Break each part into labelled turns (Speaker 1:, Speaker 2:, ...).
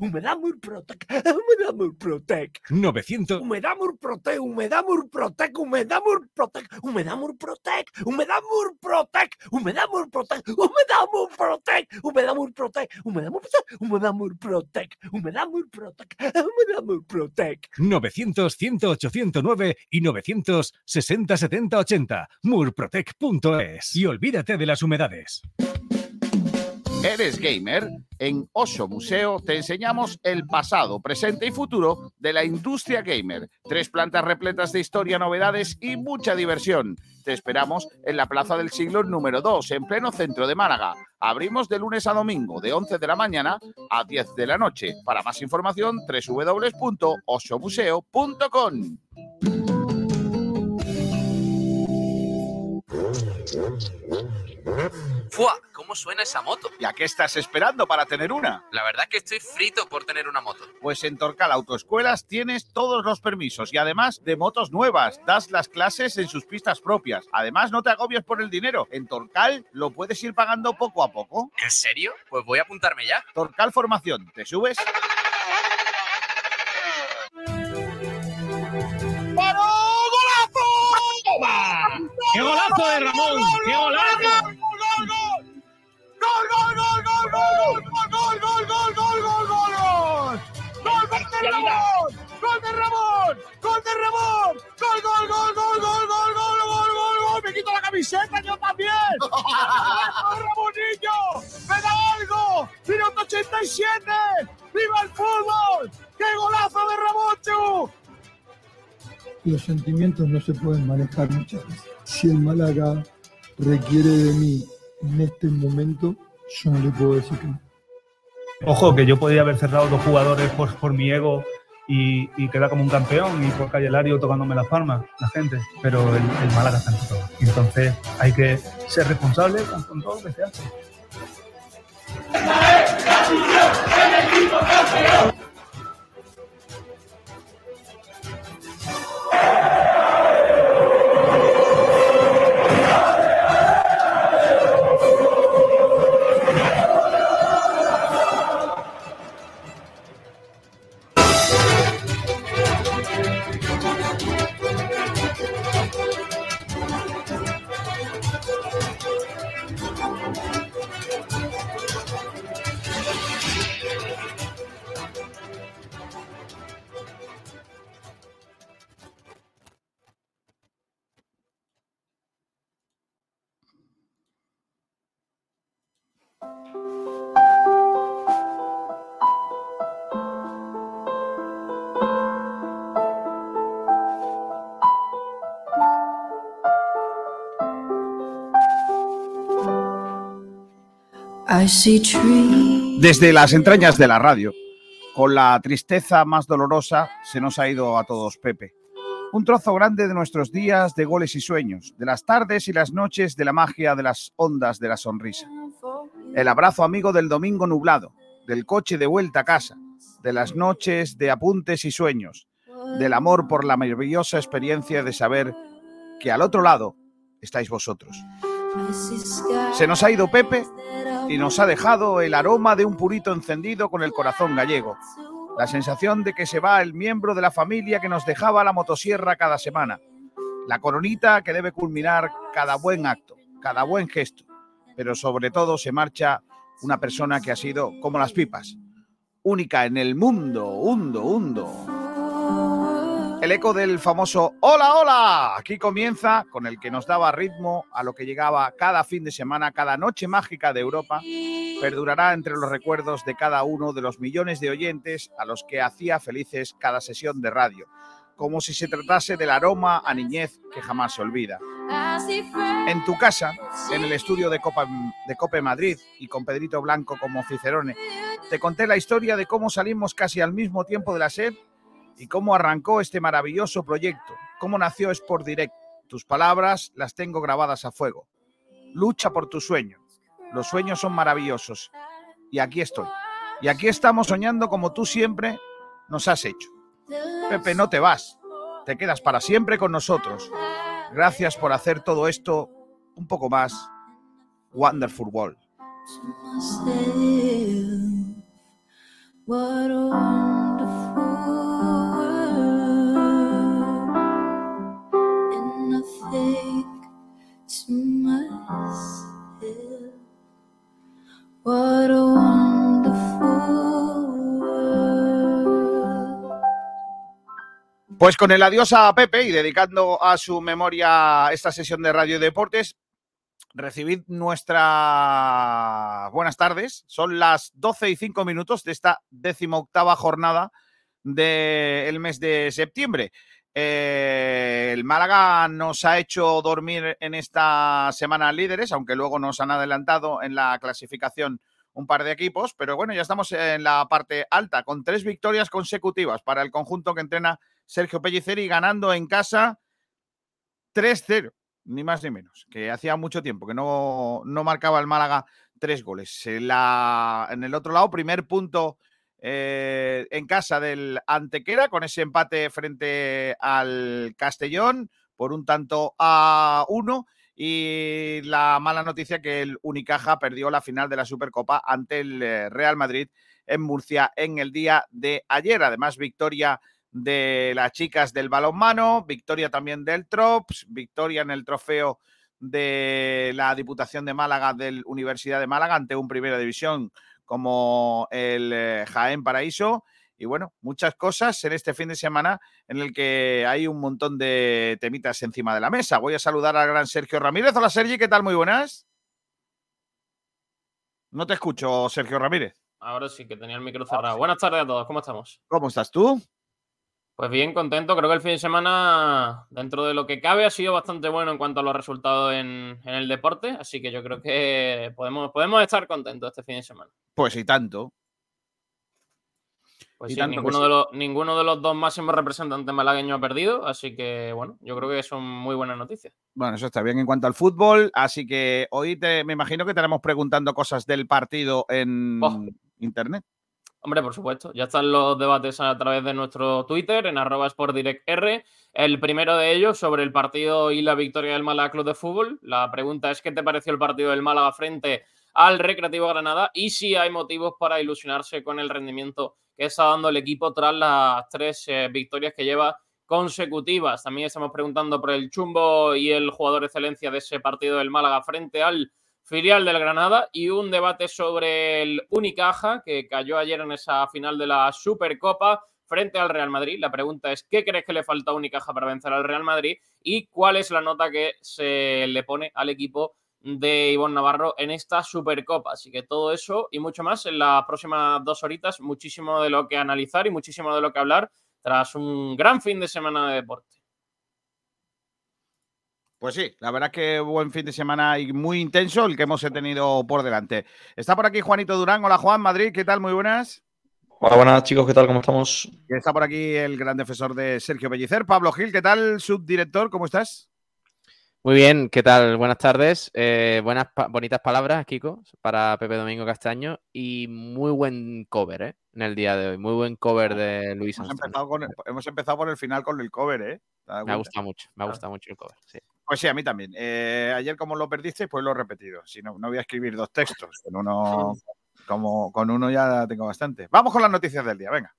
Speaker 1: Humedad Murprotec, Humedad Murprotec.
Speaker 2: 900
Speaker 1: Humedad Murprotec, Humedad Murprotec, Humedad Murprotec, Humedad Murprotec, Humedad Murprotec, Humedad Murprotec, Humedad Murprotec, Humedad Murprotec, Humedad Murprotec, Humedad Murprotec, Humedad Murprotec, Humedad Murprotec.
Speaker 2: 900 108 109 y 960 70 80. Murprotec.es. Y olvídate de las humedades.
Speaker 3: ¿Eres gamer? En Oso Museo te enseñamos el pasado, presente y futuro de la industria gamer. Tres plantas repletas de historia, novedades y mucha diversión. Te esperamos en la Plaza del Siglo número 2, en pleno centro de Málaga. Abrimos de lunes a domingo, de 11 de la mañana a 10 de la noche. Para más información, www.osomuseo.com.
Speaker 4: ¡Fua! ¿Cómo suena esa moto?
Speaker 3: ¿Y a qué estás esperando para tener una?
Speaker 4: La verdad es que estoy frito por tener una moto.
Speaker 3: Pues en Torcal Autoescuelas tienes todos los permisos y además de motos nuevas, das las clases en sus pistas propias. Además, no te agobies por el dinero. En Torcal lo puedes ir pagando poco a poco.
Speaker 4: ¿En serio? Pues voy a apuntarme ya.
Speaker 3: Torcal Formación, ¿te subes? Golazo
Speaker 5: de Ramón! ¡Qué golazo!
Speaker 3: ¡Gol, gol, gol, gol, gol, gol, gol, gol, gol, gol, gol, gol! ¡Gol de Ramón! ¡Gol de Ramón! ¡Gol de Ramón! ¡Gol, gol, gol, gol, gol, gol, gol, gol, gol, gol! ¡Me quito la camiseta yo también! ¡Golazo de Ramonillo! ¡Me da algo! ¡Minuto 87! ¡Viva el fútbol! ¡Qué golazo de Ramón, Chu!
Speaker 6: Los sentimientos no se pueden manejar muchas veces. Si el Málaga requiere de mí en este momento, yo no le puedo decir que no.
Speaker 5: Ojo, que yo podía haber cerrado dos jugadores por, mi ego y, y quedar como un campeón y por Calle Lario tocándome las palmas, la gente. Pero el, el Málaga está en todo. Entonces hay que ser responsable con, con todo lo que se hace.
Speaker 3: Desde las entrañas de la radio, con la tristeza más dolorosa, se nos ha ido a todos Pepe. Un trozo grande de nuestros días de goles y sueños, de las tardes y las noches de la magia de las ondas de la sonrisa. El abrazo amigo del domingo nublado, del coche de vuelta a casa, de las noches de apuntes y sueños, del amor por la maravillosa experiencia de saber que al otro lado estáis vosotros. Se nos ha ido Pepe y nos ha dejado el aroma de un purito encendido con el corazón gallego. La sensación de que se va el miembro de la familia que nos dejaba la motosierra cada semana. La coronita que debe culminar cada buen acto, cada buen gesto. Pero sobre todo se marcha una persona que ha sido como las pipas. Única en el mundo, hundo, hundo. El eco del famoso Hola, hola. Aquí comienza con el que nos daba ritmo a lo que llegaba cada fin de semana, cada noche mágica de Europa. Perdurará entre los recuerdos de cada uno de los millones de oyentes a los que hacía felices cada sesión de radio, como si se tratase del aroma a niñez que jamás se olvida. En tu casa, en el estudio de, Copa, de Cope Madrid y con Pedrito Blanco como Cicerone, te conté la historia de cómo salimos casi al mismo tiempo de la SED y cómo arrancó este maravilloso proyecto, cómo nació Sport Direct. Tus palabras las tengo grabadas a fuego. Lucha por tu sueño. Los sueños son maravillosos. Y aquí estoy. Y aquí estamos soñando como tú siempre nos has hecho. Pepe, no te vas. Te quedas para siempre con nosotros. Gracias por hacer todo esto un poco más Wonderful World. Pues con el adiós a Pepe y dedicando a su memoria esta sesión de Radio Deportes, recibid nuestras buenas tardes. Son las 12 y 5 minutos de esta decimoctava jornada del mes de septiembre. Eh, el Málaga nos ha hecho dormir en esta semana líderes, aunque luego nos han adelantado en la clasificación un par de equipos, pero bueno, ya estamos en la parte alta, con tres victorias consecutivas para el conjunto que entrena Sergio Pelliceri, ganando en casa 3-0, ni más ni menos, que hacía mucho tiempo que no, no marcaba el Málaga tres goles. En, en el otro lado, primer punto eh, en casa del Antequera, con ese empate frente al Castellón por un tanto a uno. Y la mala noticia que el Unicaja perdió la final de la Supercopa ante el eh, Real Madrid en Murcia en el día de ayer. Además, victoria de las chicas del balonmano, victoria también del Trops, victoria en el trofeo de la Diputación de Málaga del Universidad de Málaga ante un Primera División como el eh, Jaén Paraíso. Y bueno, muchas cosas en este fin de semana en el que hay un montón de temitas encima de la mesa. Voy a saludar al gran Sergio Ramírez. Hola Sergi, ¿qué tal? Muy buenas. No te escucho, Sergio Ramírez.
Speaker 7: Ahora sí que tenía el micro cerrado. Buenas tardes a todos, ¿cómo estamos?
Speaker 3: ¿Cómo estás tú?
Speaker 7: Pues bien, contento. Creo que el fin de semana, dentro de lo que cabe, ha sido bastante bueno en cuanto a los resultados en, en el deporte. Así que yo creo que podemos, podemos estar contentos este fin de semana.
Speaker 3: Pues y tanto.
Speaker 7: Pues
Speaker 3: Y
Speaker 7: sí,
Speaker 3: tanto
Speaker 7: ninguno,
Speaker 3: sí.
Speaker 7: de los, ninguno de los dos máximos representantes malagueños ha perdido. Así que, bueno, yo creo que son muy buenas noticias.
Speaker 3: Bueno, eso está bien en cuanto al fútbol. Así que hoy te, me imagino que estaremos preguntando cosas del partido en
Speaker 7: Oh.
Speaker 3: internet.
Speaker 7: Hombre, por supuesto. Ya están los debates a través de nuestro Twitter, en arroba sportdirectr. El primero de ellos sobre el partido y la victoria del Málaga Club de Fútbol. La pregunta es, ¿qué te pareció el partido del Málaga frente al Recreativo Granada? Y si hay motivos para ilusionarse con el rendimiento que está dando el equipo tras las tres eh, victorias que lleva consecutivas. También estamos preguntando por el chumbo y el jugador excelencia de ese partido del Málaga frente al filial del Granada y un debate sobre el Unicaja que cayó ayer en esa final de la Supercopa frente al Real Madrid. La pregunta es, ¿qué crees que le falta a Unicaja para vencer al Real Madrid? ¿Y cuál es la nota que se le pone al equipo de Ivonne Navarro en esta Supercopa? Así que todo eso y mucho más en las próximas dos horitas. Muchísimo de lo que analizar y muchísimo de lo que hablar tras un gran fin de semana de deporte.
Speaker 3: Pues sí, la verdad que buen fin de semana y muy intenso el que hemos tenido por delante. Está por aquí Juanito Durán. Hola Juan, Madrid, ¿qué tal? Muy buenas.
Speaker 8: Hola, buenas chicos, ¿qué tal? ¿Cómo estamos?
Speaker 3: Y está por aquí el gran defensor de Sergio Pellicer, Pablo Gil. ¿Qué tal, subdirector? ¿Cómo estás?
Speaker 9: Muy bien, ¿qué tal? Buenas tardes. Eh, buenas, pa- bonitas palabras, Kiko, para Pepe Domingo Castaño y muy buen cover, ¿eh? En el día de hoy. Muy buen cover de Luis
Speaker 3: Hemos
Speaker 9: Armstrong.
Speaker 3: empezado, con el- hemos empezado por el final con el cover, ¿eh? ¿Te das
Speaker 9: Me gustado mucho, me ha gustado mucho el cover. sí.
Speaker 3: Pues sí, a mí también. Eh, ayer como lo perdiste, pues lo he repetido. Si no, no voy a escribir dos textos. Con uno, como, con uno ya tengo bastante. Vamos con las noticias del día, venga.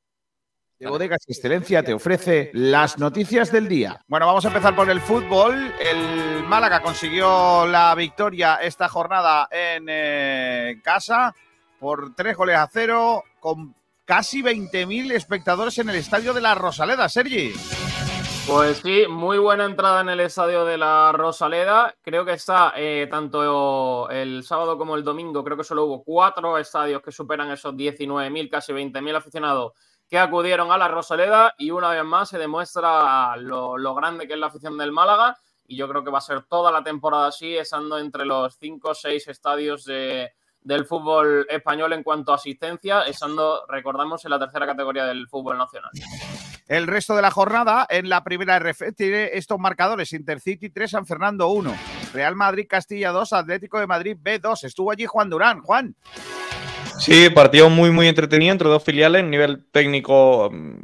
Speaker 3: De Bodegas Excelencia te ofrece las noticias del día. Bueno, vamos a empezar por el fútbol. El Málaga consiguió la victoria esta jornada en eh, casa por tres goles a cero, con casi 20.000 espectadores en el estadio de la Rosaleda. Sergi.
Speaker 7: Pues sí, muy buena entrada en el estadio de la Rosaleda. Creo que está eh, tanto el sábado como el domingo. Creo que solo hubo cuatro estadios que superan esos 19.000, casi 20.000 aficionados que acudieron a la Rosaleda. Y una vez más se demuestra lo, lo grande que es la afición del Málaga. Y yo creo que va a ser toda la temporada así, estando entre los cinco o seis estadios de- del fútbol español en cuanto a asistencia, estando, recordamos, en la tercera categoría del fútbol nacional.
Speaker 3: El resto de la jornada en la primera RF tiene estos marcadores: Intercity 3, San Fernando 1, Real Madrid Castilla 2, Atlético de Madrid B2. Estuvo allí Juan Durán. Juan,
Speaker 8: Sí, partido muy, muy entretenido entre dos filiales, nivel técnico mm,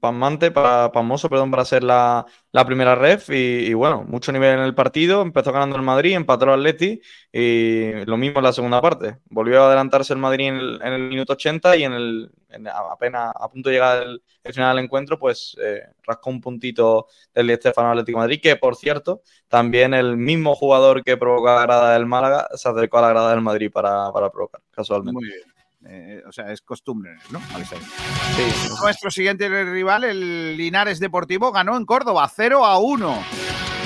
Speaker 8: pasmante, pasmoso, perdón, para ser la, la primera ref. Y, bueno, mucho nivel en el partido. Empezó ganando el Madrid, empató el Atleti. Y lo mismo en la segunda parte. Volvió a adelantarse el Madrid en el, en el minuto 80 y en el en- apenas a punto de llegar el, final del encuentro, pues eh, rascó un puntito del Di Stéfano Atlético de Madrid, que por cierto, también el mismo jugador que provocó la grada del Málaga se acercó a la grada del Madrid para, para provocar, casualmente.
Speaker 3: Muy bien. Eh, o sea, es costumbre, ¿no?
Speaker 8: Sí,
Speaker 3: Nuestro siguiente rival, el Linares Deportivo, ganó en Córdoba 0 a 1.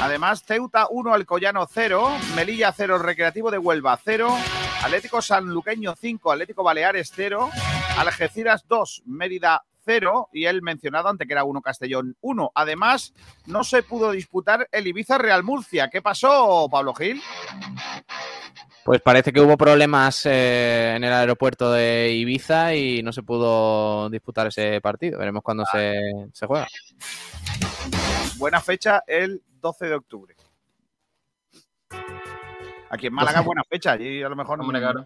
Speaker 3: Además, Ceuta 1, Alcoyano 0, Melilla 0, Recreativo de Huelva 0, Atlético Sanluqueño 5, Atlético Baleares 0, Algeciras 2, Mérida 0 y el mencionado ante que era 1 Castellón 1. Además, no se pudo disputar el Ibiza Real Murcia. ¿Qué pasó, Pablo Gil?
Speaker 9: Pues parece que hubo problemas eh, en el aeropuerto de Ibiza y no se pudo disputar ese partido. Veremos cuándo se, se juega.
Speaker 3: Buena fecha el 12 de octubre. Aquí en Málaga, buena fecha. Allí a lo mejor no.
Speaker 7: Hombre, claro.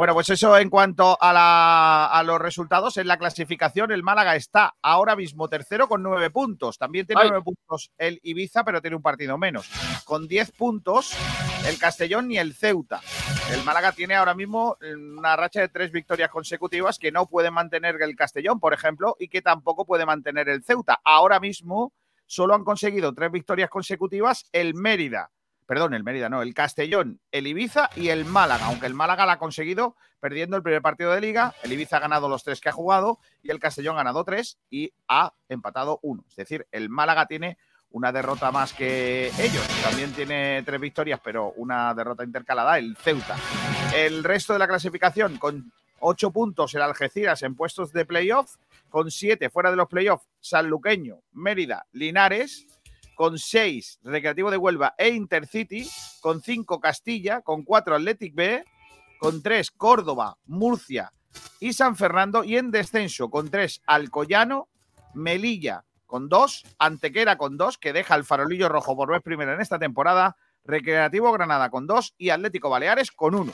Speaker 3: Bueno, pues eso en cuanto a, la- a los resultados. En la clasificación, el Málaga está ahora mismo tercero con nueve puntos. También tiene
Speaker 7: Ay.
Speaker 3: nueve puntos el Ibiza, pero tiene un partido menos. Con diez puntos, el Castellón ni el Ceuta. El Málaga tiene ahora mismo una racha de tres victorias consecutivas que no puede mantener el Castellón, por ejemplo, y que tampoco puede mantener el Ceuta. Ahora mismo solo han conseguido tres victorias consecutivas el Mérida. Perdón, el Mérida no, el Castellón, el Ibiza y el Málaga, aunque el Málaga la ha conseguido perdiendo el primer partido de liga, el Ibiza ha ganado los tres que ha jugado y el Castellón ha ganado tres y ha empatado uno. Es decir, el Málaga tiene una derrota más que ellos. También tiene tres victorias, pero una derrota intercalada, el Ceuta. El resto de la clasificación con ocho puntos el Algeciras en puestos de playoff, con siete fuera de los playoffs, Sanluqueño, Mérida, Linares, con seis Recreativo de Huelva e Intercity, con cinco Castilla, con cuatro Athletic B, con tres Córdoba, Murcia y San Fernando, y en descenso con tres Alcoyano, Melilla con dos, Antequera con dos, que deja el farolillo rojo por vez primera en esta temporada, Recreativo Granada con dos y Atlético Baleares con uno.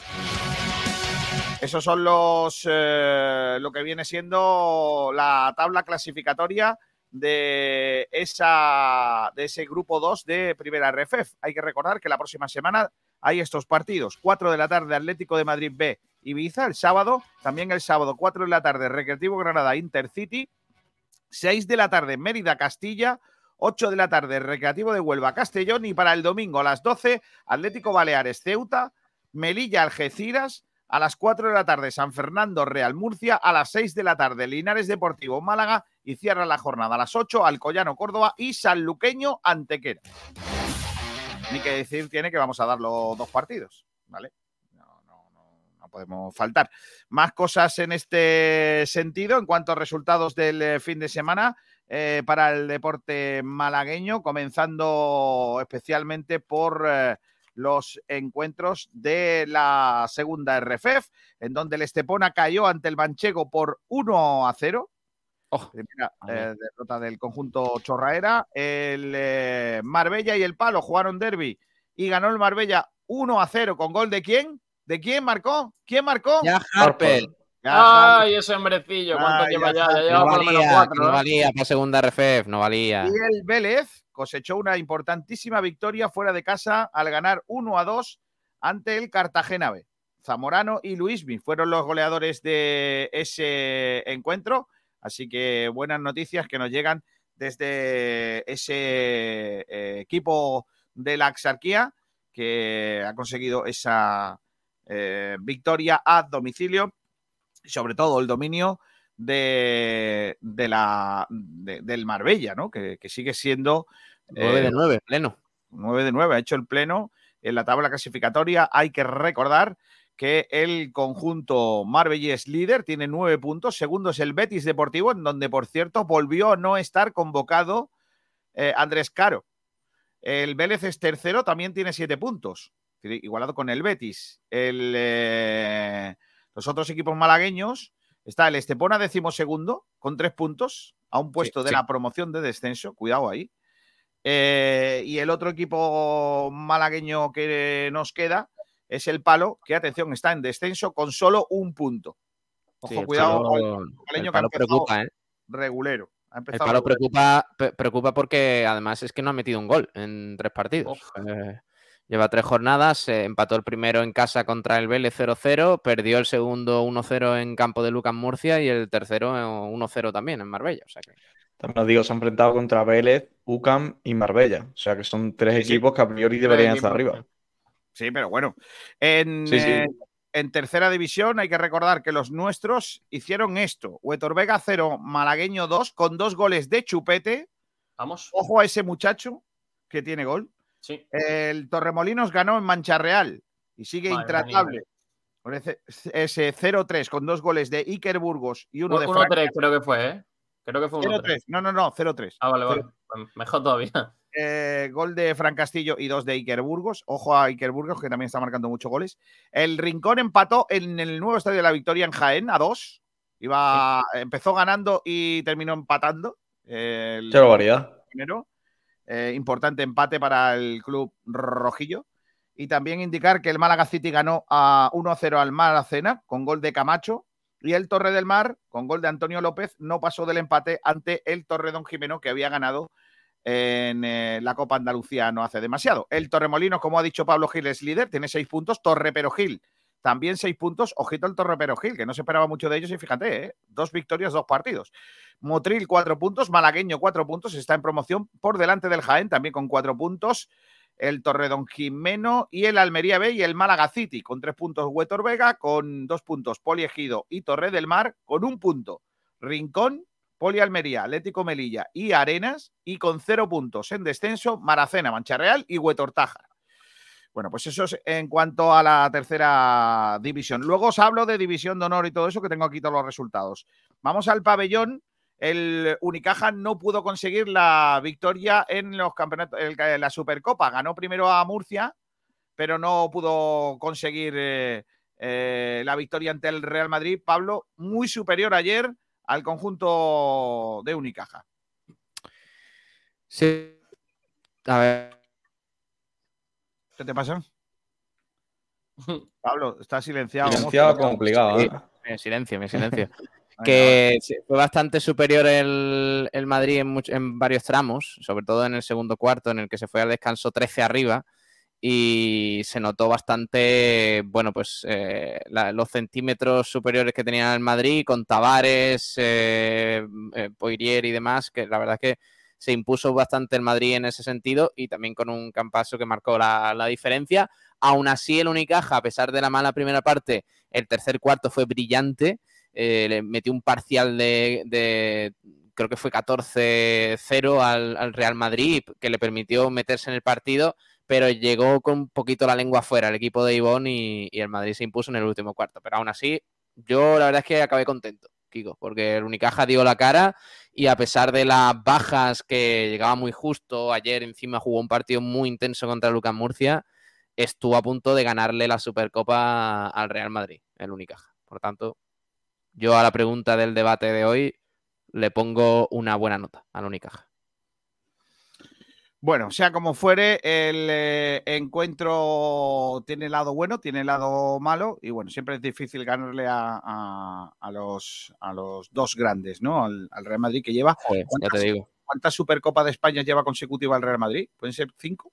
Speaker 3: Esos son los eh, lo que viene siendo la tabla clasificatoria de esa de ese grupo 2 de Primera RFF. Hay que recordar que la próxima semana hay estos partidos. 4 de la tarde Atlético de Madrid B Ibiza el sábado, también el sábado 4 de la tarde Recreativo Granada Intercity, 6 de la tarde Mérida Castilla, 8 de la tarde Recreativo de Huelva Castellón. Y para el domingo a las 12 Atlético Baleares Ceuta, Melilla Algeciras, a las 4 de la tarde San Fernando Real Murcia, a las 6 de la tarde Linares Deportivo Málaga y cierra la jornada a las 8 Alcoyano Córdoba y Sanluqueño Antequera. Ni que decir tiene que vamos a dar los dos partidos, ¿vale? No, no, no, no podemos faltar. Más cosas en este sentido en cuanto a resultados del eh, fin de semana eh, para el deporte malagueño, comenzando especialmente por eh, los encuentros de la segunda RFF, en donde el Estepona cayó ante el Manchego por 1 a 0.
Speaker 9: Oh,
Speaker 3: Primera eh, derrota del conjunto Chorraera. El eh, Marbella y el Palo jugaron derby y ganó el Marbella 1 a 0 con gol de quién? ¿De quién marcó? ¿Quién marcó?
Speaker 9: Ya Harper.
Speaker 7: Ay, ese hombrecillo, ¿cuánto
Speaker 3: Ay,
Speaker 7: lleva
Speaker 3: ya
Speaker 7: ya? Ya lleva
Speaker 9: No
Speaker 7: por lo menos
Speaker 9: valía,
Speaker 7: cuatro,
Speaker 9: no
Speaker 7: ¿eh?
Speaker 9: valía para segunda RFF, no valía.
Speaker 3: Y el Vélez cosechó una importantísima victoria fuera de casa al ganar 1 a 2 ante el Cartagena B. Zamorano y Luismi fueron los goleadores de ese encuentro, así que buenas noticias que nos llegan desde ese eh, equipo de la Axarquía que ha conseguido esa eh, victoria a domicilio sobre todo el dominio de, de la, de- del Marbella, ¿no? Que, que sigue siendo
Speaker 9: 9
Speaker 3: eh,
Speaker 9: de 9, pleno.
Speaker 3: 9 de 9, ha hecho el pleno en la tabla clasificatoria. Hay que recordar que el conjunto marbellés líder tiene nueve puntos. Segundo es el Betis Deportivo, en donde, por cierto, volvió a no estar convocado eh, Andrés Caro. El Vélez es tercero, también tiene siete puntos, es igualado con el Betis. El, eh, los otros equipos malagueños está el Estepona decimosegundo con tres puntos a un puesto de
Speaker 9: sí.
Speaker 3: la promoción de descenso. Cuidado ahí. Eh, y el otro equipo malagueño que nos queda es el Palo, que atención, está en descenso con solo un punto. Ojo,
Speaker 9: Sí,
Speaker 3: cuidado.
Speaker 9: palo-
Speaker 3: el
Speaker 9: el
Speaker 3: que
Speaker 9: palo preocupa, ¿eh?
Speaker 3: regulero. Ha
Speaker 9: El palo
Speaker 3: regulero.
Speaker 9: preocupa, preocupa porque además es que no ha metido un gol en tres partidos. Eh, lleva tres jornadas, eh, empató el primero en casa contra el Vélez 0-0, perdió el segundo 1-0 en campo de Lucas Murcia y el tercero eh, 1-0 también en Marbella. O sea que
Speaker 8: También os digo, se han enfrentado contra Vélez, UCAM y Marbella. O sea que son tres
Speaker 3: Sí,
Speaker 8: equipos que a priori deberían estar arriba.
Speaker 3: Sí, pero bueno. En,
Speaker 8: Sí, sí.
Speaker 3: eh, en tercera división hay que recordar que los nuestros hicieron esto. Huetor Vega 0, Malagueño 2, con dos goles de chupete.
Speaker 7: Vamos.
Speaker 3: Ojo a ese muchacho que tiene gol.
Speaker 7: Sí.
Speaker 3: El Torremolinos ganó en Mancha Real y sigue
Speaker 7: Madre
Speaker 3: intratable. Con ese, ese 0-3 con dos goles de Iker Burgos y uno de Frank.
Speaker 7: 1-3 creo que fue, ¿eh? Creo que fue 1-3.
Speaker 3: 0-3. No, no, no, 0-3.
Speaker 7: Ah, vale, vale.
Speaker 3: Cero-
Speaker 7: Pues Mejor todavía.
Speaker 3: Eh, gol de Fran Castillo y dos de Iker Burgos. Ojo a Iker Burgos, que también está marcando muchos goles. El Rincón empató en el nuevo estadio de la Victoria en Jaén a dos. Iba, Empezó ganando y terminó empatando. El
Speaker 8: Qué barbaridad.
Speaker 3: primero. Eh, importante empate para el club rojillo. Y también indicar que el Málaga City ganó a 1-0 al Malacena con gol de Camacho. Y el Torre del Mar, con gol de Antonio López, no pasó del empate ante el Torredón Jimeno, que había ganado en eh, la Copa Andalucía no hace demasiado. El Torremolinos, como ha dicho Pablo Gil, es líder, tiene seis puntos. Torre Pero Gil también seis puntos. Ojito el Torre Pero Gil, que no se esperaba mucho de ellos y fíjate, ¿eh? dos victorias, dos partidos. Motril, cuatro puntos. Malagueño, cuatro puntos. Está en promoción por delante del Jaén, también con cuatro puntos. El Torredón Jimeno y el Almería B y el Málaga City, con tres puntos Huetor Vega, con dos puntos Poliegido y Torre del Mar, con un punto Rincón, Poli Almería, Atlético Melilla y Arenas, y con cero puntos en descenso Maracena, Mancha Real y Huetor Tájara. Bueno, pues eso es en cuanto a la tercera división. Luego os hablo de división de honor y todo eso, que tengo aquí todos los resultados. Vamos al pabellón. El Unicaja no pudo conseguir la victoria en los campeonatos, en la Supercopa. Ganó primero a Murcia, pero no pudo conseguir eh, eh, la victoria ante el Real Madrid. Pablo, muy superior ayer al conjunto de Unicaja.
Speaker 9: Sí. A ver.
Speaker 3: ¿Qué te pasa? Pablo, está silenciado.
Speaker 8: Silenciado complicado. ¿eh?
Speaker 9: me silencio, me silencio. Que fue bastante superior el, el Madrid en, much- en varios tramos, sobre todo en el segundo cuarto, en el que se fue al descanso 13 arriba y se notó bastante, bueno, pues eh, la- los centímetros superiores que tenía el Madrid con Tavares, eh, eh, Poirier y demás, que la verdad es que se impuso bastante el Madrid en ese sentido y también con un campaso que marcó la, la diferencia. Aún así, el Unicaja, a pesar de la mala primera parte, el tercer cuarto fue brillante. eh, le metió un parcial de, creo que fue 14-0 al, al Real Madrid, que le permitió meterse en el partido, pero llegó con un poquito la lengua afuera el equipo de Ivón y, y el Madrid se impuso en el último cuarto. Pero aún así, yo la verdad es que acabé contento, Kiko, porque el Unicaja dio la cara y a pesar de las bajas que llegaba muy justo, ayer encima jugó un partido muy intenso contra Lucas Murcia, estuvo a punto de ganarle la Supercopa al Real Madrid, el Unicaja. Por tanto, yo a la pregunta del debate de hoy le pongo una buena nota al Unicaja.
Speaker 3: Bueno, sea como fuere, el eh, encuentro tiene el lado bueno, tiene el lado malo, y bueno, siempre es difícil ganarle a, a- a los, a los dos grandes, ¿no? Al, al Real Madrid que lleva.
Speaker 9: Joder, ya te
Speaker 3: ¿Cuántas,
Speaker 9: digo.
Speaker 3: cuántas Supercopas de España lleva consecutiva el Real Madrid? ¿Pueden ser cinco?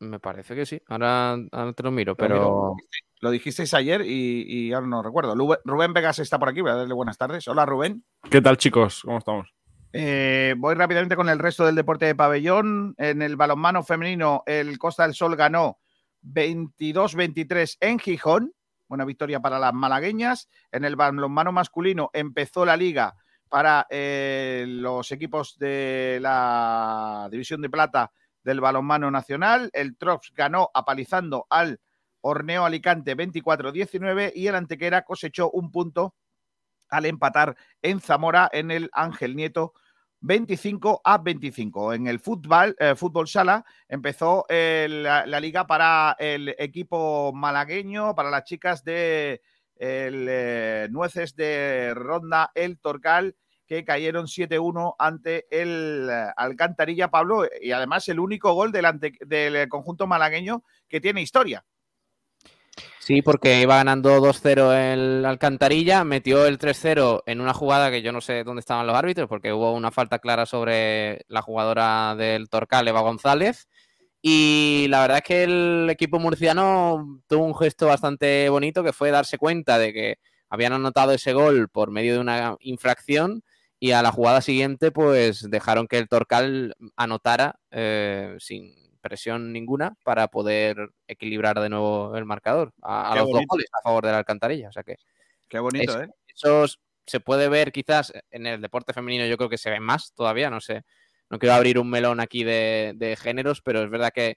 Speaker 9: Me parece que sí. Ahora, ahora te lo miro,
Speaker 3: Lo miro,
Speaker 9: pero
Speaker 3: Lo dijisteis ayer y, y ahora no recuerdo. Rubén Vegas está por aquí, voy a darle buenas tardes. Hola, Rubén.
Speaker 10: ¿Qué tal, chicos? ¿Cómo estamos?
Speaker 3: Eh, voy rápidamente con el resto del deporte de pabellón. En el balonmano femenino, el Costa del Sol ganó 22-23 en Gijón. Buena victoria para las malagueñas. En el balonmano masculino empezó la liga para eh, los equipos de la División de Plata del balonmano nacional. El Trops ganó apalizando al Horneo Alicante 24-19 y el Antequera cosechó un punto al empatar en Zamora en el Ángel Nieto 25 a 25. En el fútbol, eh, fútbol sala empezó el- la, liga para el equipo malagueño, para las chicas de el, eh, Nueces de Ronda, el Torcal, que cayeron 7-1 ante el eh, Alcantarilla Pablo y además el único gol del, ante- del conjunto malagueño que tiene historia.
Speaker 9: Sí, porque iba ganando 2-0 el Alcantarilla, metió el 3-0 en una jugada que yo no sé dónde estaban los árbitros, porque hubo una falta clara sobre la jugadora del Torcal, Eva González. Y la verdad es que el equipo murciano tuvo un gesto bastante bonito que fue darse cuenta de que habían anotado ese gol por medio de una infracción y a la jugada siguiente pues dejaron que el Torcal anotara eh, sin presión ninguna para poder equilibrar de nuevo el marcador a, los dos goles a favor de la Alcantarilla. O sea que
Speaker 3: Qué bonito,
Speaker 9: es-
Speaker 3: ¿eh?
Speaker 9: eso s- se puede ver quizás en el deporte femenino, yo creo que se ve más todavía, no sé. No quiero abrir un melón aquí de, de géneros, pero es verdad que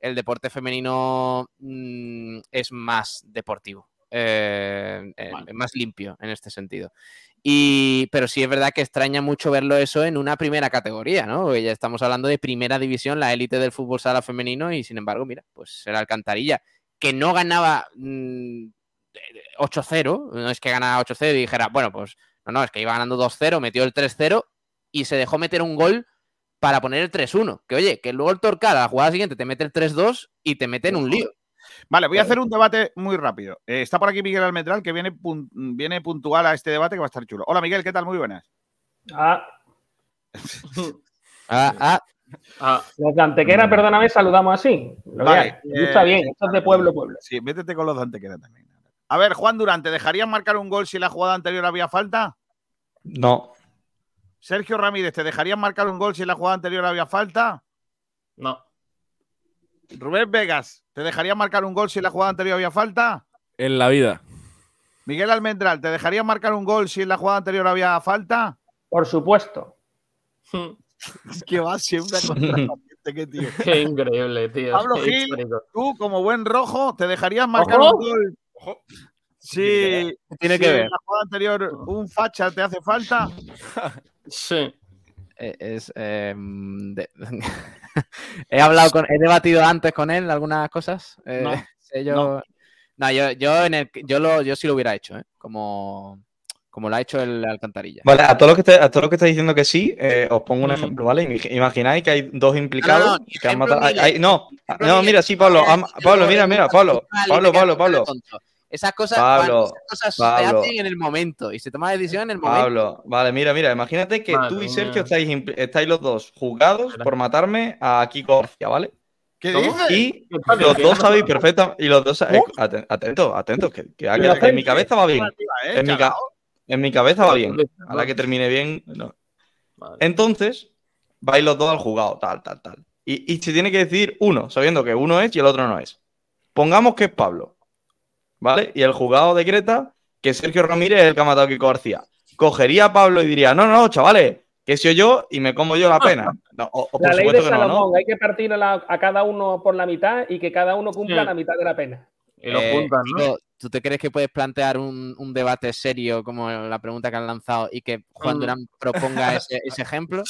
Speaker 9: el deporte femenino mm, es más deportivo, eh, más limpio en este sentido. Y, pero sí es verdad que extraña mucho verlo eso en una primera categoría, ¿no? Porque ya estamos hablando de primera división, la élite del fútbol sala femenino, y sin embargo, mira, pues era Alcantarilla, que no ganaba mm, 8-0, no es que ganara 8-0 y dijera, bueno, pues no, no, es que iba ganando 2-0, metió el 3-0 y se dejó meter un gol para poner el 3-1. Que oye, que luego el Torcal a la jugada siguiente te mete el 3-2 y te mete en un lío.
Speaker 3: Vale, voy a hacer un debate muy rápido. Eh, está por aquí Miguel Almendral, que viene, pun- viene puntual a este debate que va a estar chulo. Hola Miguel, ¿qué tal? Muy buenas.
Speaker 11: Ah,
Speaker 9: Ah, ah,
Speaker 11: los de Antequera, perdóname, saludamos así. Lo
Speaker 3: Vale,
Speaker 11: gusta
Speaker 3: eh,
Speaker 11: bien, esto es de pueblo, pueblo.
Speaker 3: Sí, métete con los de Antequera también. A ver, Juan Durante, ¿dejarías marcar un gol si en la jugada anterior había falta?
Speaker 8: No.
Speaker 3: Sergio Ramírez, ¿te dejarías marcar un gol si en la jugada anterior había falta?
Speaker 7: No.
Speaker 3: Rubén Vegas, ¿te dejarías marcar un gol si en la jugada anterior había falta?
Speaker 10: En la vida.
Speaker 3: Miguel Almendral, ¿te dejarías marcar un gol si en la jugada anterior había falta?
Speaker 11: Por supuesto.
Speaker 3: Es que va siempre a contracorriente, qué tío.
Speaker 7: Qué increíble, tío.
Speaker 3: Pablo
Speaker 7: Qué
Speaker 3: Gil,
Speaker 7: histórico.
Speaker 3: tú como buen rojo, ¿te dejarías marcar
Speaker 7: Ojo.
Speaker 3: un gol? Sí,
Speaker 9: tiene
Speaker 3: si
Speaker 9: que ver?
Speaker 3: en la jugada anterior un facha te hace falta.
Speaker 7: Sí.
Speaker 9: Eh, es, eh, de- he hablado con, he debatido antes con él algunas cosas. eh,
Speaker 3: No,
Speaker 9: yo, no, yo, yo, en el, yo, lo, yo sí lo hubiera hecho, ¿eh? como, como lo ha hecho el Alcantarilla.
Speaker 8: Vale, a todo lo que esté, a todo lo que estáis diciendo que sí, eh, os pongo un
Speaker 9: Mm.
Speaker 8: ejemplo, ¿vale? Imag- Imagináis que hay dos implicados
Speaker 9: No, no, no,
Speaker 8: que han matado. no, no, mira, sí, Pablo, am- Pablo, mira, mira, Pablo, Pablo,
Speaker 9: te
Speaker 8: Pablo, Pablo.
Speaker 9: Esas cosas,
Speaker 8: Pablo,
Speaker 9: Juan, esas cosas se hacen en el momento y se toma la decisión en el momento.
Speaker 8: Pablo, vale, mira, mira, imagínate que
Speaker 7: Madre
Speaker 8: tú y. Sergio estáis, estáis los dos juzgados por matarme a Kiko García, ¿vale?
Speaker 3: ¿Qué.
Speaker 8: Y
Speaker 7: ¿Qué estás
Speaker 8: los dos sabéis perfectamente, y los dos, eh, aten- atentos, atentos, que, que- que en mi cabeza va bien.
Speaker 3: ¿eh?
Speaker 8: En mi, ca- en mi cabeza va bien. A la que termine bien. no. Entonces, vais los dos al jugado, tal, tal, tal. Y, y se tiene que decidir uno, sabiendo que uno es y el otro no es. Pongamos que es Pablo. ¿Vale? Y el jugado decreta que Sergio Ramírez es el que ha matado a Kiko García. Cogería a Pablo y diría, no, no, chavales, que soy yo y me como yo la pena. No, o, o
Speaker 11: La
Speaker 8: por
Speaker 11: ley de
Speaker 8: que no,
Speaker 11: Salomón,
Speaker 8: ¿no?
Speaker 11: hay que partir a, la- a cada uno por la mitad y que cada uno cumpla
Speaker 7: Sí.
Speaker 11: la mitad de la pena.
Speaker 7: Y lo
Speaker 9: Eh,
Speaker 7: juntan, ¿no?
Speaker 9: ¿Tú te crees que puedes plantear un, un debate serio como la pregunta que han lanzado y que Juan
Speaker 7: Mm.
Speaker 9: Durán proponga ese, ese ejemplo?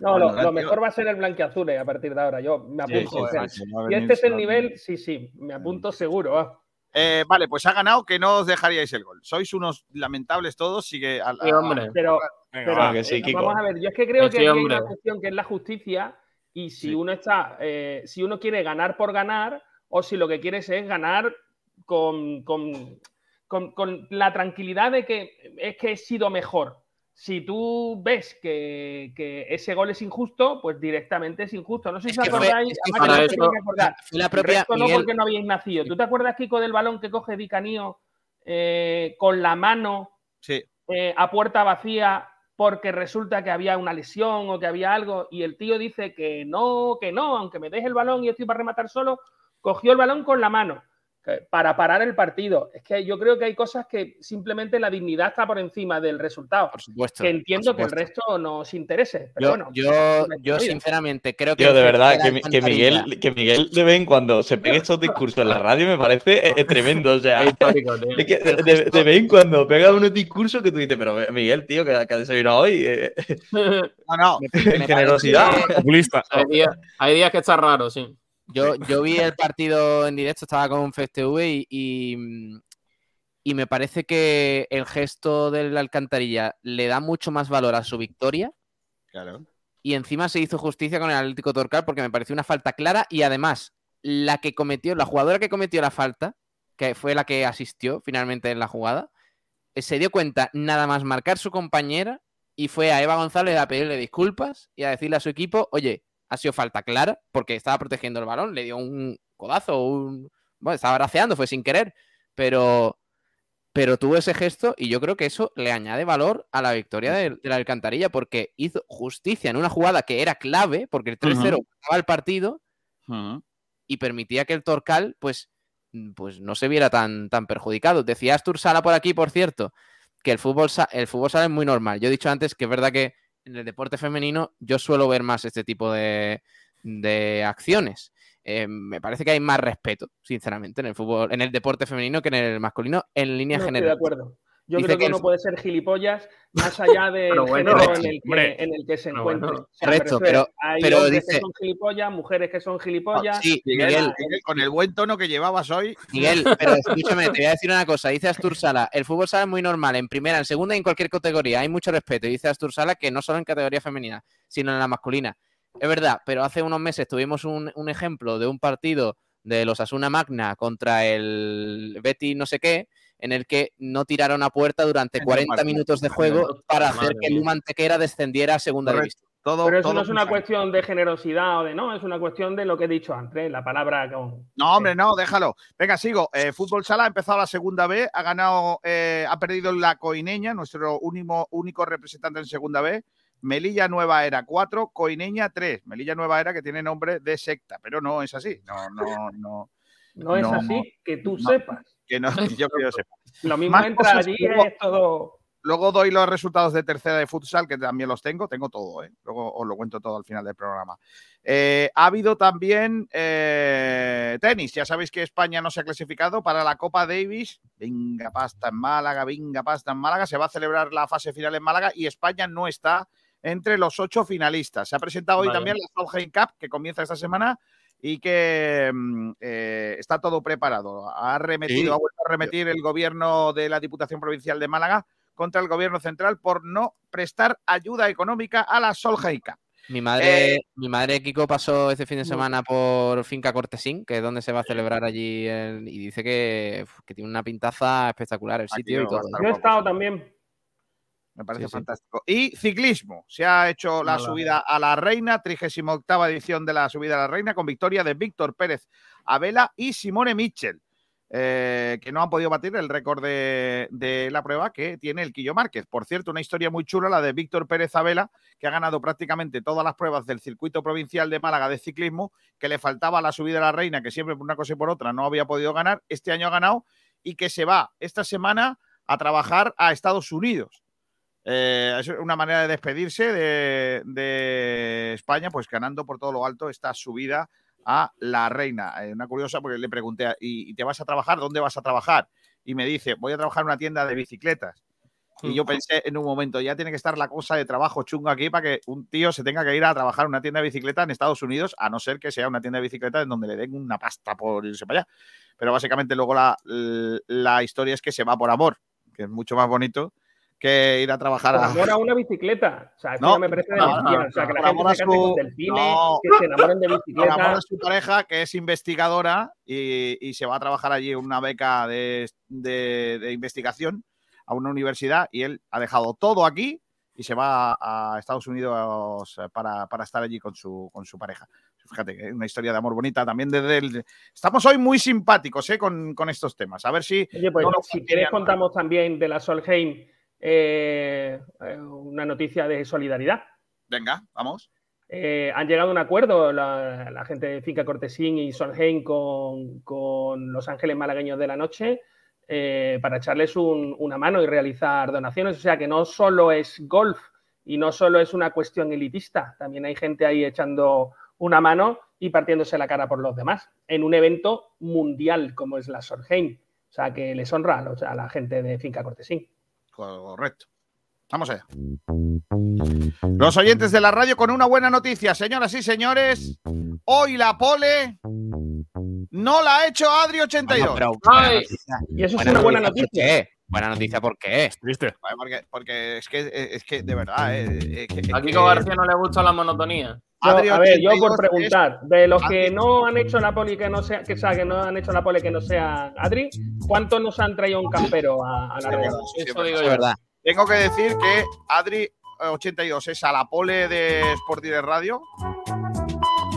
Speaker 11: No, lo,
Speaker 3: Bueno,
Speaker 11: lo
Speaker 3: tío.
Speaker 11: mejor va a ser el blanquiazules a partir de ahora. Yo me apunto.
Speaker 7: sí,
Speaker 11: Si este es el nivel, sí, sí, me apunto seguro.
Speaker 3: Eh, vale, pues ha ganado que no os dejaríais el gol. Sois unos lamentables todos. Sigue
Speaker 7: Sí, hombre.
Speaker 11: Pero,
Speaker 10: Venga,
Speaker 11: pero
Speaker 10: va.
Speaker 8: que sí,
Speaker 11: eh,
Speaker 8: Kiko.
Speaker 11: vamos a ver, yo es que creo
Speaker 7: Que
Speaker 11: que
Speaker 7: sí,
Speaker 11: aquí hay
Speaker 7: hombre.
Speaker 11: una cuestión que es la justicia y si
Speaker 3: Sí.
Speaker 11: uno está, eh, si uno quiere ganar por ganar o si lo que quieres es ganar con, con- con- con la tranquilidad de que es que he sido mejor. Si tú ves que, que ese gol es injusto, pues directamente es injusto. No sé si os
Speaker 9: fue-
Speaker 11: acordáis, además
Speaker 7: fue-
Speaker 11: que no
Speaker 7: eso-
Speaker 11: acordar.
Speaker 9: Fue la propia
Speaker 11: resto no porque no habíais nacido. ¿Tú te acuerdas, Kiko, del balón que coge Di Canío eh, con la mano
Speaker 3: Sí.
Speaker 11: eh, a puerta vacía porque resulta que había una lesión o que había algo y el tío dice que no, que no, aunque me deje el balón y estoy para rematar solo, cogió el balón con la mano para parar el partido. Es que yo creo que hay cosas que simplemente la dignidad está por encima del resultado.
Speaker 9: por supuesto.
Speaker 11: Que entiendo que el resto nos interese. Pero
Speaker 9: Yo,
Speaker 11: bueno,
Speaker 9: yo, yo sinceramente creo que.
Speaker 8: Tío, de verdad, que, Miguel, que Miguel de vez en cuando se pegue estos discursos en la radio me parece eh, tremendo. O sea,
Speaker 7: Es
Speaker 8: que de, de- de vez en cuando pega unos discursos que tú dices, pero Miguel, tío, que, que ha desayunado hoy. eh,
Speaker 3: No, no.
Speaker 9: me parece
Speaker 8: generosidad.
Speaker 9: que-
Speaker 10: Populista.
Speaker 7: hay, días, hay días que está raro, sí.
Speaker 9: Yo, yo vi el partido en directo, estaba con FestV y, y, y me parece que el gesto del Alcantarilla le da mucho más valor a su victoria
Speaker 3: Claro.
Speaker 9: y encima se hizo justicia con el Atlético Torcal porque me pareció una falta clara y además la que cometió, la jugadora que cometió la falta que fue la que asistió finalmente en la jugada, eh, se dio cuenta nada más marcar su compañera y fue a Eva González a pedirle disculpas y a decirle a su equipo, oye, ha sido falta clara porque estaba protegiendo el balón, le dio un codazo, un... bueno, estaba braceando, fue sin querer, pero, pero tuvo ese gesto y yo creo que eso le añade valor a la victoria de, de la Alcantarilla porque hizo justicia en una jugada que era clave, porque el 3-0
Speaker 3: Ujú.
Speaker 9: ganaba el partido y permitía que el Torcal, pues, pues no se viera tan, tan perjudicado. Decía Astur Sala por aquí, por cierto, que el fútbol, el fútbol sala es muy normal. Yo he dicho antes que es verdad que en el deporte femenino yo suelo ver más este tipo de, de acciones. Eh, me parece que hay más respeto, sinceramente, en el fútbol, en el deporte femenino que en el masculino, en línea
Speaker 11: No estoy
Speaker 9: general.
Speaker 11: de acuerdo. Yo
Speaker 9: Dice
Speaker 11: creo que,
Speaker 9: que el fu-
Speaker 11: puede ser gilipollas más allá del
Speaker 9: Pero bueno,
Speaker 11: género en el, que,
Speaker 9: hombre.
Speaker 11: en el que se encuentre.
Speaker 9: bueno,
Speaker 11: O sea,
Speaker 9: pero-
Speaker 11: hay
Speaker 9: pero
Speaker 11: hombres que son gilipollas, mujeres que son gilipollas.
Speaker 9: Sí,
Speaker 3: Miguel,
Speaker 9: Miguel,
Speaker 3: Miguel, con el buen tono que llevabas hoy.
Speaker 9: Miguel, pero escúchame, te voy a decir una cosa. Dice Astur Sala, el fútbol sala es muy normal, en primera, en segunda y en cualquier categoría. Hay mucho respeto. Y dice Astur Sala que no solo en categoría femenina, sino en la masculina. Es verdad, pero hace unos meses tuvimos un, un ejemplo de un partido de los Asuna Magna contra el Betty no sé qué, en el que no tiraron a puerta durante 40 minutos de juego para hacer que Luma Antequera descendiera a segunda división.
Speaker 3: Todo,
Speaker 11: Pero eso
Speaker 3: todo
Speaker 11: no es una cuestión de generosidad o de no, es una cuestión de lo que he dicho antes, la palabra con.
Speaker 3: No, hombre, no, déjalo. Venga, sigo. Eh, Fútbol Sala ha empezado la segunda B, ha ganado, eh, ha perdido la Coineña, nuestro único, único representante en segunda B. Melilla Nueva Era 4, Coineña 3. Melilla Nueva Era que tiene nombre de secta, pero no es así. No, no, no.
Speaker 11: No es así, que tú
Speaker 3: no,
Speaker 11: sepas.
Speaker 3: Que no, yo que yo sepa.
Speaker 11: Lo mismo
Speaker 3: Más
Speaker 11: entra allí
Speaker 3: luego-
Speaker 11: es todo.
Speaker 3: Luego doy los resultados de tercera de futsal, que también los tengo, tengo todo, ¿eh? luego os lo cuento todo al final del programa. Eh, ha habido también eh, tenis, ya sabéis que España no se ha clasificado para la Copa Davis. Venga, pasta en Málaga, venga, pasta en Málaga. Se va a celebrar la fase final en Málaga y España no está entre los ocho finalistas. Se ha presentado hoy también la Solheim Cup, que comienza esta semana y que mm, eh, está todo preparado. Ha remetido,
Speaker 8: Sí.
Speaker 3: ha vuelto a remitir el gobierno de la Diputación Provincial de Málaga contra el gobierno central por no prestar ayuda económica a la Solheim Cup.
Speaker 9: Mi madre,
Speaker 3: Eh,
Speaker 9: mi madre Kiko pasó este fin de
Speaker 3: Muy
Speaker 9: semana por Finca Cortesín, que es donde se va a celebrar allí, el- y dice que, tiene una pintaza espectacular el sitio y todo.
Speaker 3: estar
Speaker 11: Yo he estado también.
Speaker 3: Me parece
Speaker 9: Sí, sí.
Speaker 3: fantástico. Y ciclismo. Se ha hecho la
Speaker 11: Hola.
Speaker 3: subida a la Reina, 38 edición de la subida a la Reina, con victoria de Víctor Pérez Abela y Simone Mitchell, eh, que no han podido batir el récord de, de la prueba que tiene el Quillo Márquez. Por cierto, una historia muy chula, la de Víctor Pérez Abela, que ha ganado prácticamente todas las pruebas del circuito provincial de Málaga de ciclismo, que le faltaba la subida a la Reina, que siempre por una cosa y por otra no había podido ganar. Este año ha ganado y que se va esta semana a trabajar a Estados Unidos. Eh, es una manera de despedirse de, de España, pues ganando por todo lo alto esta subida a la reina. Eh, una curiosa, porque le pregunté, ¿y, y te vas a trabajar? ¿Dónde vas a trabajar? Y me dice, voy a trabajar en una tienda de bicicletas. Y yo pensé en un momento, ya tiene que estar la cosa de trabajo chungo aquí para que un tío se tenga que ir a trabajar en una tienda de bicicleta en Estados Unidos, a no ser que sea una tienda de bicicletas en donde le den una pasta por irse para allá. Pero básicamente luego la, la historia es que se va por amor, que es mucho más bonito que ir a trabajar a,
Speaker 11: amor a una bicicleta. O sea,
Speaker 3: No,
Speaker 11: ya me parece de
Speaker 3: no,
Speaker 11: lesbiana. O sea, que la gente se
Speaker 3: su-
Speaker 11: delfines,
Speaker 3: no.
Speaker 11: que se enamoren de bicicletas.
Speaker 3: a su pareja, que es investigadora y, y se va a trabajar allí una beca de, de- de investigación a una universidad y él ha dejado todo aquí y se va a Estados Unidos para, para estar allí con su, con su pareja. Fíjate, que es una historia de amor bonita también desde el... Estamos hoy muy simpáticos ¿eh? con, con estos temas. A ver si...
Speaker 11: Oye, pues
Speaker 3: no
Speaker 11: si quieres contamos también de la Solheim eh, eh, una noticia de solidaridad.
Speaker 3: Venga, vamos.
Speaker 11: Eh, han llegado a un acuerdo la, la gente de Finca Cortesín y Solheim con, con Los Ángeles Malagueños de la Noche eh, para echarles un- una mano y realizar donaciones. O sea que no solo es golf y no solo es una cuestión elitista, también hay gente ahí echando una mano y partiéndose la cara por los demás en un evento mundial como es la Solheim. O sea que les honra o sea, a la gente de Finca Cortesín.
Speaker 3: Correcto. Vamos allá. Los oyentes de la radio con una buena noticia, señoras y señores. Hoy la pole no la ha hecho Adri82.
Speaker 9: Bueno, pero-
Speaker 11: Ay,
Speaker 9: buena noticia.
Speaker 11: y eso es una buena
Speaker 9: noticia, ¿por
Speaker 11: noticia.
Speaker 9: Buena noticia, ¿por qué?
Speaker 10: Triste.
Speaker 3: Vale, Porque, porque es que es que de verdad. eh, eh, que-
Speaker 7: A
Speaker 3: es
Speaker 7: Kiko
Speaker 3: que-
Speaker 7: García no le gusta la monotonía.
Speaker 11: Yo-
Speaker 3: Adri
Speaker 11: a ver, yo
Speaker 3: 82
Speaker 11: por preguntar, de los que no han hecho la poli que no sea, que, sea, que no han hecho la poli que no sea Adri, ¿cuántos nos han traído un campero a, a la red?
Speaker 3: sí,
Speaker 7: Eso digo
Speaker 9: Es
Speaker 7: yo.
Speaker 9: verdad.
Speaker 3: Tengo que decir que Adri eh, 82 es a la pole de Sport Direct Radio,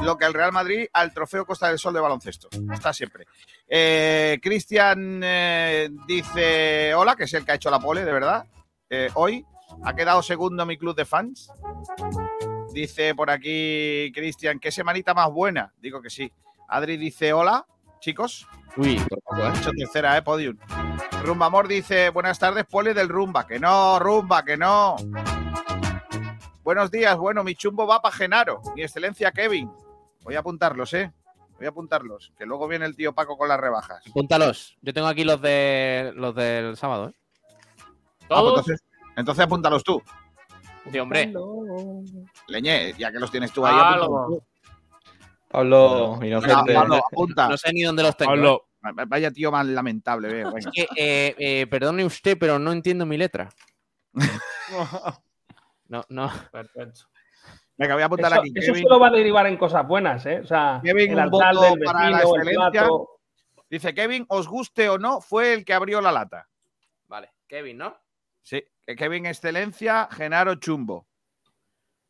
Speaker 3: lo que el Real Madrid al trofeo Costa del Sol de baloncesto. Está siempre. Eh, Cristian eh, dice hola, que es el que ha hecho la pole, de verdad. Eh, hoy ha quedado segundo mi club de fans. Dice por aquí Cristian, ¿qué semanita más buena? Digo que sí. Adri dice hola, chicos.
Speaker 9: Uy, ¿eh?
Speaker 3: Hecho tercera, ¿eh? Podium. Rumba Amor dice, buenas tardes, pole del Rumba. Que no, Rumba, que no. Buenos días, bueno, mi chumbo va para Genaro. Mi excelencia Kevin. Voy a apuntarlos, ¿eh? Voy a apuntarlos. Que luego viene el tío Paco con las rebajas.
Speaker 9: Apúntalos. Yo tengo aquí los de los del sábado, ¿eh?
Speaker 3: Ah, pues
Speaker 7: ¿Todos?
Speaker 3: entonces, entonces apúntalos tú.
Speaker 9: Sí, hombre.
Speaker 3: Leñé, ya que los tienes tú ahí.
Speaker 7: Ah,
Speaker 3: apúntalos.
Speaker 8: Pablo, inocente.
Speaker 3: Pablo, apunta.
Speaker 9: No sé ni dónde los tengo.
Speaker 10: Pablo,
Speaker 3: Vaya tío más lamentable, veo. Venga.
Speaker 9: ¿eh? Eh, eh, perdone usted, pero no entiendo mi letra. No, no.
Speaker 7: Perfecto.
Speaker 3: Venga, voy a apuntar
Speaker 11: Eso,
Speaker 3: aquí.
Speaker 11: eso
Speaker 3: Kevin,
Speaker 11: solo va a derivar en cosas buenas, ¿eh? O sea,
Speaker 3: Kevin,
Speaker 11: el del
Speaker 3: para la
Speaker 11: el
Speaker 3: excelencia.
Speaker 11: plato.
Speaker 3: Dice Kevin, os guste o no, fue el que abrió la lata.
Speaker 9: Vale, Kevin, ¿no?
Speaker 3: Sí, Kevin Excelencia, Genaro Chumbo.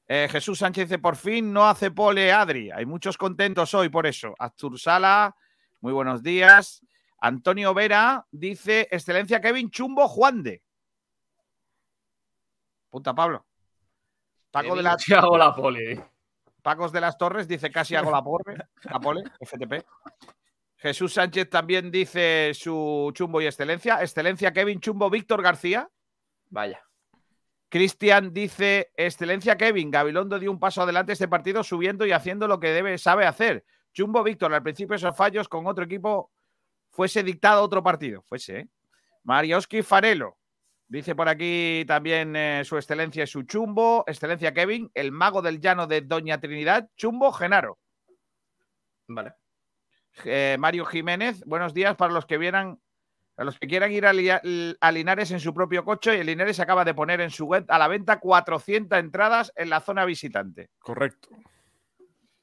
Speaker 3: Eh, Jesús Sánchez dice, por fin no hace pole Adri. Hay muchos contentos hoy por eso. Aztur Sala, muy buenos días. Antonio Vera dice, Excelencia Kevin Chumbo Juan de. Punta Pablo. Paco de, la,
Speaker 7: poli.
Speaker 3: Pacos de las Torres dice, casi hago la pole. La pole, FTP. Jesús Sánchez también dice su Chumbo y Excelencia. Excelencia Kevin Chumbo Víctor García.
Speaker 9: Vaya.
Speaker 3: Cristian dice, excelencia Kevin, Gabilondo dio un paso adelante este partido subiendo y haciendo lo que debe, sabe hacer. Chumbo Víctor, al principio esos fallos con otro equipo fuese dictado otro partido. Fuese, ¿eh? Marioski Farelo. Dice por aquí también eh, su excelencia y su chumbo. Excelencia Kevin, el mago del llano de Doña Trinidad. Chumbo Genaro.
Speaker 9: Vale.
Speaker 3: Eh, Mario Jiménez, buenos días para los que vieran, a los que quieran ir a, Li- a Linares en su propio coche. Y el Linares acaba de poner en su web a la venta 400 entradas en la zona visitante.
Speaker 10: correcto.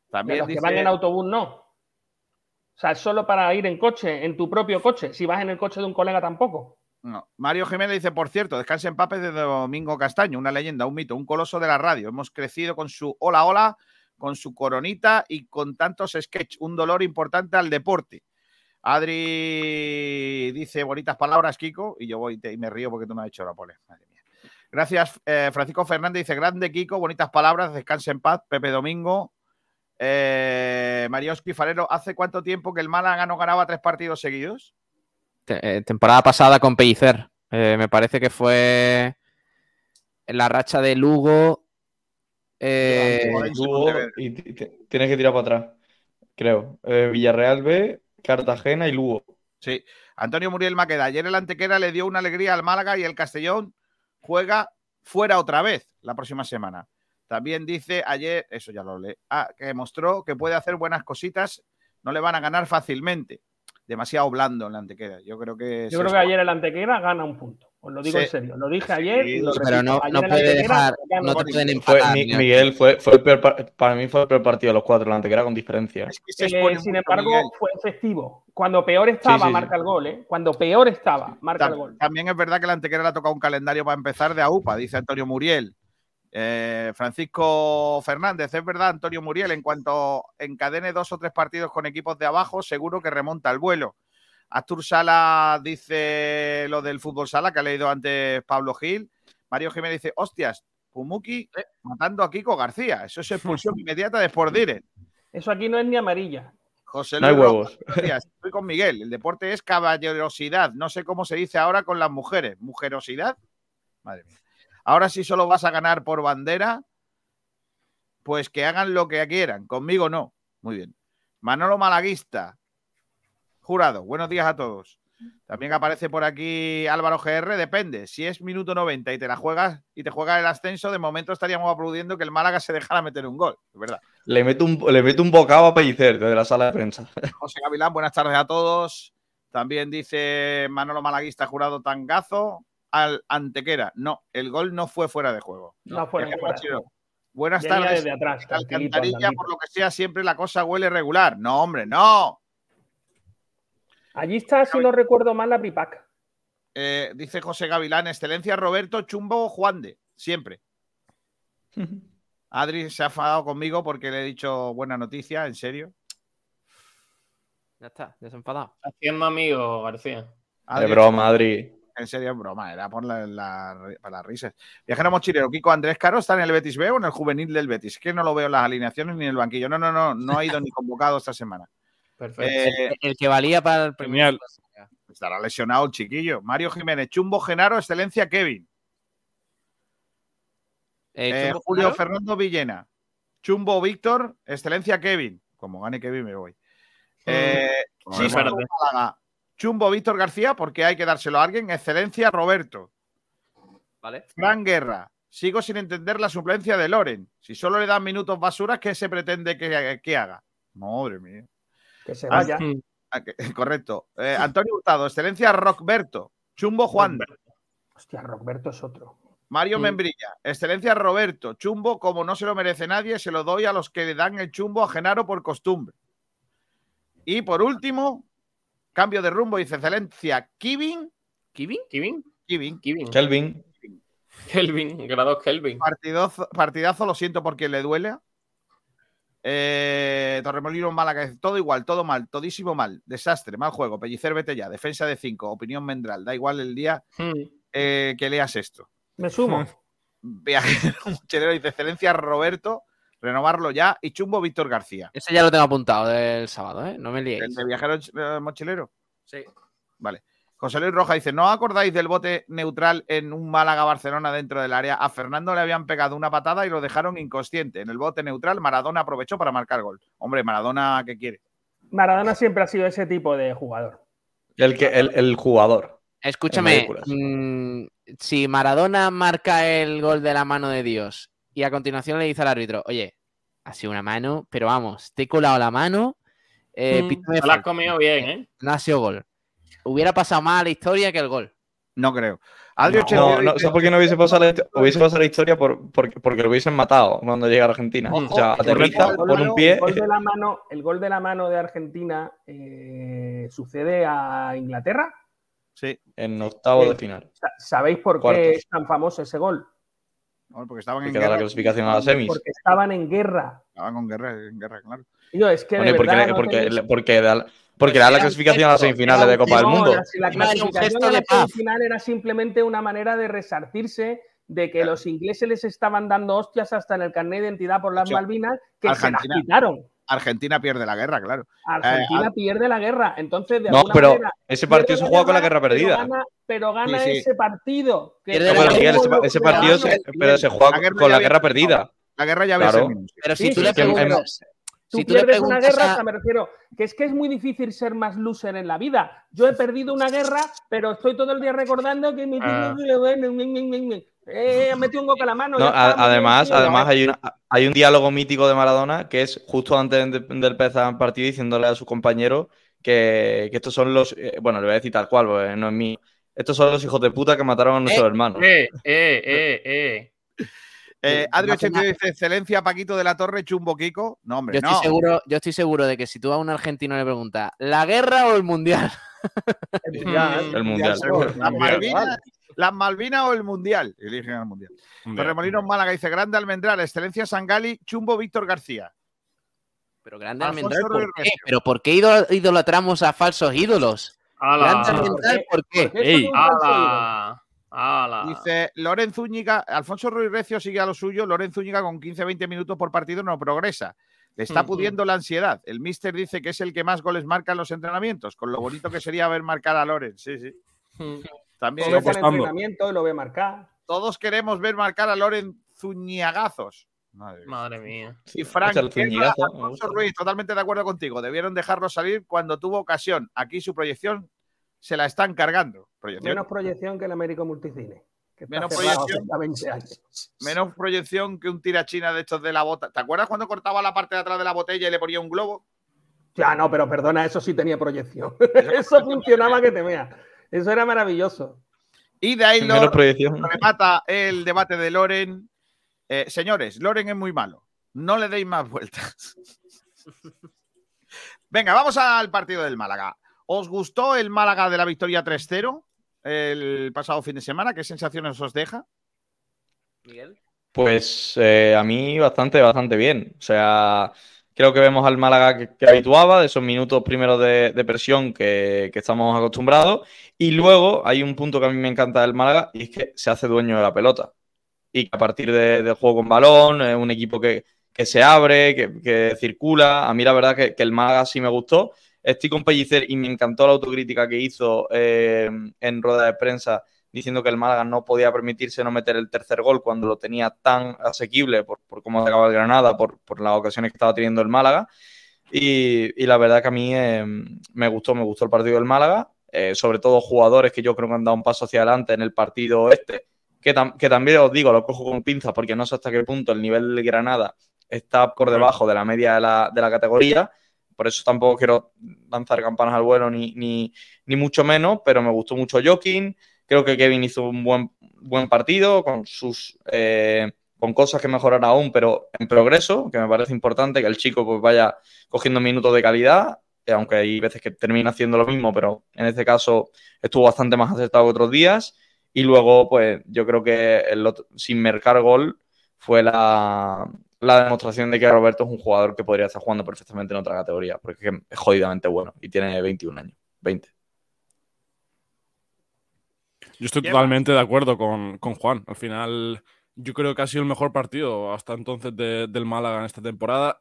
Speaker 3: También
Speaker 11: los que van en autobús, no. O sea, es solo para ir en coche, en tu propio coche. Si vas en el coche de un colega, tampoco.
Speaker 3: Mario Jiménez dice, por cierto, descanse en papes de Domingo Castaño, una leyenda, un mito, un coloso de la radio. Hemos crecido con su hola hola, con su coronita y con tantos sketch, un dolor importante al deporte. Adri dice bonitas palabras, Kiko, y yo voy y me río porque tú no has hecho la pole. Madre mía. Gracias, eh, Francisco Fernández dice, grande Kiko, bonitas palabras, descanse en paz, Pepe Domingo. Eh, Marioski ¿hace cuánto tiempo que el Málaga no ganaba tres partidos seguidos?
Speaker 9: Te- eh, temporada pasada con Pellicer. Eh, me parece que fue en la racha de Lugo. eh,
Speaker 8: Lugo y tienes que tirar para atrás, creo. Eh, Villarreal B, Cartagena y Lugo.
Speaker 3: Sí. Antonio Muriel Maqueda. Ayer el Antequera le dio una alegría al Málaga y el Castellón juega fuera otra vez la próxima semana. También dice ayer, eso ya lo leí, ah, que mostró que puede hacer buenas cositas, no le van a ganar fácilmente. Demasiado blando en la Antequera. Yo creo que.
Speaker 11: Yo creo que ayer el Antequera gana un punto. Os lo digo
Speaker 3: Sí.
Speaker 11: en serio. Lo dije ayer y lo
Speaker 3: Sí,
Speaker 9: pero no,
Speaker 11: Ayer
Speaker 9: no puede dejar, no te pueden empatar. Ni-
Speaker 8: Miguel, fue, fue el peor par- para mí fue el peor partido de los cuatro, la Antequera con diferencia.
Speaker 3: Es que se
Speaker 11: Eh, sin embargo,
Speaker 3: Miguel.
Speaker 11: fue efectivo. Cuando peor estaba,
Speaker 8: Sí, sí, sí.
Speaker 11: marca el gol, ¿eh? Cuando peor estaba, marca el gol.
Speaker 3: También es verdad que la Antequera le ha tocado un calendario para empezar de AUPA, dice Antonio Muriel. Eh, Francisco Fernández, es verdad, Antonio Muriel, en cuanto encadene dos o tres partidos con equipos de abajo, seguro que remonta el vuelo. Astur Sala dice lo del fútbol sala que ha leído antes Pablo Gil. Mario Jiménez dice, hostias, Pumuki matando a Kiko García. Eso es expulsión inmediata de Sport Direct.
Speaker 11: Eso aquí no es ni amarilla.
Speaker 3: José
Speaker 8: No hay
Speaker 3: Luis
Speaker 8: huevos.
Speaker 3: días. Estoy con Miguel. El deporte es caballerosidad. No sé cómo se dice ahora con las mujeres. ¿Mujerosidad? Madre mía. Ahora sí solo vas a ganar por bandera, pues que hagan lo que quieran. Conmigo no. Muy bien. Manolo Malaguista. Jurado. Buenos días a todos. También aparece por aquí Álvaro GR. Depende. Si es minuto 90 y te la juegas y te juegas el ascenso, de momento estaríamos aplaudiendo que el Málaga se dejara meter un gol. Es verdad.
Speaker 8: Le meto un, le meto un bocado a Pellicer desde la sala de prensa.
Speaker 3: José Gavilán, buenas tardes a todos. También dice Manolo Malaguista, jurado tangazo al Antequera. No, el gol no fue fuera de juego.
Speaker 11: No fuera de juego.
Speaker 3: Buenas
Speaker 11: Venía
Speaker 3: tardes.
Speaker 11: desde atrás,
Speaker 3: Alcantarilla, por lo que sea, siempre la cosa huele regular. No, hombre, no.
Speaker 11: Allí está, si no recuerdo mal, la Pripac.
Speaker 3: Eh, dice José Gavilán, excelencia Roberto Chumbo Juan de, siempre. Adri se ha enfadado conmigo porque le he dicho buena noticia, en serio.
Speaker 9: Ya está, desenfadado.
Speaker 7: Haciendo amigo, García.
Speaker 3: Adri,
Speaker 8: De broma, Adri.
Speaker 3: En serio, es broma, era por la, la- para las risas. Viajero mochilero, Kiko Andrés Caro está en el Betis B o en el juvenil del Betis. Es que no lo veo en las alineaciones ni en el banquillo. No, no, no, no ha ido ni convocado esta semana.
Speaker 7: Perfecto.
Speaker 3: Eh,
Speaker 9: El, el que valía para el primer.
Speaker 3: Estará lesionado el chiquillo. Mario Jiménez, Chumbo Genaro, excelencia Kevin.
Speaker 9: Eh,
Speaker 3: Eh,
Speaker 9: Chumbo
Speaker 3: Julio
Speaker 9: Genaro.
Speaker 3: Fernando Villena. Chumbo Víctor, excelencia Kevin. Como gane Kevin, me voy. Eh, Chisco
Speaker 7: espérate.
Speaker 3: Málaga. Chumbo Víctor García, porque hay que dárselo a alguien. Excelencia Roberto.
Speaker 9: Vale.
Speaker 3: Fran Guerra. Sigo sin entender la suplencia de Loren. Si solo le dan minutos basuras, ¿qué se pretende que, que haga? Madre mía.
Speaker 11: Que se
Speaker 3: Ah,
Speaker 11: vaya.
Speaker 3: Ah, que- Correcto. Eh, Antonio Hurtado, excelencia Rockberto. Chumbo Juan.
Speaker 11: Hostia, Roberto es otro.
Speaker 3: Mario
Speaker 7: Mm.
Speaker 3: Membrilla, excelencia Roberto, chumbo como no se lo merece nadie, se lo doy a los que le dan el chumbo a Genaro por costumbre. Y por último, cambio de rumbo, dice excelencia Kevin,
Speaker 9: ¿Kivin?
Speaker 7: ¿Kevin?
Speaker 3: Kevin,
Speaker 7: Kevin.
Speaker 8: Kelvin.
Speaker 7: Kelvin, grado Kelvin.
Speaker 3: partidazo, partidazo, lo siento porque le duele. Eh, Torremolinos Málaga, todo igual, todo mal, todísimo mal, desastre, mal juego, Pellicer vete ya, defensa de 5, opinión Mendral, da igual el día
Speaker 7: Hmm.
Speaker 3: eh, que leas esto.
Speaker 11: Me sumo.
Speaker 3: Viajero mochilero dice excelencia Roberto, renovarlo ya, y chumbo Víctor García.
Speaker 9: Ese ya lo tengo apuntado del sábado, ¿eh? No me
Speaker 3: ¿El
Speaker 9: liéis.
Speaker 3: de viajero eh, mochilero?
Speaker 9: Sí.
Speaker 3: Vale. José Luis Roja dice: ¿No os acordáis del bote neutral en un Málaga-Barcelona dentro del área? A Fernando le habían pegado una patada y lo dejaron inconsciente. En el bote neutral, Maradona aprovechó para marcar gol. Hombre, Maradona, ¿qué quiere?
Speaker 11: Maradona siempre ha sido ese tipo de jugador.
Speaker 8: El, que, el, el jugador.
Speaker 9: Escúchame, mm, si Maradona marca el gol de la mano de Dios y a continuación le dice al árbitro, oye, ha sido una mano, pero vamos, te he colado la mano, eh,
Speaker 7: Mm, te la has comido bien, ¿eh?
Speaker 9: no ha sido gol. Hubiera pasado más a la historia que el gol.
Speaker 3: No creo. Adri
Speaker 8: No,
Speaker 3: 82
Speaker 8: no, ¿sabes por qué no hubiese pasado la, hubiese pasado la historia? Por, porque, porque lo hubiesen matado cuando llega a Argentina.
Speaker 3: Ojo,
Speaker 8: o sea, aterriza, pone un pie.
Speaker 11: El gol de la mano, el gol de, la mano de Argentina eh, sucede a Inglaterra.
Speaker 3: Sí,
Speaker 8: En octavo de final.
Speaker 11: Sa- ¿Sabéis por qué es tan famoso ese gol?
Speaker 3: Porque estaban en
Speaker 8: la
Speaker 3: guerra.
Speaker 8: clasificación a las semis.
Speaker 11: Porque estaban en guerra.
Speaker 3: Estaban con guerra, en guerra, claro.
Speaker 11: Yo, es que de
Speaker 8: Bueno, y porque,
Speaker 11: verdad no
Speaker 8: porque, porque da, porque da la clasificación a las semifinales de Copa del Mundo.
Speaker 11: la- clasificación a era simplemente una manera de resarcirse de que los ingleses les estaban dando hostias hasta en el carnet de identidad por las Malvinas que
Speaker 3: Argentina-
Speaker 11: se las quitaron.
Speaker 3: Argentina pierde la guerra, claro.
Speaker 11: Argentina
Speaker 3: Eh,
Speaker 11: pierde la guerra. Entonces, de
Speaker 8: No,
Speaker 11: alguna
Speaker 8: pero
Speaker 11: manera,
Speaker 8: ese partido se juega con la guerra
Speaker 11: pero
Speaker 8: perdida.
Speaker 11: gana- Pero gana,
Speaker 3: Sí, sí.
Speaker 11: ese partido. que
Speaker 8: No, pero. Miguel, ese, ese partido se, pero se juega
Speaker 3: La
Speaker 8: con la guerra perdida.
Speaker 3: La guerra ya
Speaker 8: Claro.
Speaker 3: terminado.
Speaker 9: Pero si
Speaker 11: Sí,
Speaker 9: tú
Speaker 11: sí,
Speaker 9: le preguntas,
Speaker 11: Tú
Speaker 9: si tú le
Speaker 11: pierdes una guerra,
Speaker 9: a-
Speaker 11: me refiero, que es que es muy difícil ser más loser en la vida. Yo he perdido una guerra, pero estoy todo el día recordando que mi
Speaker 7: Ah.
Speaker 11: Eh, he metido un gol con la mano.
Speaker 8: No, a- además, además hay, una- hay un diálogo mítico de Maradona que es justo antes de, de empezar el partido diciéndole a su compañero que, que estos son los. eh, bueno, le voy a decir tal cual, porque no es mío. Estos son los hijos de puta que mataron a nuestros hermanos.
Speaker 7: Eh, eh, eh, eh.
Speaker 3: Eh, Adri
Speaker 9: que
Speaker 3: 82 dice: Excelencia, Paquito de la Torre, Chumbo Kiko. No, hombre,
Speaker 9: yo
Speaker 3: no.
Speaker 9: estoy seguro, yo estoy seguro de que si tú a un argentino le preguntas, ¿la guerra o el mundial?
Speaker 11: El mundial,
Speaker 8: El mundial.
Speaker 3: Las. Malvinas, las Malvinas o el Mundial. Eligen el Mundial. Torremolinos Málaga dice: Grande Almendral, Excelencia Sangali, Chumbo Víctor García.
Speaker 9: Pero grande
Speaker 3: Alfonso
Speaker 9: Almendral. ¿Pero por qué idol- idolatramos a falsos ídolos?
Speaker 7: ¡Hala!
Speaker 9: Grande Almendral, ¿por qué?
Speaker 3: Dice Loren Zúñiga, Alfonso Ruiz Recio sigue a lo suyo, Loren Zúñiga con 15-20 minutos por partido no progresa. Le está pudiendo la ansiedad. El míster dice que es el que más goles marca en los entrenamientos, con lo bonito que sería ver marcar a Loren. Sí, sí. También
Speaker 11: Lo ve por
Speaker 10: apostando.
Speaker 11: entrenamiento y lo ve marcar.
Speaker 3: todos queremos ver marcar a Loren Zuñagazos. Madre mía.
Speaker 7: Madre mía.
Speaker 3: Y Frank,
Speaker 8: Hasta el
Speaker 3: ¿qué
Speaker 8: Zúñigazo,
Speaker 3: pasa,
Speaker 8: me
Speaker 3: Alfonso
Speaker 8: gusta.
Speaker 3: Ruiz, totalmente de acuerdo contigo. Debieron dejarlo salir cuando tuvo ocasión. Aquí su proyección se la están cargando. Proyección.
Speaker 11: Menos proyección que el Américo Multicine. Que
Speaker 3: Menos proyección.
Speaker 11: hace 20 años.
Speaker 3: Menos proyección que un tirachina de estos de la bota. ¿Te acuerdas cuando cortaba la parte de atrás de la botella y le ponía un globo?
Speaker 11: Ya, no, pero perdona, eso sí tenía proyección. eso funcionaba que te vea. Eso era maravilloso.
Speaker 3: Y de ahí lo remata el debate de Loren. Eh, señores, Loren es muy malo. No le deis más vueltas. Venga, vamos al partido del Málaga. ¿Os gustó el Málaga de la victoria 3-0 el pasado fin de semana? ¿Qué sensaciones os deja?
Speaker 7: Miguel.
Speaker 8: Pues eh, a mí bastante, bastante bien. O sea, creo que vemos al Málaga que, que habituaba, de esos minutos primeros de, de presión que, que estamos acostumbrados. Y luego hay un punto que a mí me encanta del Málaga y es que se hace dueño de la pelota. Y que a partir de- del juego con balón, es un equipo que, que se abre, que, circula. A mí la verdad que, que el Málaga sí me gustó. Estoy con Pellicer y me encantó la autocrítica que hizo eh, en rueda de prensa diciendo que el Málaga no podía permitirse no meter el tercer gol cuando lo tenía tan asequible por, por cómo acaba el Granada, por, por las ocasiones que estaba teniendo el Málaga. Y, y la verdad que a mí eh, me gustó, me gustó el partido del Málaga, eh, sobre todo jugadores que yo creo que han dado un paso hacia adelante en el partido este, que, tam- que también os digo, lo cojo con pinzas porque no sé hasta qué punto el nivel del Granada está por debajo de la media de la, de la categoría. Por eso tampoco quiero lanzar campanas al vuelo ni, ni, ni mucho menos, pero me gustó mucho Joaquín. Creo que Kevin hizo un buen, buen partido con sus eh, con cosas que mejorar aún, pero en progreso, que me parece importante que el chico pues vaya cogiendo minutos de calidad, eh, aunque hay veces que termina haciendo lo mismo, pero en este caso estuvo bastante más acertado que otros días. Y luego, pues yo creo que el otro- sin mercar gol fue la, la demostración de que Roberto es un jugador que podría estar jugando perfectamente en otra categoría, porque es jodidamente bueno y tiene 21 años, 20.
Speaker 10: Yo estoy
Speaker 3: ¿Qué
Speaker 10: totalmente de acuerdo con, con Juan. Al final, yo creo que ha sido el mejor partido hasta entonces de- del Málaga en esta temporada.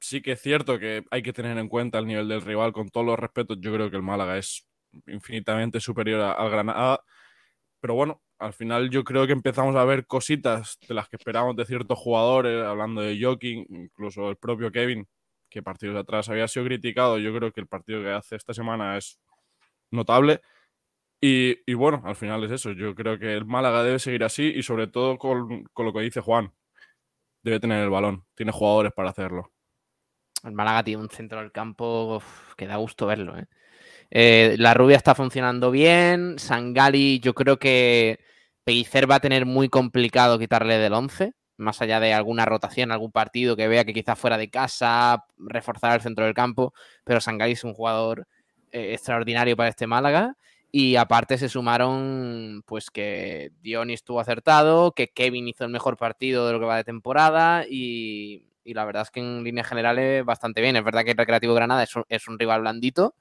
Speaker 10: Sí que es cierto que hay que tener en cuenta el nivel del rival, con todos los respetos. Yo creo que el Málaga es infinitamente superior al Granada. Pero bueno, al final yo creo que empezamos a ver cositas de las que esperábamos de ciertos jugadores, hablando de Joking, incluso el propio Kevin, que partidos atrás había sido criticado. Yo creo que el partido que hace esta semana es notable. Y, bueno, al final es eso. Yo creo que el Málaga debe seguir así y sobre todo con, con lo que dice Juan. Debe tener el balón. Tiene jugadores para hacerlo.
Speaker 9: El Málaga tiene un centro del campo que da gusto verlo. ¿eh? Eh, la rubia está funcionando bien. Sangali, yo creo que Pellicer va a tener muy complicado quitarle del 11, más allá de alguna rotación, algún partido que vea que quizás fuera de casa, reforzar el centro del campo. Pero Sangali es un jugador eh, extraordinario para este Málaga. Y aparte se sumaron, pues que Dioni estuvo acertado, que Kevin hizo el mejor partido de lo que va de temporada y, la verdad es que en líneas generales bastante bien. Es verdad que el Recreativo Granada es un, rival blandito,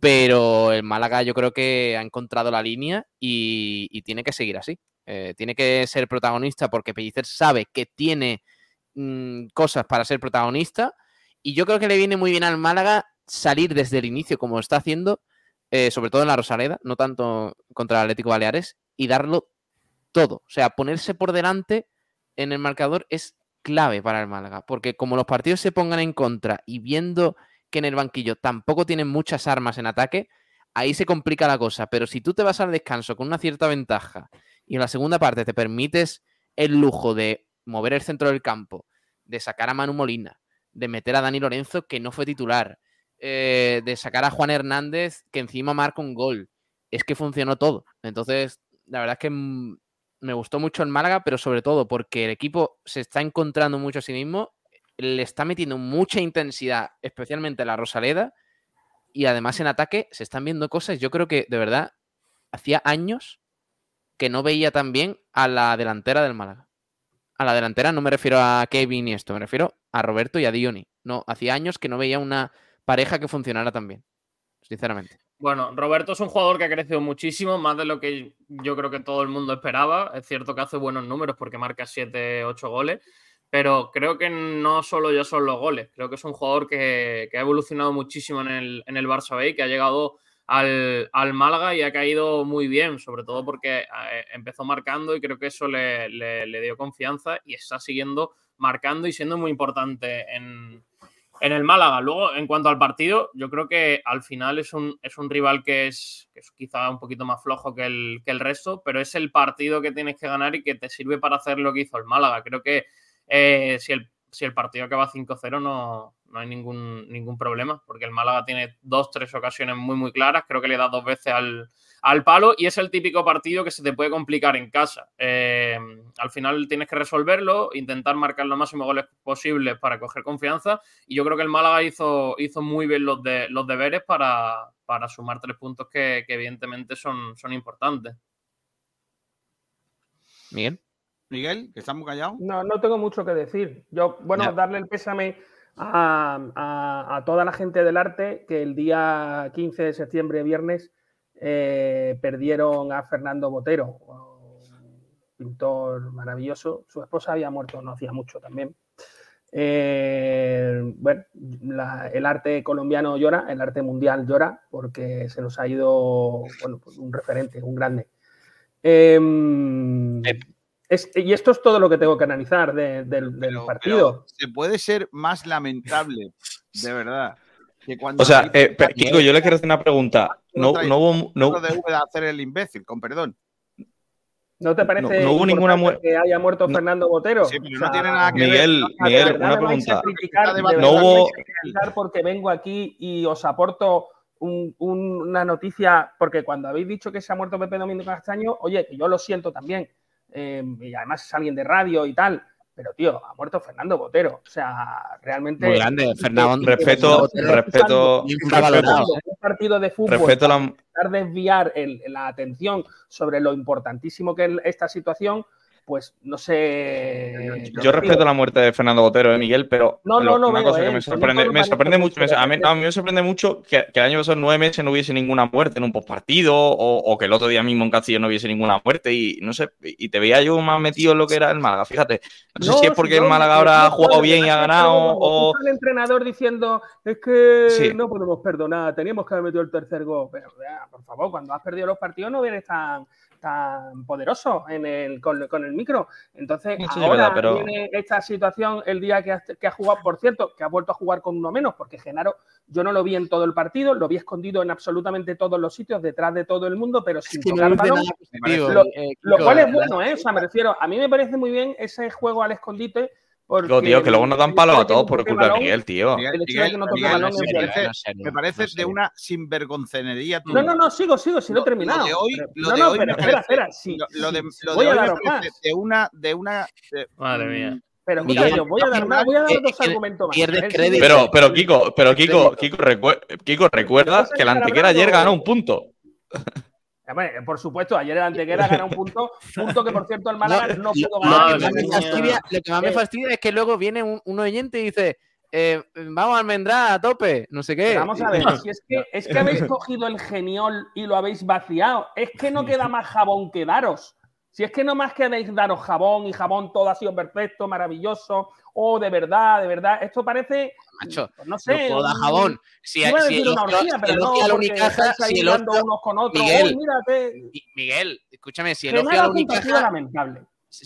Speaker 9: pero el Málaga yo creo que ha encontrado la línea y, y tiene que seguir así. Eh, tiene que ser protagonista porque Pellicer sabe que tiene mm, cosas para ser protagonista y yo creo que le viene muy bien al Málaga salir desde el inicio como está haciendo, eh, sobre todo en la Rosaleda, no tanto contra el Atlético Baleares, y darlo todo. O sea, ponerse por delante en el marcador es clave para el Málaga, porque como los partidos se pongan en contra y viendo que en el banquillo tampoco tienen muchas armas en ataque, ahí se complica la cosa. Pero si tú te vas al descanso con una cierta ventaja y en la segunda parte te permites el lujo de mover el centro del campo, de sacar a Manu Molina, de meter a Dani Lorenzo, que no fue titular, eh, de sacar a Juan Hernández, que encima marca un gol. Es que funcionó todo. Entonces, la verdad es que mm, me gustó mucho el Málaga, pero sobre todo porque el equipo se está encontrando mucho a sí mismo, le está metiendo mucha intensidad, especialmente la Rosaleda, y además en ataque se están viendo cosas. Yo creo que de verdad hacía años que no veía tan bien a la delantera del Málaga. A la delantera no me refiero a Kevin y esto, me refiero a Roberto y a Dioni. No, hacía años que no veía una pareja que funcionara tan bien, sinceramente.
Speaker 7: Bueno, Roberto es un jugador que ha crecido muchísimo, más de lo que yo creo que todo el mundo esperaba. Es cierto que hace buenos números porque marca 7, 8 goles, pero creo que no solo ya son los goles. Creo que es un jugador que, que ha evolucionado muchísimo en el, en el Barça B, que ha llegado al, al Málaga y ha caído muy bien, sobre todo porque eh, empezó marcando y creo que eso le, le- le dio confianza y está siguiendo marcando y siendo muy importante en, en el Málaga. Luego, en cuanto al partido, yo creo que al final es un, es un rival que es, que es quizá un poquito más flojo que el, que el resto, pero es el partido que tienes que ganar y que te sirve para hacer lo que hizo el Málaga. Creo que eh, si, el, si el partido acaba 5-0 no, no hay ningún, ningún problema, porque el Málaga tiene dos, tres ocasiones muy, muy claras, creo que le da dos veces al, al palo y es el típico partido que se te puede complicar en casa. Eh, al final tienes que resolverlo, intentar marcar los máximos goles posibles para coger confianza y yo creo que el Málaga hizo, hizo muy bien los, de, los deberes para, para sumar tres puntos que, que evidentemente son, son importantes.
Speaker 9: Miguel.
Speaker 3: Miguel, que está muy callado.
Speaker 11: No, no tengo mucho que decir. Yo, bueno, darle el pésame a, toda la gente del arte que el día 15 de septiembre, viernes, eh, perdieron a Fernando Botero, pintor maravilloso. Su esposa había muerto no hacía mucho también. Eh, bueno, el arte colombiano llora, el arte mundial llora, porque se nos ha ido bueno, pues un referente, un grande. Em, es- y esto es todo lo que tengo que analizar de- del, partido.
Speaker 3: Pero se puede ser más lamentable, de verdad, que cuando.
Speaker 8: O sea, eh, Kiko, yo le quiero hacer una pregunta. No,
Speaker 3: otra-
Speaker 8: no hubo, no,
Speaker 3: de hacer el imbécil, con perdón.
Speaker 11: ¿No te parece
Speaker 8: no- no hubo ninguna
Speaker 11: que haya muerto
Speaker 8: No.
Speaker 11: Fernando Botero?
Speaker 3: Sí, pero no tiene nada que ver.
Speaker 8: Miguel,
Speaker 11: de
Speaker 8: Miguel, una
Speaker 11: me vais a
Speaker 8: pregunta.
Speaker 11: criticar, de
Speaker 3: No
Speaker 8: No hubo-
Speaker 11: vais a criticar porque vengo aquí y os aporto un- un- una noticia, porque cuando habéis dicho que se ha muerto Pepe Domingo Castaño, oye, que yo lo siento también, eh, y además es alguien de radio y tal, pero tío, ha muerto Fernando Botero, o sea, realmente...
Speaker 9: Muy grande, Fernando.
Speaker 8: Respeto, respeto,
Speaker 11: un partido de fútbol
Speaker 8: respeto
Speaker 11: para
Speaker 8: la,
Speaker 11: intentar desviar el- la atención sobre lo importantísimo que es esta situación, pues no sé.
Speaker 8: Yo respeto la muerte de Fernando Botero, eh, Miguel, pero
Speaker 11: No, no lo
Speaker 8: una
Speaker 11: veo,
Speaker 8: cosa que
Speaker 11: eh,
Speaker 8: me
Speaker 11: no
Speaker 8: sorprende, me mucho, me- a, mí, a mí me sorprende mucho que, que el año pasado nueve meses no hubiese ninguna muerte en un postpartido o, o que el otro día mismo en Castillo no hubiese ninguna muerte y no sé, y te veía yo más metido en lo que era el Málaga, fíjate. No sé
Speaker 11: No,
Speaker 8: si es porque el Málaga ahora ha jugado bien y ha ganado o...
Speaker 11: al entrenador diciendo es que
Speaker 8: Sí.
Speaker 11: no podemos perdonar, teníamos que haber metido el tercer gol. Pero, por favor, cuando has perdido los partidos no eres tan, tan poderoso en el, con, con el micro. Entonces,
Speaker 8: Eso sí es
Speaker 11: ahora
Speaker 8: verdad, pero-
Speaker 11: viene esta situación el día que ha, que ha jugado, por cierto, que ha vuelto a jugar con uno menos, porque Genaro, yo no lo vi en todo el partido, lo vi escondido en absolutamente todos los sitios, detrás de todo el mundo, pero sin tocar balón.
Speaker 9: positivo,
Speaker 11: Lo,
Speaker 9: eh,
Speaker 11: cual es bueno, ¿eh? O sea, me refiero, a mí me parece muy bien ese juego al escondite. Porque
Speaker 8: Digo, tío, que luego nos dan palos a todos
Speaker 11: no
Speaker 8: por culpa de Miguel, tío.
Speaker 3: Miguel, Miguel,
Speaker 11: no
Speaker 3: Miguel,
Speaker 11: balón
Speaker 3: me parece.
Speaker 9: No, serio,
Speaker 3: me parece
Speaker 9: no,
Speaker 3: de una sinvergoncenería
Speaker 11: No,
Speaker 3: tuya.
Speaker 11: no, no, sigo, sigo, si no he
Speaker 3: Lo-
Speaker 11: terminado.
Speaker 3: Lo de hoy, lo
Speaker 11: no,
Speaker 3: de
Speaker 11: no,
Speaker 3: hoy
Speaker 11: pero
Speaker 3: me
Speaker 11: espera,
Speaker 3: parece-
Speaker 11: espera, sí,
Speaker 3: lo, lo de, una, de una. de-
Speaker 7: Madre mía.
Speaker 11: Pero
Speaker 9: Miguel,
Speaker 11: escucha, yo voy a dar más, voy a dar
Speaker 9: eh,
Speaker 11: dos
Speaker 9: eh,
Speaker 11: argumentos más.
Speaker 9: pierdes crédito.
Speaker 8: Pero, pero Kiko, pero Kiko. Kiko, Kiko, recuerda que
Speaker 11: estar
Speaker 8: Antequera ayer ganó un punto.
Speaker 11: Hombre, por supuesto, ayer el Antequera gana un punto, punto que por cierto el Málaga no,
Speaker 9: lo-
Speaker 11: pudo
Speaker 9: lo
Speaker 11: ganar.
Speaker 9: fastidia- Lo que más me
Speaker 11: Eh.
Speaker 9: fastidia es que luego viene un, un oyente y dice, eh, vamos a almendrar a tope, no sé qué.
Speaker 11: Pero vamos a ver, si es que, es que habéis cogido el geniol y lo habéis vaciado. Es que no queda más jabón que daros. Si es que no más queréis daros jabón y jabón todo ha sido perfecto, maravilloso, oh, de verdad, de verdad. Esto parece,
Speaker 9: Macho,
Speaker 11: no
Speaker 9: no
Speaker 11: sé. un-
Speaker 9: jabón. Si, si el otro-
Speaker 11: orgía,
Speaker 9: el
Speaker 11: no,
Speaker 9: a la Unicaja, si el otro-
Speaker 11: unos con otros.
Speaker 9: Miguel,
Speaker 11: Uy,
Speaker 9: Miguel, escúchame, si el ocio a la Unicaja,
Speaker 11: lamentable.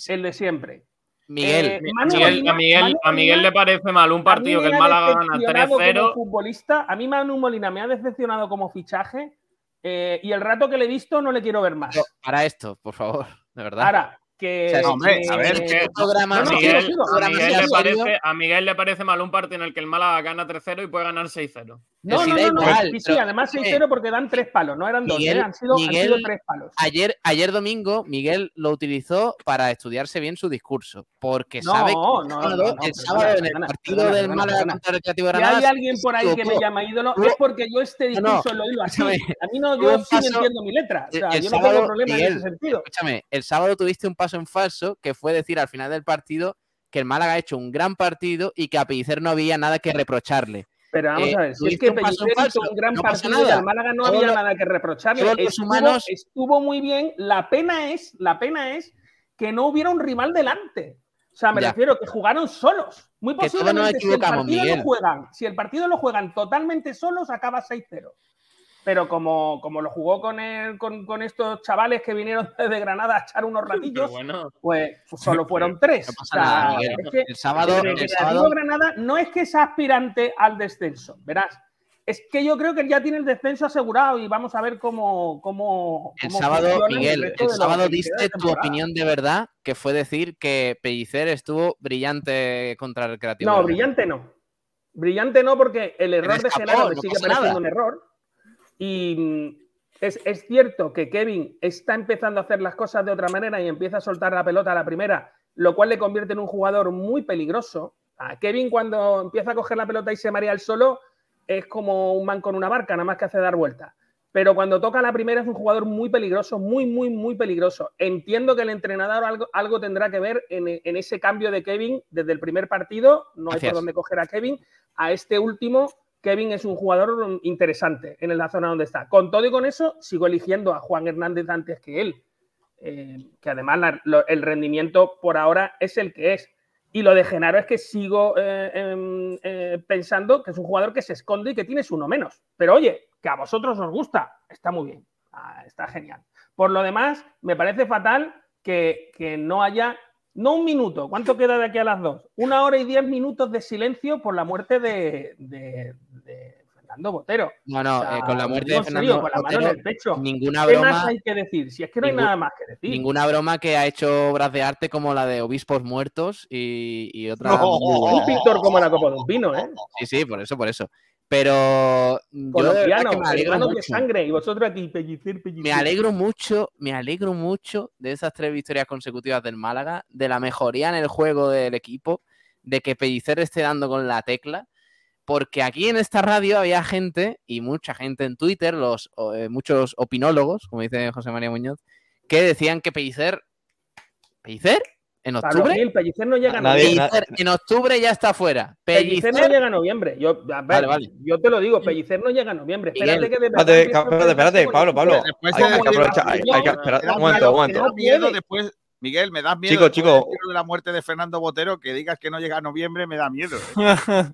Speaker 11: El de siempre.
Speaker 9: Miguel,
Speaker 11: Eh,
Speaker 7: Miguel-
Speaker 11: Molina-
Speaker 7: a, Miguel,
Speaker 11: Manu
Speaker 7: a Miguel le parece mal un partido que el Málaga gana
Speaker 11: decepcionado
Speaker 7: 3-0.
Speaker 11: Como futbolista, a mí Manu Molina me ha decepcionado como fichaje eh, y el rato que le he visto no le quiero ver más.
Speaker 9: no, para esto, por favor, de verdad.
Speaker 11: Ahora, que.
Speaker 9: O sea,
Speaker 11: que-
Speaker 3: hombre, a ver,
Speaker 9: ¿qué programa
Speaker 11: No, no,
Speaker 7: Miguel,
Speaker 11: sigo, sigo.
Speaker 7: a
Speaker 9: programa
Speaker 7: Miguel
Speaker 9: sea
Speaker 7: le parece, a Miguel le parece mal un partido en el que el Málaga gana 3-0 y puede ganar 6-0.
Speaker 11: No,
Speaker 9: si
Speaker 11: no, no, no.
Speaker 9: igual,
Speaker 11: sí, sí, además
Speaker 9: escúchame,
Speaker 11: 6-0 porque dan tres palos, no eran dos,
Speaker 9: Miguel-
Speaker 11: eh, han, sido, han
Speaker 9: Miguel-
Speaker 11: sido tres palos.
Speaker 9: Ayer, ayer domingo, Miguel lo utilizó para estudiarse bien su discurso, porque
Speaker 11: No,
Speaker 9: sabe que
Speaker 11: no,
Speaker 9: el
Speaker 11: no,
Speaker 9: sábado,
Speaker 11: no, no,
Speaker 9: el sábado en el partido del Málaga contra el Recreativo
Speaker 11: Si
Speaker 9: Granada.
Speaker 11: hay alguien por ahí que me llama ídolo, es porque yo este
Speaker 9: No, no,
Speaker 11: discurso lo hilo así. A mí no, yo sí entiendo mi letra. O sea,
Speaker 9: el
Speaker 11: yo no
Speaker 9: sábado,
Speaker 11: tengo problema en ese sentido.
Speaker 9: Escúchame, el sábado tuviste un paso en falso que fue decir al final del partido que el Málaga ha hecho un gran partido y que a Pellicer no había nada que reprocharle.
Speaker 11: Pero vamos
Speaker 9: Eh,
Speaker 11: a ver, si es que Pellicer hizo un gran
Speaker 9: no
Speaker 11: partido y al Málaga no había nada que reprocharle.
Speaker 9: los
Speaker 11: Estuvo,
Speaker 9: humanos-
Speaker 11: estuvo muy bien. La pena es, la pena es que no hubiera un rival delante. O sea, me
Speaker 9: Ya.
Speaker 11: refiero que jugaron solos. Muy posiblemente si el partido
Speaker 9: Miguel.
Speaker 11: lo juegan, si el partido lo juegan totalmente solos, acaba 6-0. Pero como, como lo jugó con, el, con, con estos chavales que vinieron desde Granada a echar unos ratillos,
Speaker 7: bueno,
Speaker 11: pues solo fueron tres. O sea, es que
Speaker 9: El sábado,
Speaker 11: el
Speaker 9: sábado,
Speaker 11: Granada no es que sea aspirante al descenso, verás. Es que yo creo que ya tiene el descenso asegurado y vamos a ver cómo. cómo
Speaker 9: el sábado, Miguel, el sábado diste tu opinión de verdad, que fue decir que Pellicer estuvo brillante contra el Recreativo.
Speaker 11: No, brillante no. Brillante no, porque el error de
Speaker 9: escapó,
Speaker 11: Genaro
Speaker 9: no
Speaker 11: sigue pareciendo un error. Y mm, es, es cierto que Kevin está empezando a hacer las cosas de otra manera y empieza a soltar la pelota a la primera, lo cual le convierte en un jugador muy peligroso. A Kevin cuando empieza a coger la pelota y se marea el solo, es como un man con una barca, nada más que hace dar vueltas. Pero cuando toca la primera es un jugador muy peligroso, muy, muy, muy peligroso. Entiendo que el entrenador algo, algo tendrá que ver en, en ese cambio de Kevin desde el primer partido. No hay
Speaker 9: Gracias.
Speaker 11: por dónde coger a Kevin. A este último, Kevin es un jugador interesante en la zona donde está. Con todo y con eso, sigo eligiendo a Juan Hernández antes que él. Eh, que además el rendimiento por ahora es el que es. Y lo de Genaro es que sigo eh, em, eh, pensando que es un jugador que se esconde y que tienes uno menos. Pero oye, que a vosotros os gusta, está muy bien, Ah, está genial. Por lo demás, me parece fatal que no haya, no un minuto, ¿cuánto queda de aquí a las dos? Una hora y diez minutos de silencio por la muerte de, de- de Fernando Botero.
Speaker 9: No, no,
Speaker 11: O sea,
Speaker 9: eh, con la muerte de
Speaker 11: serio,
Speaker 9: Fernando
Speaker 11: con la mano
Speaker 9: Botero,
Speaker 11: en el pecho.
Speaker 9: ninguna
Speaker 11: ¿Qué
Speaker 9: broma-
Speaker 11: más hay que decir? Si es que no hay
Speaker 9: Ningún-
Speaker 11: nada más que decir.
Speaker 9: Ninguna broma que ha hecho obras de arte como la de obispos muertos y, y otra.
Speaker 11: No, un pintor como la copa de un vino, ¿eh?
Speaker 9: Sí, sí, por eso, por eso. Pero yo de verdad
Speaker 11: Colombiano,
Speaker 9: que me alegro
Speaker 11: de
Speaker 9: mucho.
Speaker 11: sangre, y vosotros aquí.
Speaker 9: Me alegro mucho, me alegro mucho de esas tres victorias consecutivas del Málaga, de la mejoría en el juego del equipo, de que Pellicer esté dando con la tecla, porque aquí en esta radio había gente, y mucha gente en Twitter, los eh, muchos opinólogos, como dice José María Muñoz, que decían que Pellicer, ¿Pellicer? ¿En octubre?
Speaker 11: Gil, Pellicer no llega a
Speaker 8: Nadie-
Speaker 11: noviembre.
Speaker 9: Pellicer en octubre ya está fuera.
Speaker 11: Pellicer
Speaker 9: Pellicer,
Speaker 11: no llega a noviembre. Yo, a ver,
Speaker 9: Vale, vale.
Speaker 11: yo te lo digo, Pellicer no llega a noviembre.
Speaker 9: Miguel,
Speaker 11: Espérate que de verdad
Speaker 8: Espérate,
Speaker 11: a
Speaker 8: espérate, espérate, Pablo, Pablo. Hay
Speaker 3: de
Speaker 8: que
Speaker 3: decir-
Speaker 8: aprovechar, hay, hay que esperar. Un momento, un
Speaker 3: me da
Speaker 8: momento.
Speaker 3: miedo después, Miguel, me da miedo.
Speaker 8: Chico, chico.
Speaker 3: de decir la muerte de Fernando Botero, que digas que no llega a noviembre, me da miedo.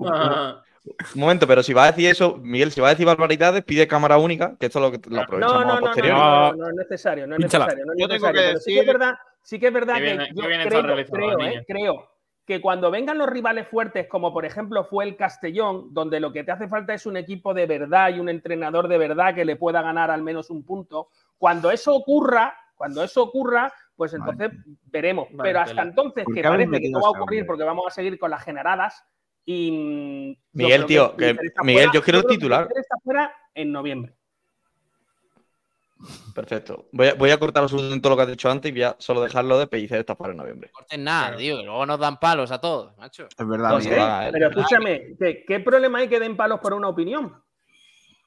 Speaker 8: Un momento, pero si va a decir eso, Miguel, si va a decir barbaridades, pide cámara única, que esto es lo que lo
Speaker 11: No,
Speaker 8: aprovechamos
Speaker 11: no,
Speaker 8: a
Speaker 11: no, no,
Speaker 8: posteriori.
Speaker 11: no, no, no es necesario, no es necesario. No es
Speaker 3: Yo tengo
Speaker 11: necesario,
Speaker 3: que
Speaker 11: pero sí que
Speaker 3: decir-
Speaker 11: es verdad, sí que es verdad que yo creo, eh, creo que cuando vengan los rivales fuertes, como por ejemplo fue el Castellón, donde lo que te hace falta es un equipo de verdad y un entrenador de verdad que le pueda ganar al menos un punto, cuando eso ocurra, cuando eso ocurra, pues entonces veremos.
Speaker 7: Vale,
Speaker 11: Pero hasta entonces,
Speaker 3: ¿Por
Speaker 11: que parece que no va a ocurrir
Speaker 3: hombre?
Speaker 11: porque vamos a seguir con las generadas. Y mm,
Speaker 8: Miguel, tío, que- Miguel,
Speaker 11: fuera-
Speaker 8: yo quiero el titular.
Speaker 11: Está fuera en noviembre.
Speaker 8: Perfecto. Voy a, voy a cortar absolutamente todo lo que has dicho antes y voy a solo dejarlo de Pellicer esta para en noviembre.
Speaker 9: corten nada, tío, que luego nos dan palos a todos, macho.
Speaker 3: Es verdad,
Speaker 8: No, sí,
Speaker 3: Miguel.
Speaker 8: va, eh.
Speaker 11: Pero escúchame, ¿qué, qué problema hay que den palos por una opinión?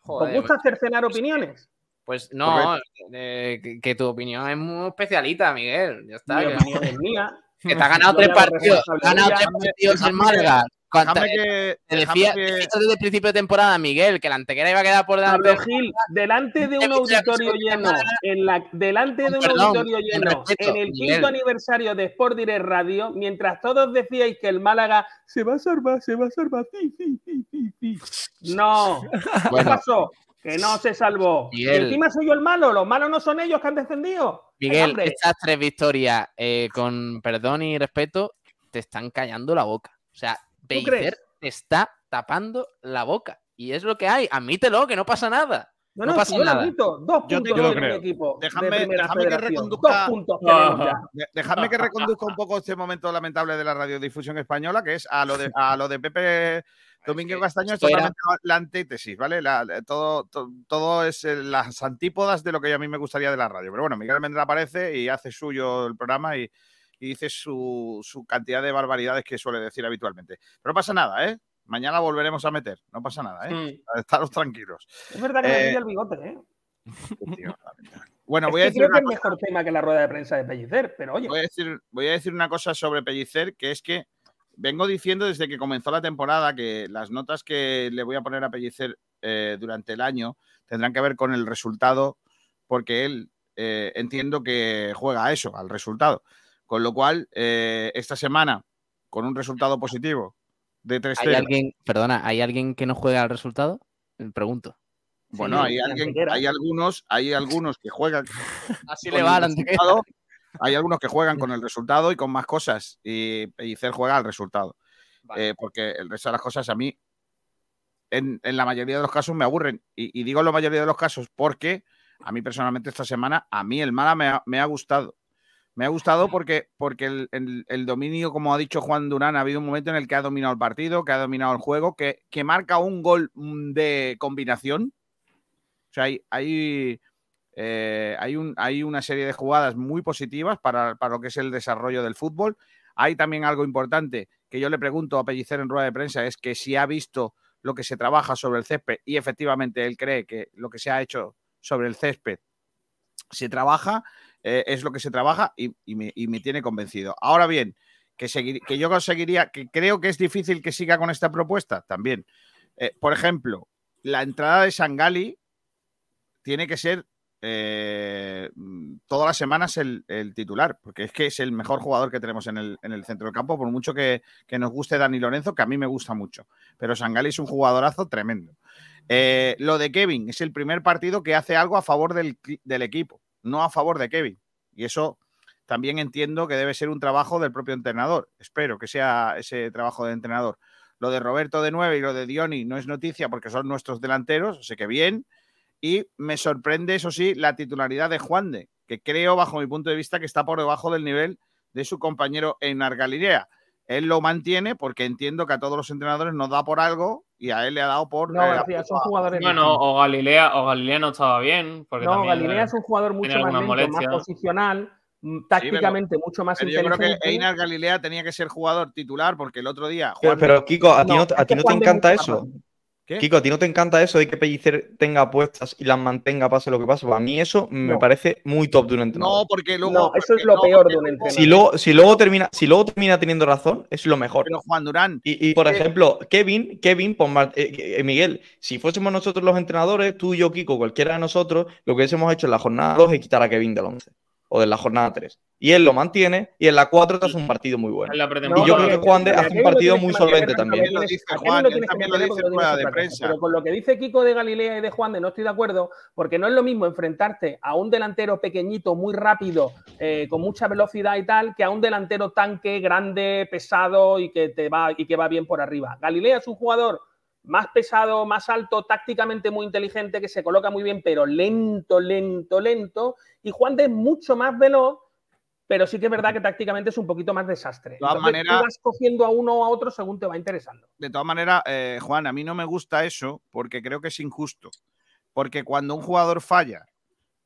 Speaker 11: ¿Os
Speaker 9: Joder,
Speaker 11: gusta cercenar opiniones?
Speaker 9: Pues no, eh, que, que tu opinión es muy especialita, Miguel. Ya está.
Speaker 11: Mi
Speaker 9: Que,
Speaker 11: opinión es mía.
Speaker 9: que te ha ganado tres partidos. Ha ganado tres partidos en Málaga. Cuanta-
Speaker 3: que.
Speaker 9: Te decía,
Speaker 3: que-
Speaker 9: desde el principio de temporada, Miguel, que la antequera iba a quedar por delante.
Speaker 11: Pablo Gil, delante de un auditorio lleno, en la, delante de un
Speaker 9: Perdón,
Speaker 11: auditorio lleno,
Speaker 9: respeto,
Speaker 11: en el
Speaker 9: Miguel.
Speaker 11: quinto aniversario de Sport Direct Radio, mientras todos decíais que el Málaga se va a salvar, se va a salvar, sí, sí, sí, sí, sí. No, ¿qué pasó? Que no se salvó.
Speaker 9: Miguel.
Speaker 11: Encima soy yo el malo, los malos no son ellos que han descendido.
Speaker 9: Miguel,
Speaker 11: hombre.
Speaker 9: estas tres victorias, eh, con perdón y respeto, te están callando la boca. O sea, Pellicer te está tapando la boca. Y es lo que hay. Admítelo, que no pasa nada.
Speaker 11: No,
Speaker 9: no
Speaker 11: no,
Speaker 9: pasa
Speaker 11: si yo
Speaker 9: nada.
Speaker 11: admito. Dos
Speaker 3: Yo
Speaker 11: puntos
Speaker 3: te- yo
Speaker 10: creo.
Speaker 11: equipo
Speaker 3: Déjame-
Speaker 11: de
Speaker 3: que reconduzca-
Speaker 11: Dos puntos
Speaker 3: Dejadme que reconduzca un poco este momento lamentable de la radiodifusión española, que es a lo de, a lo de Pepe Domingo
Speaker 9: que
Speaker 3: Castaño, es totalmente la antítesis, ¿vale? La- todo, to- todo es eh, las antípodas de lo que a mí me gustaría de la radio. Pero bueno, Miguel Almendra aparece y hace suyo el programa y, y dice su, su cantidad de barbaridades que suele decir habitualmente. Pero no pasa nada, ¿eh? Mañana volveremos a meter, no pasa nada, ¿eh?
Speaker 11: Mm.
Speaker 3: Estaros tranquilos.
Speaker 11: Es verdad que me
Speaker 3: Eh,
Speaker 11: pilla el bigote, ¿eh?
Speaker 3: Tío, Bueno,
Speaker 11: Es
Speaker 3: voy a decir
Speaker 11: creo que es mejor tema que la rueda de prensa de Pellicer, pero oye.
Speaker 3: voy a decir, voy a decir una cosa sobre Pellicer, que es que vengo diciendo desde que comenzó la temporada que las notas que le voy a poner a Pellicer eh, durante el año tendrán que ver con el resultado, porque él eh, entiendo que juega a eso, al resultado. Con lo cual, eh, esta semana, con un resultado positivo de 3
Speaker 9: ¿Hay alguien, perdona, ¿hay alguien que no juega al resultado? Pregunto.
Speaker 3: Bueno,
Speaker 11: Sí,
Speaker 3: hay alguien, algunos, hay algunos que juegan
Speaker 9: Así
Speaker 3: con
Speaker 9: le va a
Speaker 3: el
Speaker 9: la
Speaker 3: Hay algunos que juegan con el resultado y con más cosas. Y Pellicer juega al resultado.
Speaker 9: Vale.
Speaker 3: Eh, porque el resto de las cosas a mí, en, en la mayoría de los casos, me aburren. Y, y digo en la mayoría de los casos porque a mí personalmente esta semana, a mí el Mala me ha, me ha gustado. Me ha gustado porque, porque el, el- dominio, como ha dicho Juan Durán, ha habido un momento en el que ha dominado el partido, que ha dominado el juego, que, que marca un gol mm, de combinación. O sea, hay, hay, eh, hay, un- hay una serie de jugadas muy positivas para, para lo que es el desarrollo del fútbol. Hay también algo importante que yo le pregunto a Pellicer en rueda de prensa, es que si ha visto lo que se trabaja sobre el césped y efectivamente él cree que lo que se ha hecho sobre el césped se trabaja, eh, es lo que se trabaja y, me, tiene convencido. Ahora bien, que, que yo conseguiría, que creo que es difícil que siga con esta propuesta también. Eh, por ejemplo, la entrada de Sangali tiene que ser eh, todas las semanas el, titular, porque es que es el mejor jugador que tenemos en el, en el centro del campo, por mucho que, nos guste Dani Lorenzo, que a mí me gusta mucho. Pero Sangali es un jugadorazo tremendo. Lo de Kevin es el primer partido que hace algo a favor del equipo, no a favor de Kevin. Y eso también entiendo que debe ser un trabajo del propio entrenador. Espero que sea ese trabajo del entrenador. Lo de Roberto de 9 y lo de Dioni no es noticia porque son nuestros delanteros, sé que bien. Y me sorprende, eso sí, la titularidad de Juan de, que creo, bajo mi punto de vista, que está por debajo del nivel de su compañero Einar Galilea. Él lo mantiene porque entiendo que a todos los entrenadores nos da por algo y a él le ha dado por.
Speaker 11: No,
Speaker 3: eh,
Speaker 11: García, son jugadores
Speaker 7: Bueno, o Galilea, o Galilea no estaba bien. Porque
Speaker 11: No, Galilea
Speaker 7: eh,
Speaker 11: es un jugador mucho más lento, más posicional, mm, tácticamente mucho más
Speaker 3: Pero yo creo
Speaker 11: inteligente.
Speaker 3: que Einar Galilea tenía que ser jugador titular porque el otro día.
Speaker 8: Pero,
Speaker 3: Juan-
Speaker 8: pero, Kiko, ¿a ti no,
Speaker 3: No,
Speaker 8: a ti no te encanta eso?
Speaker 3: ¿Qué?
Speaker 8: Kiko, ¿a ti no te encanta eso de que Pellicer tenga apuestas y las mantenga pase lo que pase? Para mí eso me
Speaker 3: No.
Speaker 8: parece muy top de un entrenador.
Speaker 3: No, porque luego.
Speaker 11: No, eso es lo
Speaker 3: no,
Speaker 11: peor de un entrenador.
Speaker 8: Si luego, si luego termina, si luego termina teniendo razón, es lo mejor.
Speaker 3: Pero Juan Durán.
Speaker 8: Y, y, por
Speaker 3: eh,
Speaker 8: ejemplo, Kevin, Kevin, pues, Mar- eh, eh, Miguel, si fuésemos nosotros los entrenadores, tú, yo, Kiko, cualquiera de nosotros, lo que hubiésemos hecho en la jornada 2 es quitar a Kevin del 11 o de la jornada 3. Y él lo mantiene y en la 4 te hace un partido muy bueno.
Speaker 7: En la
Speaker 8: y yo creo que Juan de hace un partido muy solvente también.
Speaker 11: lo
Speaker 3: dice Juan, él lo dice en rueda de prensa.
Speaker 11: Pero con lo que dice Kiko de Galilea y de Juan de no estoy de acuerdo, porque no es lo mismo enfrentarte a un delantero pequeñito, muy rápido, eh, con mucha velocidad y tal, que a un delantero tanque, grande, pesado y que te va y que va bien por arriba. Galilea es un jugador más pesado, más alto, tácticamente muy inteligente, que se coloca muy bien, pero lento, lento, lento. Y Juan de es mucho más veloz, pero sí que es verdad que tácticamente es un poquito más desastre.
Speaker 3: todas
Speaker 11: Entonces, tú
Speaker 3: maneras-
Speaker 11: vas cogiendo a uno o a otro según te va interesando.
Speaker 3: De todas maneras, eh, Juan, a mí no me gusta eso porque creo que es injusto. Porque cuando un jugador falla,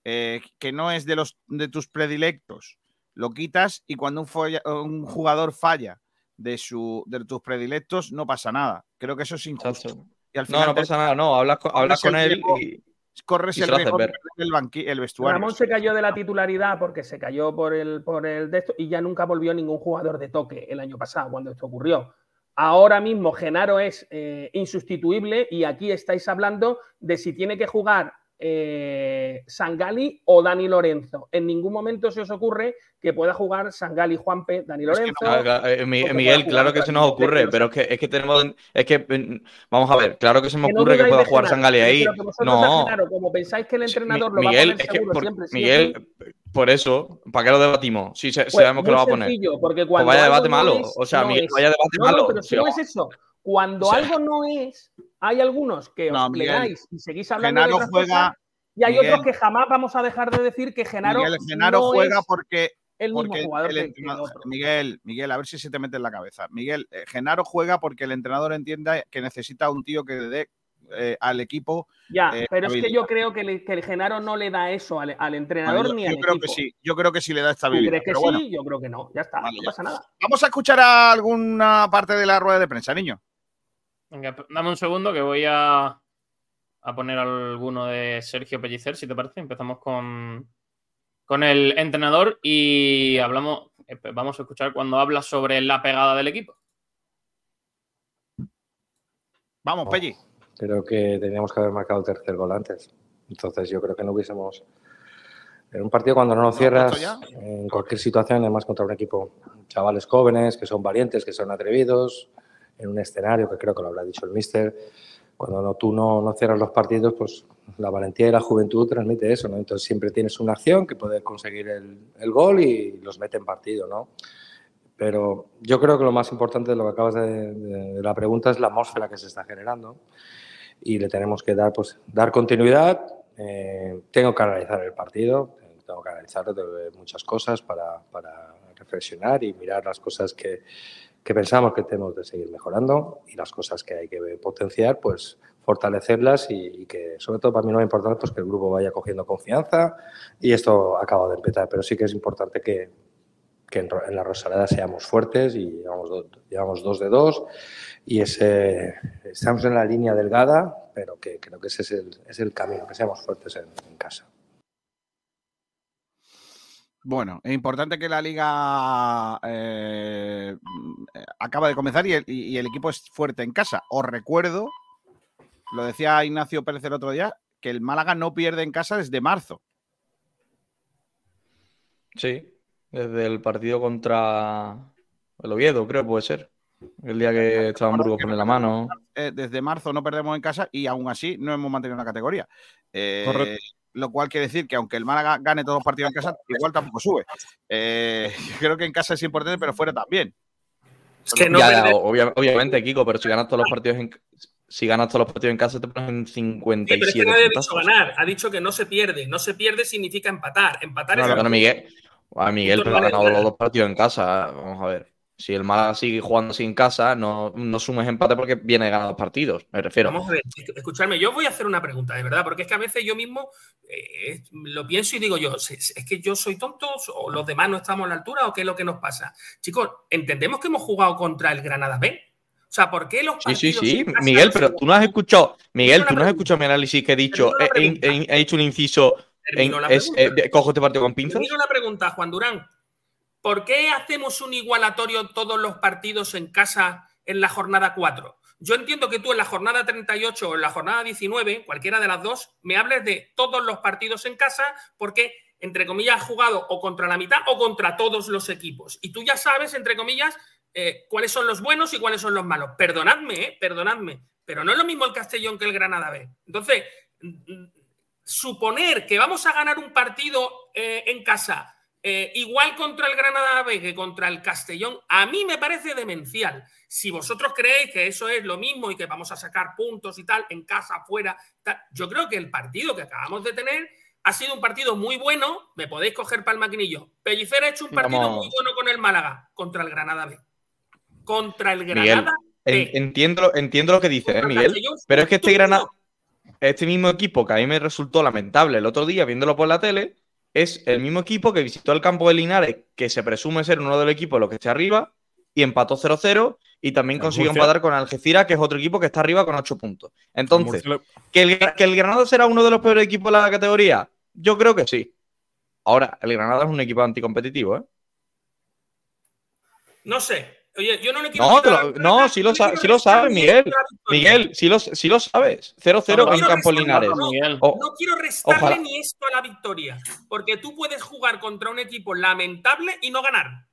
Speaker 3: eh, que no es de, los, de tus predilectos, lo quitas y cuando un, folla- un jugador falla de, su, de tus predilectos, no pasa nada. Creo que eso es injusto. Y al
Speaker 8: No,
Speaker 3: final
Speaker 8: no
Speaker 3: te-
Speaker 8: pasa nada, no, hablas con, hablas con él y,
Speaker 3: corres el riesgo de
Speaker 8: ver.
Speaker 3: perder el, banqui- el vestuario.
Speaker 11: Ramón se cayó de la titularidad porque se cayó por el, por el de esto y ya nunca volvió ningún jugador de toque el año pasado cuando esto ocurrió. Ahora mismo Genaro es eh, insustituible y aquí estáis hablando de si tiene que jugar eh, Sangali o Dani Lorenzo. En ningún momento se os ocurre que pueda jugar Sangali Juanpe, Dani Lorenzo.
Speaker 8: Claro, eh,
Speaker 11: que
Speaker 8: Miguel, claro que se nos ocurre, pero es que, es que tenemos. Es que, mm, vamos a ver, claro que se me
Speaker 11: Que no
Speaker 8: ocurre que pueda jugar Sangali ahí. No,
Speaker 11: como pensáis que el
Speaker 8: Sí,
Speaker 11: entrenador lo
Speaker 8: Miguel,
Speaker 11: va a poner seguro
Speaker 8: por-
Speaker 11: siempre, sí
Speaker 8: Miguel,
Speaker 11: sí,
Speaker 8: por eso, ¿para qué lo debatimos? Si se-
Speaker 11: Pues
Speaker 8: sabemos que lo va a poner.
Speaker 11: sencillo, porque
Speaker 8: Pues vaya debate malo. o sea,
Speaker 11: no
Speaker 8: Miguel,
Speaker 11: es.
Speaker 8: vaya debate malo.
Speaker 11: pero si no es eso. Cuando
Speaker 8: o sea-
Speaker 11: algo no es, hay algunos que os
Speaker 3: No,
Speaker 11: plegáis y seguís hablando
Speaker 3: Genaro
Speaker 11: de
Speaker 3: juega-
Speaker 11: cosas, y hay
Speaker 3: Miguel.
Speaker 11: otros que jamás vamos a dejar de decir que Genaro,
Speaker 3: Miguel, Genaro
Speaker 11: no
Speaker 3: juega
Speaker 11: es
Speaker 3: porque
Speaker 11: el mismo jugador
Speaker 3: el
Speaker 11: que- que
Speaker 3: entrenador-
Speaker 11: otro.
Speaker 3: Miguel, Miguel, a ver si se te mete en la cabeza. Miguel, eh, Genaro juega porque el entrenador entienda que necesita un tío que le dé eh, al equipo.
Speaker 11: Ya,
Speaker 3: eh,
Speaker 11: pero es que yo creo que, le- que el Genaro no le da eso al, entrenador
Speaker 3: yo,
Speaker 11: ni
Speaker 3: yo
Speaker 11: al
Speaker 3: creo
Speaker 11: equipo.
Speaker 3: que sí, yo creo que sí le da
Speaker 11: ¿Tú
Speaker 3: estabilidad.
Speaker 11: crees que
Speaker 3: pero
Speaker 11: sí?
Speaker 3: bueno,
Speaker 11: Yo creo que no. Ya está,
Speaker 3: Vale,
Speaker 11: no
Speaker 3: ya.
Speaker 11: pasa nada.
Speaker 3: vamos a escuchar a alguna parte de la rueda de prensa, niño.
Speaker 7: Venga, dame un segundo que voy a, a poner alguno de Sergio Pellicer, si te parece. Empezamos con, con el entrenador y hablamos, eh, vamos a escuchar cuando habla sobre la pegada del equipo.
Speaker 3: Vamos, Pelli.
Speaker 12: Creo que teníamos que haber marcado el tercer gol antes. Entonces yo creo que no hubiésemos... En un partido cuando no lo cierras,
Speaker 3: ya?
Speaker 12: en cualquier situación, además contra un equipo, chavales jóvenes, que son valientes, que son atrevidos, en un escenario que creo que lo habrá dicho el míster, cuando no, tú no, no cierras los partidos, pues la valentía y la juventud transmite eso, ¿no? Entonces siempre tienes una acción que puede conseguir el, el gol y los mete en partido, ¿no? Pero yo creo que lo más importante de lo que acabas de, de- de la pregunta es la atmósfera que se está generando y le tenemos que dar, pues, dar continuidad. Eh, tengo que analizar el partido, tengo que analizar muchas cosas para, para reflexionar y mirar las cosas que, que pensamos que tenemos de seguir mejorando y las cosas que hay que potenciar, pues fortalecerlas y, que sobre todo para mí lo más importante pues que el grupo vaya cogiendo confianza y esto acaba de empezar, pero sí que es importante que, que en, la Rosaleda seamos fuertes y llevamos, llevamos dos de dos y ese, estamos en la línea delgada, pero que creo que ese es el, es el camino, que seamos fuertes en, en casa.
Speaker 3: Bueno, es importante que la liga eh, acaba de comenzar y el, y- y el equipo es fuerte en casa. Os recuerdo, lo decía Ignacio Pérez el otro día, que el Málaga no pierde en casa desde marzo.
Speaker 8: Sí, desde el partido contra el Oviedo, creo que puede ser. El día que estaba en Burgos pone la mano.
Speaker 3: Eh, desde marzo no perdemos en casa y aún así no hemos mantenido una categoría. Eh,
Speaker 10: Correcto.
Speaker 3: Lo cual quiere decir que aunque el Málaga gane todos los partidos en casa, igual tampoco sube. Eh, creo que en casa es importante, pero fuera también.
Speaker 13: Es que no
Speaker 8: Ya, ya,
Speaker 13: perder-
Speaker 8: obvia- obviamente, Kiko, pero si ganas todos los partidos en si ganas todos los partidos en casa te pones en
Speaker 13: Sí,
Speaker 8: 57
Speaker 13: pero es que nadie ha dicho ganar, ha dicho que no se pierde. No se pierde significa empatar. Empatar es
Speaker 8: Bueno, Miguel, a Miguel, pero ha ganado los dos partidos en casa. Vamos a ver. Si el Málaga sigue jugando en casa, no, no sumes empate porque viene ganando partidos, me refiero.
Speaker 13: Vamos a ver, escuchadme, yo voy a hacer una pregunta, de verdad, porque es que a veces yo mismo eh, lo pienso y digo yo, ¿es que yo soy tonto o los demás no estamos a la altura o qué es lo que nos pasa? Chicos, entendemos que hemos jugado contra el Granada B. O sea, ¿por qué los
Speaker 8: Sí, sí,
Speaker 13: partidos
Speaker 8: sí.
Speaker 13: en casa
Speaker 8: Miguel, pero tú no has escuchado, Miguel,
Speaker 13: una
Speaker 8: tú no has escuchado mi análisis que he dicho, he, he- hecho un inciso en, es, eh, cojo este partido con pinzas.
Speaker 13: Termino la pregunta, Juan Durán. ¿Por qué hacemos un igualatorio todos los partidos en casa en la jornada 4? Yo entiendo que tú en la jornada 38 o en la jornada 19, cualquiera de las dos, me hables de todos los partidos en casa porque, entre comillas, has jugado o contra la mitad o contra todos los equipos. Y tú ya sabes, entre comillas, eh, cuáles son los buenos y cuáles son los malos. Perdonadme, eh, perdonadme, pero no es lo mismo el Castellón que el Granada B. Entonces, mm, suponer que vamos a ganar un partido eh, en casa eh, igual contra el Granada B que contra el Castellón, a mí me parece demencial. Si vosotros creéis que eso es lo mismo y que vamos a sacar puntos y tal, en casa, afuera, tal, yo creo que el partido que acabamos de tener ha sido un partido muy bueno. Me podéis coger para el maquinillo. Pellicer ha hecho un partido
Speaker 8: Vamos.
Speaker 13: muy bueno con el Málaga contra el Granada B. Contra el Granada B.
Speaker 8: entiendo, entiendo lo que dices, ¿eh, Miguel.
Speaker 13: Castellón
Speaker 8: Pero es que este Granada, este mismo equipo que a mí me resultó lamentable el otro día viéndolo por la tele, es el mismo equipo que visitó el campo de Linares, que se presume ser uno de los equipos los que está arriba, y empató 0-0, y también consiguió
Speaker 10: Murcia.
Speaker 8: empatar con Algeciras, que es otro equipo que está arriba con 8 puntos. Entonces, ¿que el, ¿que el Granada será uno de los peores equipos de la categoría? Yo creo que sí. Ahora, el Granada es un equipo anticompetitivo, ¿eh?
Speaker 13: No sé. Oye, yo no le quiero
Speaker 8: No, lo- no, sí lo, sa- sí sabes, Miguel. Miguel, sí lo, sí lo sabes. 0-0
Speaker 13: No
Speaker 8: en campo Linares.
Speaker 13: no,
Speaker 7: Miguel.
Speaker 8: O-
Speaker 13: No quiero restarle
Speaker 8: Ojalá.
Speaker 13: ni esto a la victoria, porque tú puedes jugar contra un equipo lamentable y no ganar.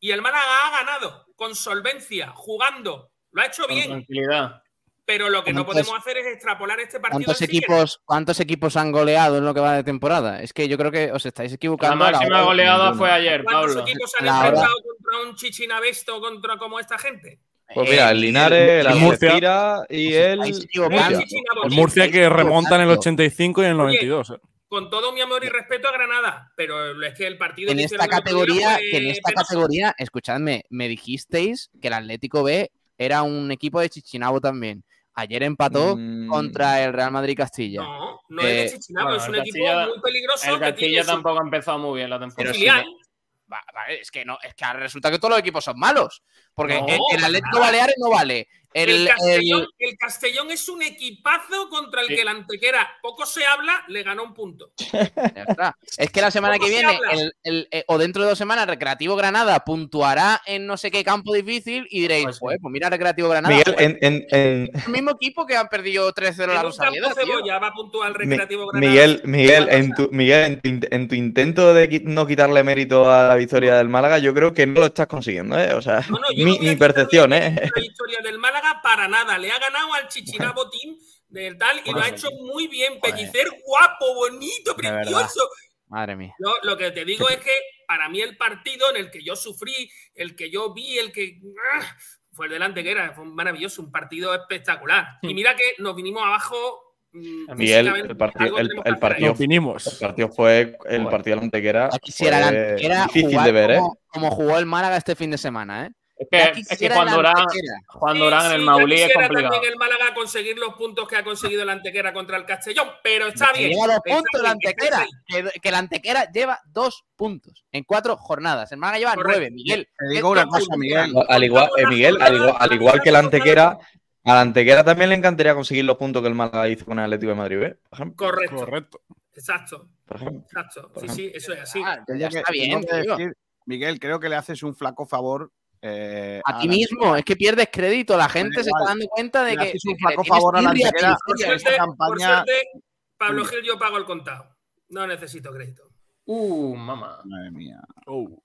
Speaker 13: Y el Málaga ha ganado con solvencia, jugando. Lo ha hecho
Speaker 7: Con
Speaker 13: bien,
Speaker 7: tranquilidad.
Speaker 13: pero lo que no
Speaker 9: ¿Cuántos-
Speaker 13: podemos hacer es extrapolar este partido.
Speaker 9: ¿Cuántos equipos, ¿Cuántos equipos han goleado en lo que va de temporada? Es que yo creo que os estáis equivocando. la
Speaker 7: máxima goleada fue ayer,
Speaker 13: ¿Cuántos
Speaker 7: Pablo.
Speaker 13: equipos han enfrentado contra un Chichinabesto contra como esta gente?
Speaker 8: Pues mira, el Linares, el
Speaker 10: el Murcia.
Speaker 8: Y el. Murcia.
Speaker 10: El que remonta en el
Speaker 9: Exacto.
Speaker 10: 85 y en el
Speaker 13: Oye,
Speaker 10: 92. ¿eh?
Speaker 13: Con todo mi amor y respeto a Granada, pero es que el partido
Speaker 9: En
Speaker 13: que
Speaker 9: esta categoría, que en esta categoría, escuchadme, me dijisteis que el Atlético B era un equipo de Chichinabo también. Ayer empató
Speaker 8: Mm,
Speaker 9: contra el Real Madrid Castilla.
Speaker 13: No, no es de
Speaker 9: Eh,
Speaker 13: Chichinabo,
Speaker 7: bueno,
Speaker 13: es un equipo muy peligroso
Speaker 7: El
Speaker 13: que tiene
Speaker 7: Castilla
Speaker 13: su
Speaker 7: tampoco ha empezado muy bien la
Speaker 9: Pero
Speaker 7: temporada.
Speaker 9: sí, vale, es que no, es que ahora resulta que todos los equipos son malos. Porque
Speaker 13: No,
Speaker 9: el, el Atlético. Baleares no vale. El,
Speaker 13: El, Castellón,
Speaker 9: el-
Speaker 13: el Castellón es un equipazo contra el
Speaker 7: Sí.
Speaker 13: que la Antequera poco se habla, le ganó un punto.
Speaker 9: Es que la semana
Speaker 13: ¿Cómo
Speaker 9: que
Speaker 13: se
Speaker 9: viene,
Speaker 13: habla?
Speaker 9: el- el- eh, o dentro de dos semanas, Recreativo Granada puntuará en no sé qué campo difícil y diréis,
Speaker 7: Pues
Speaker 9: pues,
Speaker 7: sí.
Speaker 9: pues mira Recreativo Granada.
Speaker 8: Miguel,
Speaker 9: joder,
Speaker 8: en, en- en-
Speaker 9: es el mismo equipo que han perdido 3-0
Speaker 13: En
Speaker 9: la Rosaleda.
Speaker 13: cebolla va a puntuar
Speaker 8: Mi-
Speaker 13: Recreativo Granada.
Speaker 8: Miguel, Miguel, en tu, Miguel en, tu, en tu intento de no quitarle mérito a la victoria del Málaga, yo creo que no lo estás consiguiendo, ¿eh? O sea,
Speaker 13: No, no, yo
Speaker 8: mi,
Speaker 13: no
Speaker 8: percepción, ¿eh?
Speaker 13: La victoria del Málaga para nada. Le ha ganado al Chichinabo Team del tal y lo ha hecho muy bien.
Speaker 9: Joder.
Speaker 13: Pellicer guapo, bonito, precioso.
Speaker 9: Madre mía.
Speaker 13: Yo lo que te digo es que para mí el partido en el que yo sufrí, el que yo vi, el que ¡ah! fue el delante que era, fue maravilloso, un partido espectacular.
Speaker 9: Hmm.
Speaker 13: Y mira que nos vinimos abajo mm,
Speaker 8: Miguel, el partido, el, el partido, el partido fue el partido de la Antequera.
Speaker 9: Ya quisiera el
Speaker 8: fue
Speaker 9: Antequera
Speaker 8: difícil
Speaker 9: jugar
Speaker 8: de ver, ¿eh?
Speaker 9: como, como jugó el Málaga este fin de semana, ¿eh?
Speaker 7: Es que, es que Juan Durán,
Speaker 13: Sí,
Speaker 7: en el Maulí es complicado.
Speaker 13: también el Málaga conseguir los puntos que ha conseguido el Antequera contra el Castellón, pero está
Speaker 9: Que
Speaker 13: bien.
Speaker 9: lleva dos
Speaker 13: está
Speaker 9: puntos la Antequera. Que, que la Antequera lleva dos puntos en cuatro jornadas. El Málaga lleva
Speaker 13: Correcto.
Speaker 9: nueve, Miguel.
Speaker 3: Te digo una cosa, Miguel.
Speaker 8: No, Al igual, eh, Miguel, al igual, al igual que la Antequera, a la Antequera también le encantaría conseguir los puntos que el Málaga hizo con el Atlético de Madrid, ¿eh? Por ejemplo.
Speaker 13: Correcto,
Speaker 10: Correcto.
Speaker 13: exacto,
Speaker 8: Por ejemplo.
Speaker 13: exacto. Sí, sí, eso es así.
Speaker 9: Ah, ya está bien,
Speaker 3: Miguel, creo que le haces un flaco favor. Eh,
Speaker 9: A ti
Speaker 3: la-
Speaker 9: mismo, es que pierdes crédito. La gente se
Speaker 3: igual.
Speaker 9: está dando cuenta de que, de
Speaker 3: un
Speaker 9: que
Speaker 3: flaco favor a la Antequera.
Speaker 13: Por suerte, por
Speaker 3: campaña-
Speaker 13: suerte, Pablo
Speaker 3: Mm.
Speaker 13: Gil yo pago el contado. No necesito crédito.
Speaker 7: Uh, mamá.
Speaker 3: Madre mía.
Speaker 10: Oh.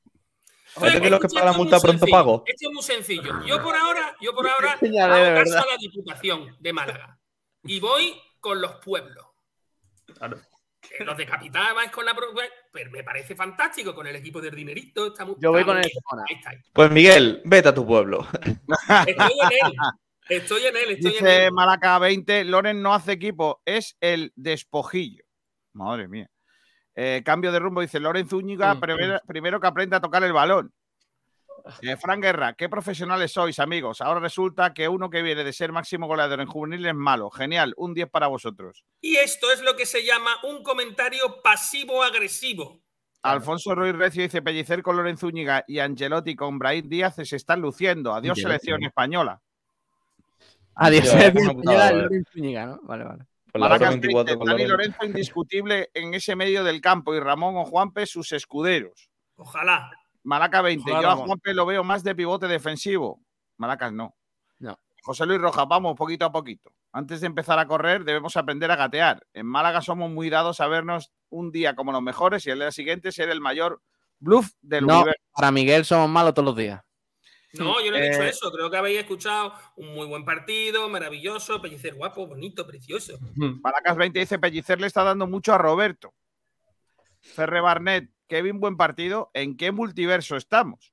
Speaker 8: ¿Eres de los que
Speaker 13: Esto
Speaker 8: pagan la
Speaker 13: es
Speaker 8: multa
Speaker 13: muy
Speaker 8: pronto
Speaker 13: sencillo,
Speaker 8: pago?
Speaker 13: Esto es muy sencillo. Yo por ahora, yo por ahora hago caso
Speaker 9: verdad.
Speaker 13: a la Diputación de Málaga. Y voy con los pueblos.
Speaker 7: Claro.
Speaker 13: Los de Capital vais con la pro- pero me parece fantástico con el equipo del dinerito. Está muy,
Speaker 9: Yo voy
Speaker 13: está
Speaker 9: con el.
Speaker 13: Ahí está. ahí.
Speaker 8: Pues Miguel, vete a tu pueblo.
Speaker 13: Estoy en él. Estoy en él, estoy en
Speaker 3: Dice
Speaker 13: él.
Speaker 3: Malaca 20, Loren no hace equipo, es el despojillo. Madre mía. Eh, cambio de rumbo, dice Loren Zúñiga,
Speaker 7: Mm,
Speaker 3: primero, primero que aprenda a tocar el balón. Eh, Fran Guerra, qué profesionales sois, amigos. Ahora resulta que uno que viene de ser máximo goleador en juvenil es malo. Genial, un 10 para vosotros.
Speaker 13: Y esto es lo que se llama un comentario pasivo-agresivo.
Speaker 3: Alfonso Ruiz Recio dice Pellicer con Loren Zúñiga y Angelotti con Brahim Díaz se están luciendo. Adiós,
Speaker 9: Angelotti.
Speaker 3: selección española.
Speaker 9: Adiós,
Speaker 8: Sí, es una
Speaker 9: bien,
Speaker 8: putada,
Speaker 9: señora
Speaker 8: eh.
Speaker 9: Lorenzo Zúñiga, ¿no? Vale, vale.
Speaker 8: La
Speaker 3: Malaca
Speaker 8: otra 24
Speaker 3: 20,
Speaker 8: con
Speaker 3: Dani
Speaker 8: Lorenzo.
Speaker 3: Lorenzo indiscutible en ese medio del campo y Ramón o Juanpe sus escuderos.
Speaker 13: Ojalá.
Speaker 3: Malaca 20,
Speaker 10: Ojalá,
Speaker 3: yo a. Juanpe lo veo más de pivote defensivo. Malacas no.
Speaker 9: No.
Speaker 3: José Luis Rojas, vamos poquito a poquito. Antes de empezar a correr debemos aprender a gatear. En Málaga somos muy dados a vernos un día como los mejores y el día siguiente ser el mayor bluff del
Speaker 9: No,
Speaker 3: universo.
Speaker 9: para Miguel somos malos todos los días.
Speaker 13: No, yo no he dicho
Speaker 3: Eh,
Speaker 13: eso. Creo que habéis escuchado un muy buen partido, maravilloso, Pellicer guapo, bonito, precioso.
Speaker 3: Malacas 20 dice Pellicer le está dando mucho a Roberto. Ferre Barnet, Kevin, buen partido. ¿En qué multiverso estamos?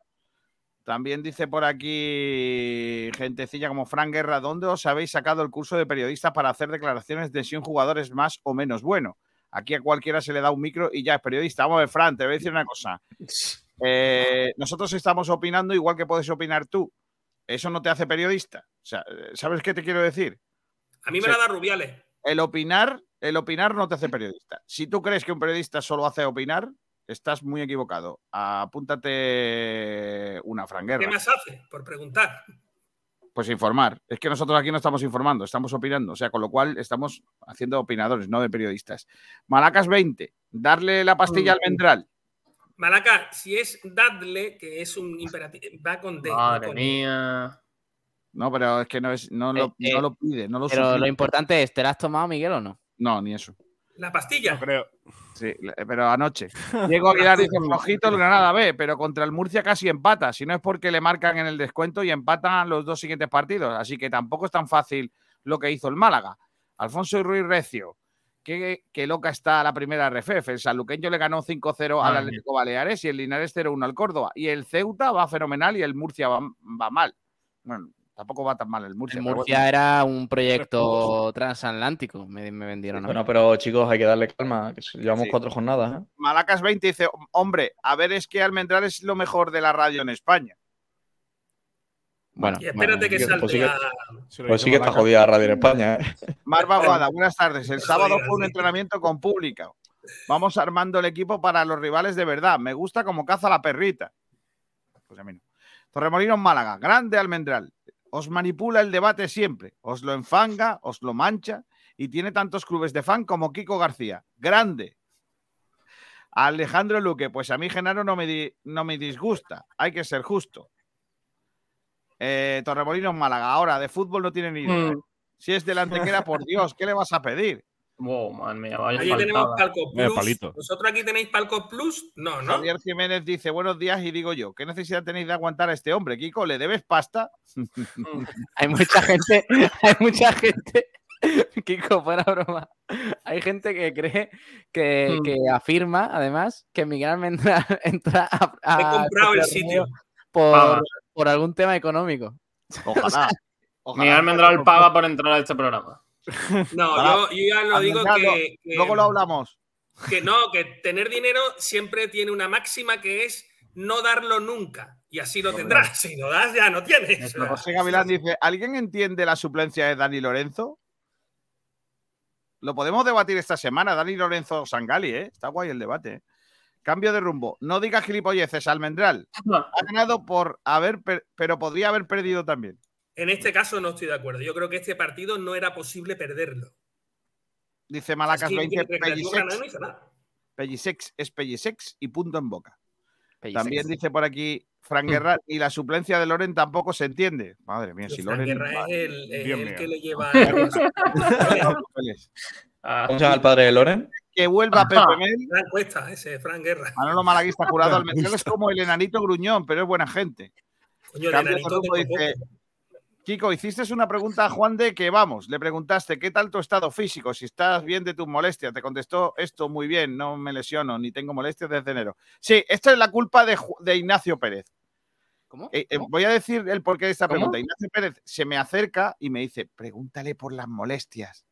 Speaker 3: También dice por aquí gentecilla como Fran Guerra, ¿dónde os habéis sacado el curso de periodista para hacer declaraciones de si un jugador es más o menos bueno? Aquí a cualquiera se le da un micro y ya es periodista. Vamos a ver, Fran, te voy a decir una cosa. Eh, nosotros estamos opinando igual que puedes opinar tú. Eso no te hace periodista. O sea, ¿sabes qué te quiero decir?
Speaker 13: A mí me la da Rubiales.
Speaker 3: El opinar, el opinar no te hace periodista. Si tú crees que un periodista solo hace opinar, estás muy equivocado. Apúntate una
Speaker 13: ¿Qué
Speaker 3: franguerra.
Speaker 13: más hace? Por preguntar.
Speaker 3: Pues informar. Es que nosotros aquí no estamos informando, estamos opinando. O sea, con lo cual estamos haciendo opinadores, no de periodistas. Malacas 20, darle la pastilla
Speaker 13: Mm.
Speaker 3: almendral.
Speaker 13: Malaca, si es dadle, que es un imperativo, va con D. no
Speaker 7: Madre
Speaker 13: con-
Speaker 7: mía.
Speaker 3: No, pero es que no, es, no, lo,
Speaker 9: Eh, eh,
Speaker 3: no lo pide, no lo
Speaker 9: Pero lo importante es, ¿te la has tomado, Miguel, o no?
Speaker 3: No, ni eso.
Speaker 13: La pastilla.
Speaker 10: No creo.
Speaker 3: Sí, le- pero anoche. Diego Aguilar dice flojito el Granada B, pero contra el Murcia casi empata. Si no es porque le marcan en el descuento y empatan los dos siguientes partidos. Así que tampoco es tan fácil lo que hizo el Málaga. Alfonso Ruiz Recio. Qué, qué loca está la primera RFF. El sanluqueño le ganó 5-0 al Atlético Baleares y el Linares 0-1 al Córdoba. Y el Ceuta va fenomenal y el Murcia va, va mal. Bueno, tampoco va tan mal el Murcia.
Speaker 9: El Murcia
Speaker 3: bueno.
Speaker 9: era un proyecto transatlántico, me, me vendieron.
Speaker 8: Bueno, pero chicos, hay que darle calma. que llevamos
Speaker 3: Sí.
Speaker 8: cuatro jornadas. ¿eh?
Speaker 3: Malacas 20 dice, hombre, a ver, es que Almendral es lo mejor de la radio en España.
Speaker 9: Bueno,
Speaker 13: Y espérate que
Speaker 8: pues
Speaker 13: salte
Speaker 8: sí que-
Speaker 13: a...
Speaker 8: Pues sí que está jodida la radio en España. ¿eh?
Speaker 3: Mar Baguada, buenas tardes. El sábado fue un entrenamiento con público. Vamos armando el equipo para los rivales de verdad. Me gusta como caza la perrita. Pues a mí no. Torremolinos Málaga, grande Almendral. Os manipula el debate siempre. Os lo enfanga, os lo mancha y tiene tantos clubes de fan como Kiko García. Grande. Alejandro Luque, pues a mí Genaro no me, di- no me disgusta. Hay que ser justo. Eh, Torremolinos Málaga, ahora de fútbol no tiene ni idea.
Speaker 7: Mm.
Speaker 3: Si es delante queda, por Dios, ¿qué le vas a pedir?
Speaker 7: Wow, madre mía, vaya
Speaker 13: Allí tenemos. Palco Plus.
Speaker 10: palito.
Speaker 13: ¿Vosotros aquí tenéis Palco Plus? No, ¿no?
Speaker 3: Javier Jiménez dice, buenos días, y digo yo, ¿qué necesidad tenéis de aguantar a este hombre? Kiko, ¿le debes pasta?
Speaker 9: Hay mucha gente, hay mucha gente, Kiko, fuera broma. Hay gente que cree que,
Speaker 7: Mm.
Speaker 9: que afirma, además, que Miguel Almendral entra a, a
Speaker 13: He comprado el sitio.
Speaker 9: por, por algún tema económico.
Speaker 3: Ojalá. ojalá.
Speaker 7: Miguel Almendral paga por entrar a este programa.
Speaker 13: No,
Speaker 3: Para-
Speaker 13: yo, yo ya lo digo que, que-
Speaker 3: Luego lo hablamos.
Speaker 13: que no, que tener dinero siempre tiene una máxima que es no darlo nunca. Y así lo tendrás. Si lo das, ya no tienes.
Speaker 3: José Gavilán dice: ¿Alguien entiende la suplencia de Dani Lorenzo? Lo podemos debatir esta semana, Dani Lorenzo Sangali, ¿eh? Está guay el debate. ¿eh? Cambio de rumbo. No digas gilipolleces, Almendral. Ha ganado por haber, per- pero podría haber perdido también.
Speaker 13: En este caso no estoy de acuerdo. Yo creo que este partido no era posible perderlo.
Speaker 3: Dice Malacas
Speaker 13: Es que
Speaker 3: 20,
Speaker 13: Recreativo Granada no
Speaker 3: Pellisex. Pellisex es Pellisex y punto en boca.
Speaker 9: Pellisex.
Speaker 3: También dice por aquí Fran
Speaker 13: Hmm.
Speaker 3: Guerra, y la suplencia de Loren tampoco se entiende. Madre mía, si
Speaker 13: Fran
Speaker 3: Loren.
Speaker 13: Guerra es el, es
Speaker 3: Dios
Speaker 13: el
Speaker 3: mío.
Speaker 13: que le lleva.
Speaker 8: ¿Cómo se llama el padre de Loren?
Speaker 3: Que vuelva Pepe Mel.
Speaker 13: Fran Cuesta, ese Fran Guerra.
Speaker 3: Manolo Malaguista jurado Almendral es como el enanito gruñón, pero es buena gente.
Speaker 13: Coño, el enanito
Speaker 3: dice, Kiko, hiciste una pregunta a Juan de que vamos, le preguntaste qué tal tu estado físico, si estás bien de tus molestias. Te contestó esto muy bien, no me lesiono ni tengo molestias desde enero. Sí, esto es la culpa de, de Ignacio Pérez.
Speaker 9: ¿Cómo?
Speaker 3: Eh, eh, voy a decir el porqué de esta
Speaker 9: ¿Cómo?
Speaker 3: pregunta. Ignacio Pérez se me acerca y me dice, pregúntale por las molestias.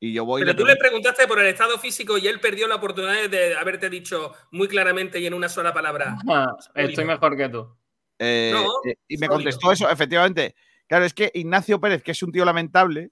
Speaker 3: Y yo voy
Speaker 13: Pero tú le preguntaste por el estado físico y él perdió la oportunidad de haberte dicho muy claramente y en una sola palabra.
Speaker 7: Ah, Estoy mejor que tú.
Speaker 3: Eh,
Speaker 13: No,
Speaker 3: eh, y me
Speaker 13: sólido.
Speaker 3: contestó eso, efectivamente. Claro, es que Ignacio Pérez, que es un tío lamentable,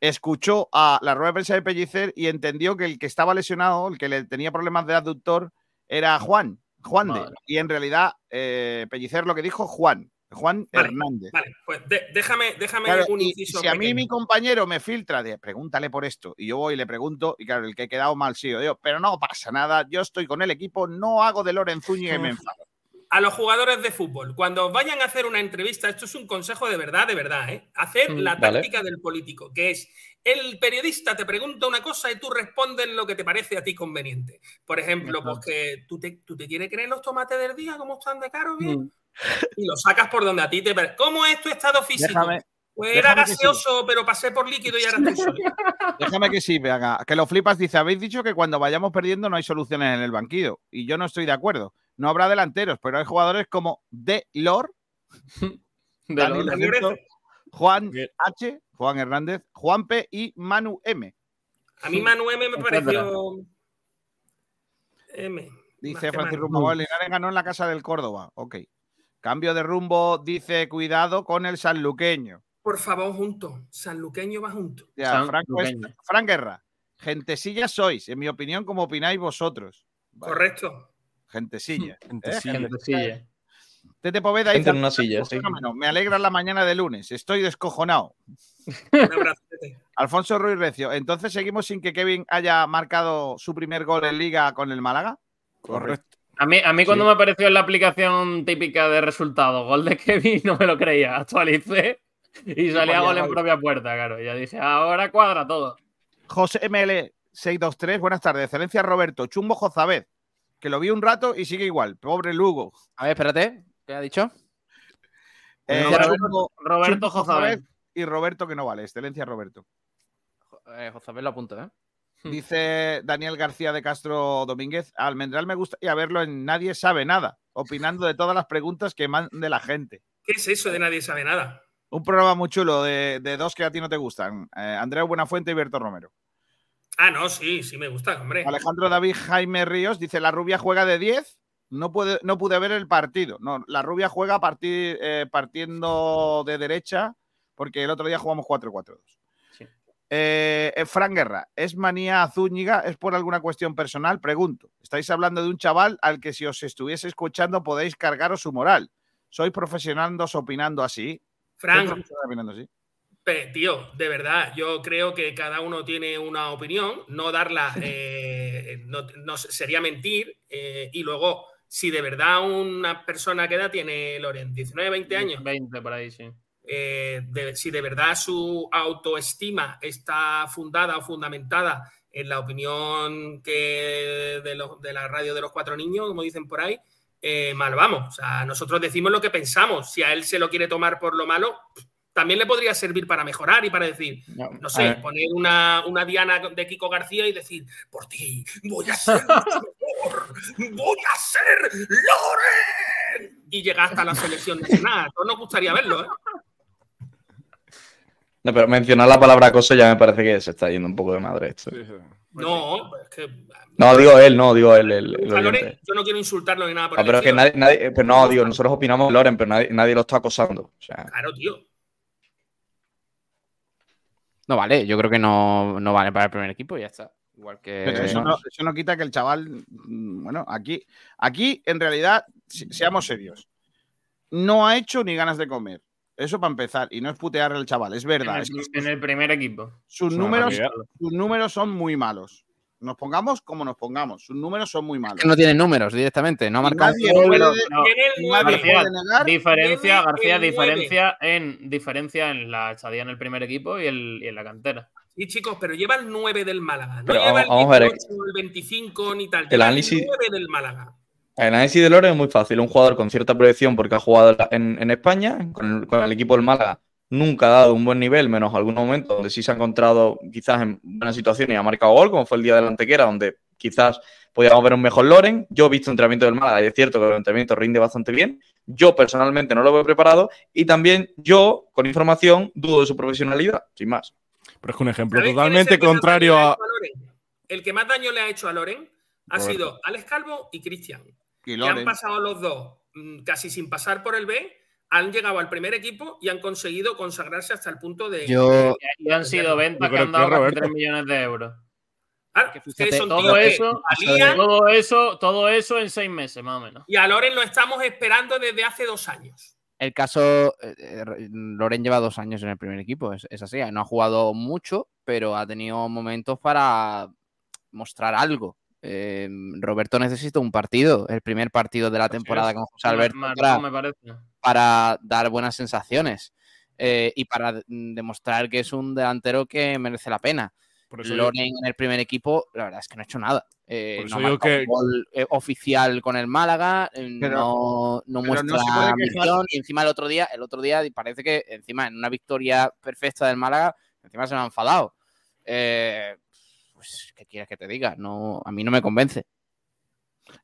Speaker 3: escuchó a la rueda de prensa de Pellicer y entendió que el que estaba lesionado, el que le tenía problemas de aductor, era Juan, Juan de.
Speaker 13: Vale.
Speaker 3: Y en realidad, eh, Pellicer lo que dijo Juan, Juan
Speaker 13: Vale,
Speaker 3: Hernández.
Speaker 13: Vale, pues de- déjame, déjame
Speaker 3: Claro,
Speaker 13: un
Speaker 3: y
Speaker 13: inciso.
Speaker 3: si a mí mi compañero me filtra de pregúntale por esto y yo voy y le pregunto y claro, el que he quedado mal sí, yo digo, pero no pasa nada, yo estoy con el equipo, no hago de Loren Zúñiga y me enfado.
Speaker 13: A los jugadores de fútbol, cuando vayan a hacer una entrevista, esto es un consejo de verdad, de verdad, ¿eh? hacer
Speaker 8: Mm,
Speaker 13: la
Speaker 8: vale.
Speaker 13: táctica del político, que es el periodista te pregunta una cosa y tú respondes lo que te parece a ti conveniente. Por ejemplo, pues que tú te, tú te quieres creer los tomates del día, cómo están de caro, bien, y lo sacas por donde a ti te parece. ¿Cómo es tu estado físico?
Speaker 3: Déjame-
Speaker 13: pues era
Speaker 3: déjame
Speaker 13: gaseoso, pero pasé por líquido y ahora estoy sólido.
Speaker 3: Déjame que sí, venga, que lo flipas. Dice, habéis dicho que cuando vayamos perdiendo no hay soluciones en el banquillo. Y yo no estoy de acuerdo. No habrá delanteros, pero hay jugadores como De Lor, Dani
Speaker 7: Lor.
Speaker 3: Lorenzo, Juan H, Juan Hernández, Juan P y Manu M.
Speaker 13: A mí Manu M me pareció... M.
Speaker 3: Dice Francisco. Rumbo, Linares ganó en la casa del Córdoba. Ok. Cambio de rumbo, dice, cuidado con el sanluqueño.
Speaker 13: Por favor, junto. Sanluqueño va junto.
Speaker 3: Ya, Fran, Cuesta- Fran Guerra. Gentesilla sois, en mi opinión, como opináis vosotros.
Speaker 13: Correcto.
Speaker 3: Gentesilla. ¿eh?
Speaker 10: Gentesilla.
Speaker 7: Gentesilla.
Speaker 3: Tete Poveda dice,
Speaker 8: en una silla, sí.
Speaker 3: Me alegra la mañana de lunes. Estoy descojonado.
Speaker 13: Un abrazo. Tete.
Speaker 3: Alfonso Ruiz Recio. Entonces seguimos sin que Kevin haya marcado su primer gol en liga con el Málaga.
Speaker 10: Correcto.
Speaker 7: A mí, a mí cuando
Speaker 3: Sí.
Speaker 7: me apareció en la aplicación típica de resultados, gol de Kevin, no me lo creía. Actualicé y salía gol en propia puerta, claro. Ya dije, ahora cuadra todo.
Speaker 3: José ML 623. Buenas tardes. Excelencia Roberto. Chumbo Jozabed. Que lo vi un rato y sigue igual. Pobre Lugo.
Speaker 9: A ver, espérate. ¿Qué ha dicho?
Speaker 3: Eh,
Speaker 7: Roberto- Roberto.
Speaker 3: Y Roberto que no vale. Excelencia Roberto.
Speaker 9: Eh, José, lo apunto, ¿eh?
Speaker 3: Dice Daniel García de Castro Domínguez, a Almendral me gustaría verlo en Nadie sabe nada, opinando de todas las preguntas que mande la gente.
Speaker 13: ¿Qué es eso de nadie sabe nada?
Speaker 3: Un programa muy chulo de, de dos que a ti no te gustan, eh, Andreu Buenafuente y Berto Romero.
Speaker 13: Ah, no, sí, sí me gusta, hombre.
Speaker 3: Alejandro David Jaime Ríos dice, la rubia juega de 10, no, puede, no pude ver el partido. No, la rubia juega partir, eh, partiendo de derecha, porque el otro día jugamos 4-4-2. Eh, eh, Fran Guerra, ¿es manía a Zúñiga? ¿Es por alguna cuestión personal? Pregunto. Estáis hablando de un chaval al que si os estuviese escuchando podéis cargaros su moral. ¿Sois profesionales opinando así?
Speaker 13: Fran.
Speaker 3: ¿Sois profesionales opinando así?
Speaker 13: Pe- tío, de verdad, yo creo que cada uno tiene una opinión, no darla eh, no, no sería mentir. eh, y luego, si de verdad una persona que edad tiene Loren, 19, 20 años,
Speaker 7: 20 por ahí, sí.
Speaker 13: eh, de- si de verdad su autoestima está fundada o fundamentada en la opinión que de, los- de la radio de los cuatro niños, como dicen por ahí, mal vamos. O sea, nosotros decimos lo que pensamos. Si a él se lo quiere tomar por lo malo, también le podría servir para mejorar y para decir, no sé, poner una, una Diana de Kiko García y decir, por ti voy a ser mucho mejor, voy a ser Loren. Y llegar hasta la selección nacional. A todos nos gustaría verlo, ¿eh?
Speaker 8: No, pero mencionar la palabra acoso ya me parece que se está yendo un poco de madre esto.
Speaker 13: No, es que.
Speaker 8: No, digo él, no, digo él.
Speaker 13: Loren, yo no quiero insultarlo ni nada por
Speaker 8: No,
Speaker 13: el
Speaker 8: pero es que nadie, nadie- eh, pero no, digo, nosotros opinamos de Loren, pero nadie, nadie lo está acosando. O sea,
Speaker 13: Claro, tío.
Speaker 9: No vale, yo creo que no, no vale para el primer equipo y ya está. Igual que.
Speaker 3: Pero eso no, eso no quita que el chaval, mm, bueno, aquí, aquí en realidad, se- seamos serios, no ha hecho ni ganas de comer. Eso para empezar, y no es putear al chaval, es verdad.
Speaker 7: En
Speaker 3: es
Speaker 7: el,
Speaker 3: que
Speaker 7: en el primer equipo.
Speaker 3: sus números, sus números son muy malos. Nos pongamos como nos pongamos, sus números son muy malos.
Speaker 9: que no tiene números directamente, no ha
Speaker 3: nadie puede-
Speaker 7: No,
Speaker 3: nadie
Speaker 7: García,
Speaker 3: puede negar-
Speaker 7: diferencia, García, diferencia en diferencia en la estadía en el primer equipo y, el- y en la cantera.
Speaker 13: Sí, chicos, pero lleva el 9 del Málaga. No
Speaker 8: Pero
Speaker 13: lleva
Speaker 8: vamos-
Speaker 13: el
Speaker 8: vamos a ver,
Speaker 13: 18, el 25 ni tal.
Speaker 8: el análisis-
Speaker 13: el 9 del Málaga.
Speaker 8: el análisis de Loren es muy fácil. Un jugador con cierta proyección porque ha jugado en, en España, con el, con el equipo del Málaga, nunca ha dado un buen nivel, menos algunos momentos donde sí se ha encontrado quizás en buena situación y ha marcado gol, como fue el día de la Antequera, donde quizás podíamos ver un mejor Loren. Yo he visto entrenamiento del Málaga y es cierto que el entrenamiento rinde bastante bien. Yo personalmente no lo veo preparado y también yo, con información, dudo de su profesionalidad, sin más.
Speaker 10: Pero es que un ejemplo
Speaker 13: ¿Sabéis quién es
Speaker 10: totalmente contrario a.
Speaker 13: El que más daño le ha hecho a Loren ha
Speaker 10: Roberto.
Speaker 13: sido Alex Calvo y Cristian.
Speaker 3: Y
Speaker 13: Que han pasado los dos mm, casi sin pasar por el B, han llegado al primer equipo y han conseguido consagrarse hasta el punto de.
Speaker 9: Yo-
Speaker 7: Y han sido ventas que han dado
Speaker 10: que
Speaker 7: casi
Speaker 10: Roberto.
Speaker 7: 3 millones de euros.
Speaker 13: Claro, que
Speaker 9: fíjate,
Speaker 13: son
Speaker 7: Todo
Speaker 13: que
Speaker 7: eso,
Speaker 13: valían
Speaker 7: todo eso, todo eso en seis meses, más o menos.
Speaker 13: y a Loren lo estamos esperando desde hace dos años.
Speaker 9: El caso, eh, eh, Loren lleva dos años en el primer equipo, es, es así, no ha jugado mucho, pero ha tenido momentos para mostrar algo. Eh, Roberto necesita un partido, el primer partido de la temporada
Speaker 7: es.
Speaker 9: con José Alberto
Speaker 7: Mar-
Speaker 9: para,
Speaker 7: me parece.
Speaker 9: para dar buenas sensaciones eh, y para demostrar que es un delantero que merece la pena.
Speaker 10: Por eso
Speaker 9: Loren en el primer equipo, la verdad es que no ha hecho nada. Eh,
Speaker 10: Por
Speaker 9: no ha
Speaker 10: que-
Speaker 9: gol eh, oficial con el Málaga,
Speaker 3: Pero-
Speaker 9: no, no
Speaker 3: no
Speaker 9: muestra
Speaker 3: quejar.
Speaker 9: ambición y encima el otro día, el otro día parece que encima en una victoria perfecta del Málaga, encima se me ha enfadado. Eh, pues, ¿qué quieres que te diga? No, a mí no me convence.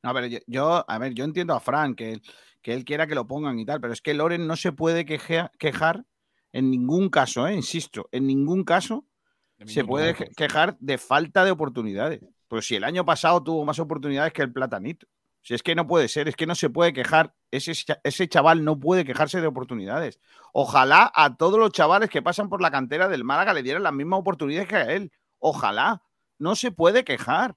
Speaker 3: No, pero yo, yo- a ver, yo entiendo a Frank que él, que él quiera que lo pongan y tal, pero es que Loren no se puede queja- quejar en ningún caso, ¿eh? insisto, en ningún caso se puede quejar de falta de oportunidades. Pues si el año pasado tuvo más oportunidades que el Platanito. Si es que no puede ser, es que no se puede quejar. Ese, ese chaval no puede quejarse de oportunidades. Ojalá a todos los chavales que pasan por la cantera del Málaga le dieran las mismas oportunidades que a él. Ojalá. No se puede quejar.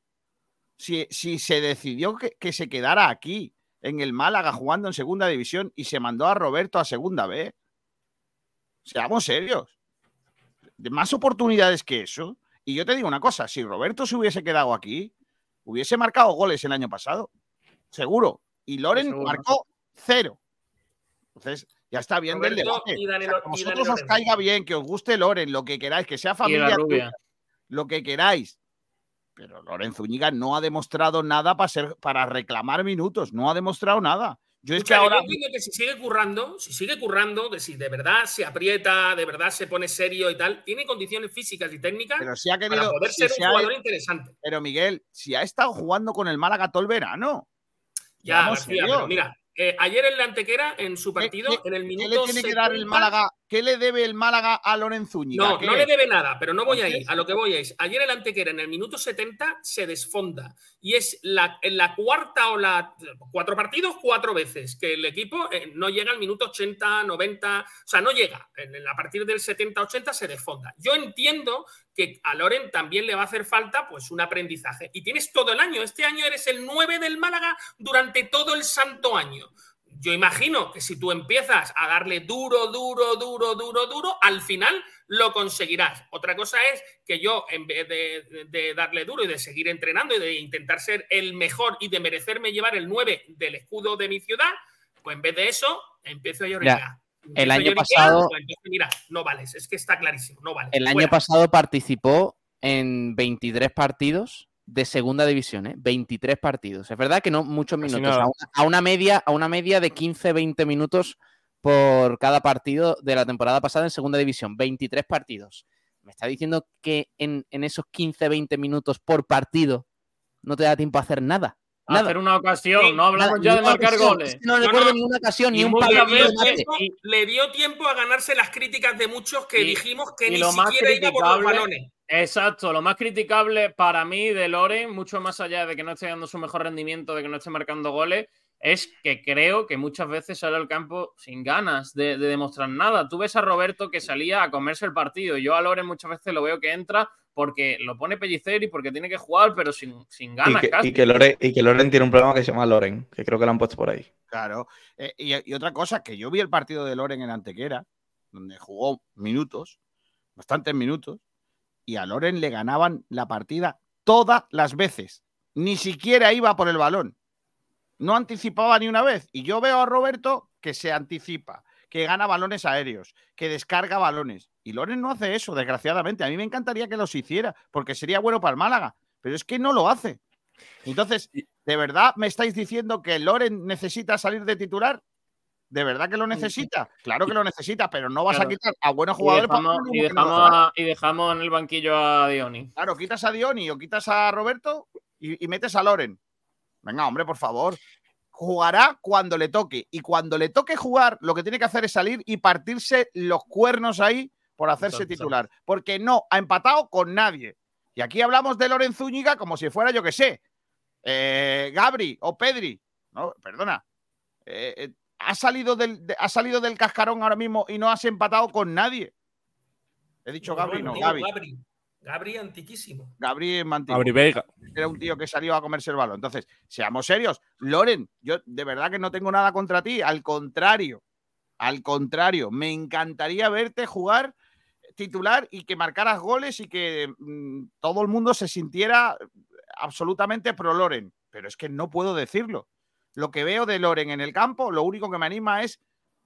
Speaker 3: Si, si se decidió que, que se quedara aquí, en el Málaga, jugando en segunda división, y se mandó a Roberto a segunda B. Seamos serios de más oportunidades que eso. Y yo te digo una cosa, si Roberto se hubiese quedado aquí, hubiese marcado goles el año pasado. Seguro. Y Loren
Speaker 7: Seguro.
Speaker 3: marcó cero. Entonces, ya está bien del debate.
Speaker 13: y Dani
Speaker 3: O sea,
Speaker 13: Lo-
Speaker 3: que a
Speaker 13: y
Speaker 3: vosotros
Speaker 13: Dani
Speaker 3: os caiga bien, que os guste Loren, lo que queráis, que sea familia tuya, lo que queráis. Pero Loren Zúñiga no ha demostrado nada para, ser, para reclamar minutos. No ha demostrado nada. Yo es que ahora...
Speaker 13: yo entiendo que si sigue currando, si sigue currando, que si de verdad se aprieta, de verdad se pone serio y tal, tiene condiciones físicas y técnicas
Speaker 3: Pero si ha
Speaker 13: para poder
Speaker 3: si
Speaker 13: ser
Speaker 3: se
Speaker 13: un
Speaker 3: ha-
Speaker 13: jugador interesante.
Speaker 3: Pero Miguel, si ha estado jugando con el Málaga todo el verano.
Speaker 13: Ya, García, pero mira, eh, ayer en la Antequera, en su
Speaker 3: ¿Qué-
Speaker 13: partido,
Speaker 3: qué-
Speaker 13: en el
Speaker 3: ¿Qué
Speaker 13: minuto
Speaker 3: le tiene que dar el
Speaker 13: 70,
Speaker 3: Málaga? ¿Qué le debe el Málaga a Loren Zúñiga?
Speaker 13: No, no le debe nada, pero no voy ahí.
Speaker 3: Entonces-
Speaker 13: A lo que voy es, ayer el Antequera en el minuto 70 se desfonda y es la, en la cuarta o la cuatro partidos, cuatro veces que el equipo eh, no llega al minuto 80, 90, o sea, no llega. En, en- a partir del 70, 80 se desfonda. Yo entiendo que a Loren también le va a hacer falta pues un aprendizaje y tienes todo el año. Este año eres el 9 del Málaga durante todo el santo año. Yo imagino que si tú empiezas a darle duro, duro, duro, duro, duro, al final lo conseguirás. Otra cosa es que yo, en vez de, de darle duro y de seguir entrenando y de intentar ser el mejor y de merecerme llevar el 9 del escudo de mi ciudad, pues en vez de eso, empiezo a llorar.
Speaker 9: el año pasado-
Speaker 13: mira, no vales, es que está clarísimo, no vales.
Speaker 9: El año
Speaker 13: Fuera.
Speaker 9: pasado participó en 23 partidos de segunda división, ¿eh? 23 partidos. Es verdad que no muchos minutos, a una, a una media, a una media de 15-20 minutos por cada partido de la temporada pasada en segunda división. 23 partidos. Me está diciendo que en, en esos 15-20 minutos por partido no te da tiempo a hacer nada. Nada.
Speaker 7: hacer una ocasión.
Speaker 9: Sí,
Speaker 7: no hablamos
Speaker 9: nada,
Speaker 7: ya de marcar
Speaker 9: ocasión,
Speaker 7: goles.
Speaker 9: es que no recuerdo ni una ocasión, ni
Speaker 7: Y
Speaker 9: un remate.
Speaker 7: y-
Speaker 13: Le dio tiempo a ganarse las críticas de muchos que
Speaker 7: Y-
Speaker 13: dijimos que
Speaker 7: y
Speaker 13: ni
Speaker 7: lo más
Speaker 13: siquiera iba por los
Speaker 7: criticable-
Speaker 13: balones.
Speaker 7: Exacto, lo más criticable para mí de Loren, mucho más allá de que no esté dando su mejor rendimiento, de que no esté marcando goles, es que creo que muchas veces sale al campo sin ganas de, de demostrar nada. Tú ves a Roberto que salía a comerse el partido. y Yo a Loren muchas veces lo veo que entra porque lo pone pellicer y porque tiene que jugar, pero sin, sin
Speaker 8: Y
Speaker 7: ganas
Speaker 8: que,
Speaker 7: casi.
Speaker 8: y, que Loren, y que Loren tiene un programa que se llama Loren, que creo que lo han puesto por ahí.
Speaker 3: Claro. Eh, y, y otra cosa, que yo vi el partido de Loren en Antequera, donde jugó minutos, bastantes minutos, y a Loren le ganaban la partida todas las veces. Ni siquiera iba por el balón. No anticipaba ni una vez. Y yo veo a Roberto que se anticipa, que gana balones aéreos, que descarga balones. Y Loren no hace eso, desgraciadamente. A mí me encantaría que los hiciera, porque sería bueno para el Málaga. Pero es que no lo hace. Entonces, ¿de verdad me estáis diciendo que Loren necesita salir de titular? ¿De verdad que lo necesita? Claro que lo necesita, pero no vas
Speaker 7: Claro.
Speaker 3: a quitar a buenos jugadores
Speaker 7: dejamos, y
Speaker 3: no
Speaker 7: dejamos a- y dejamos en el banquillo a Dioni.
Speaker 3: Claro, quitas a Dioni o quitas a Roberto y, y metes a Loren. Venga, hombre, por favor. Jugará cuando le toque. Y cuando le toque jugar, lo que tiene que hacer es salir y partirse los cuernos ahí por hacerse
Speaker 7: Exacto.
Speaker 3: titular. Porque no ha empatado con nadie. Y aquí hablamos de Loren Zúñiga como si fuera, yo que sé, eh, Gabri o Pedri. No, perdona. Eh, eh, ha, salido del, de- ha salido del cascarón ahora mismo y no has empatado con nadie. He dicho Gabri, no, Gabi.
Speaker 13: Gabri. Gabri antiquísimo.
Speaker 3: Mantilla.
Speaker 10: Gabri Veiga.
Speaker 3: Era un tío que salió a comerse el balón. Entonces, seamos serios. Loren, yo de verdad que no tengo nada contra ti. Al contrario, al contrario, me encantaría verte jugar titular y que marcaras goles y que mm, todo el mundo se sintiera absolutamente pro Loren. Pero es que no puedo decirlo. Lo que veo de Loren en el campo, lo único que me anima es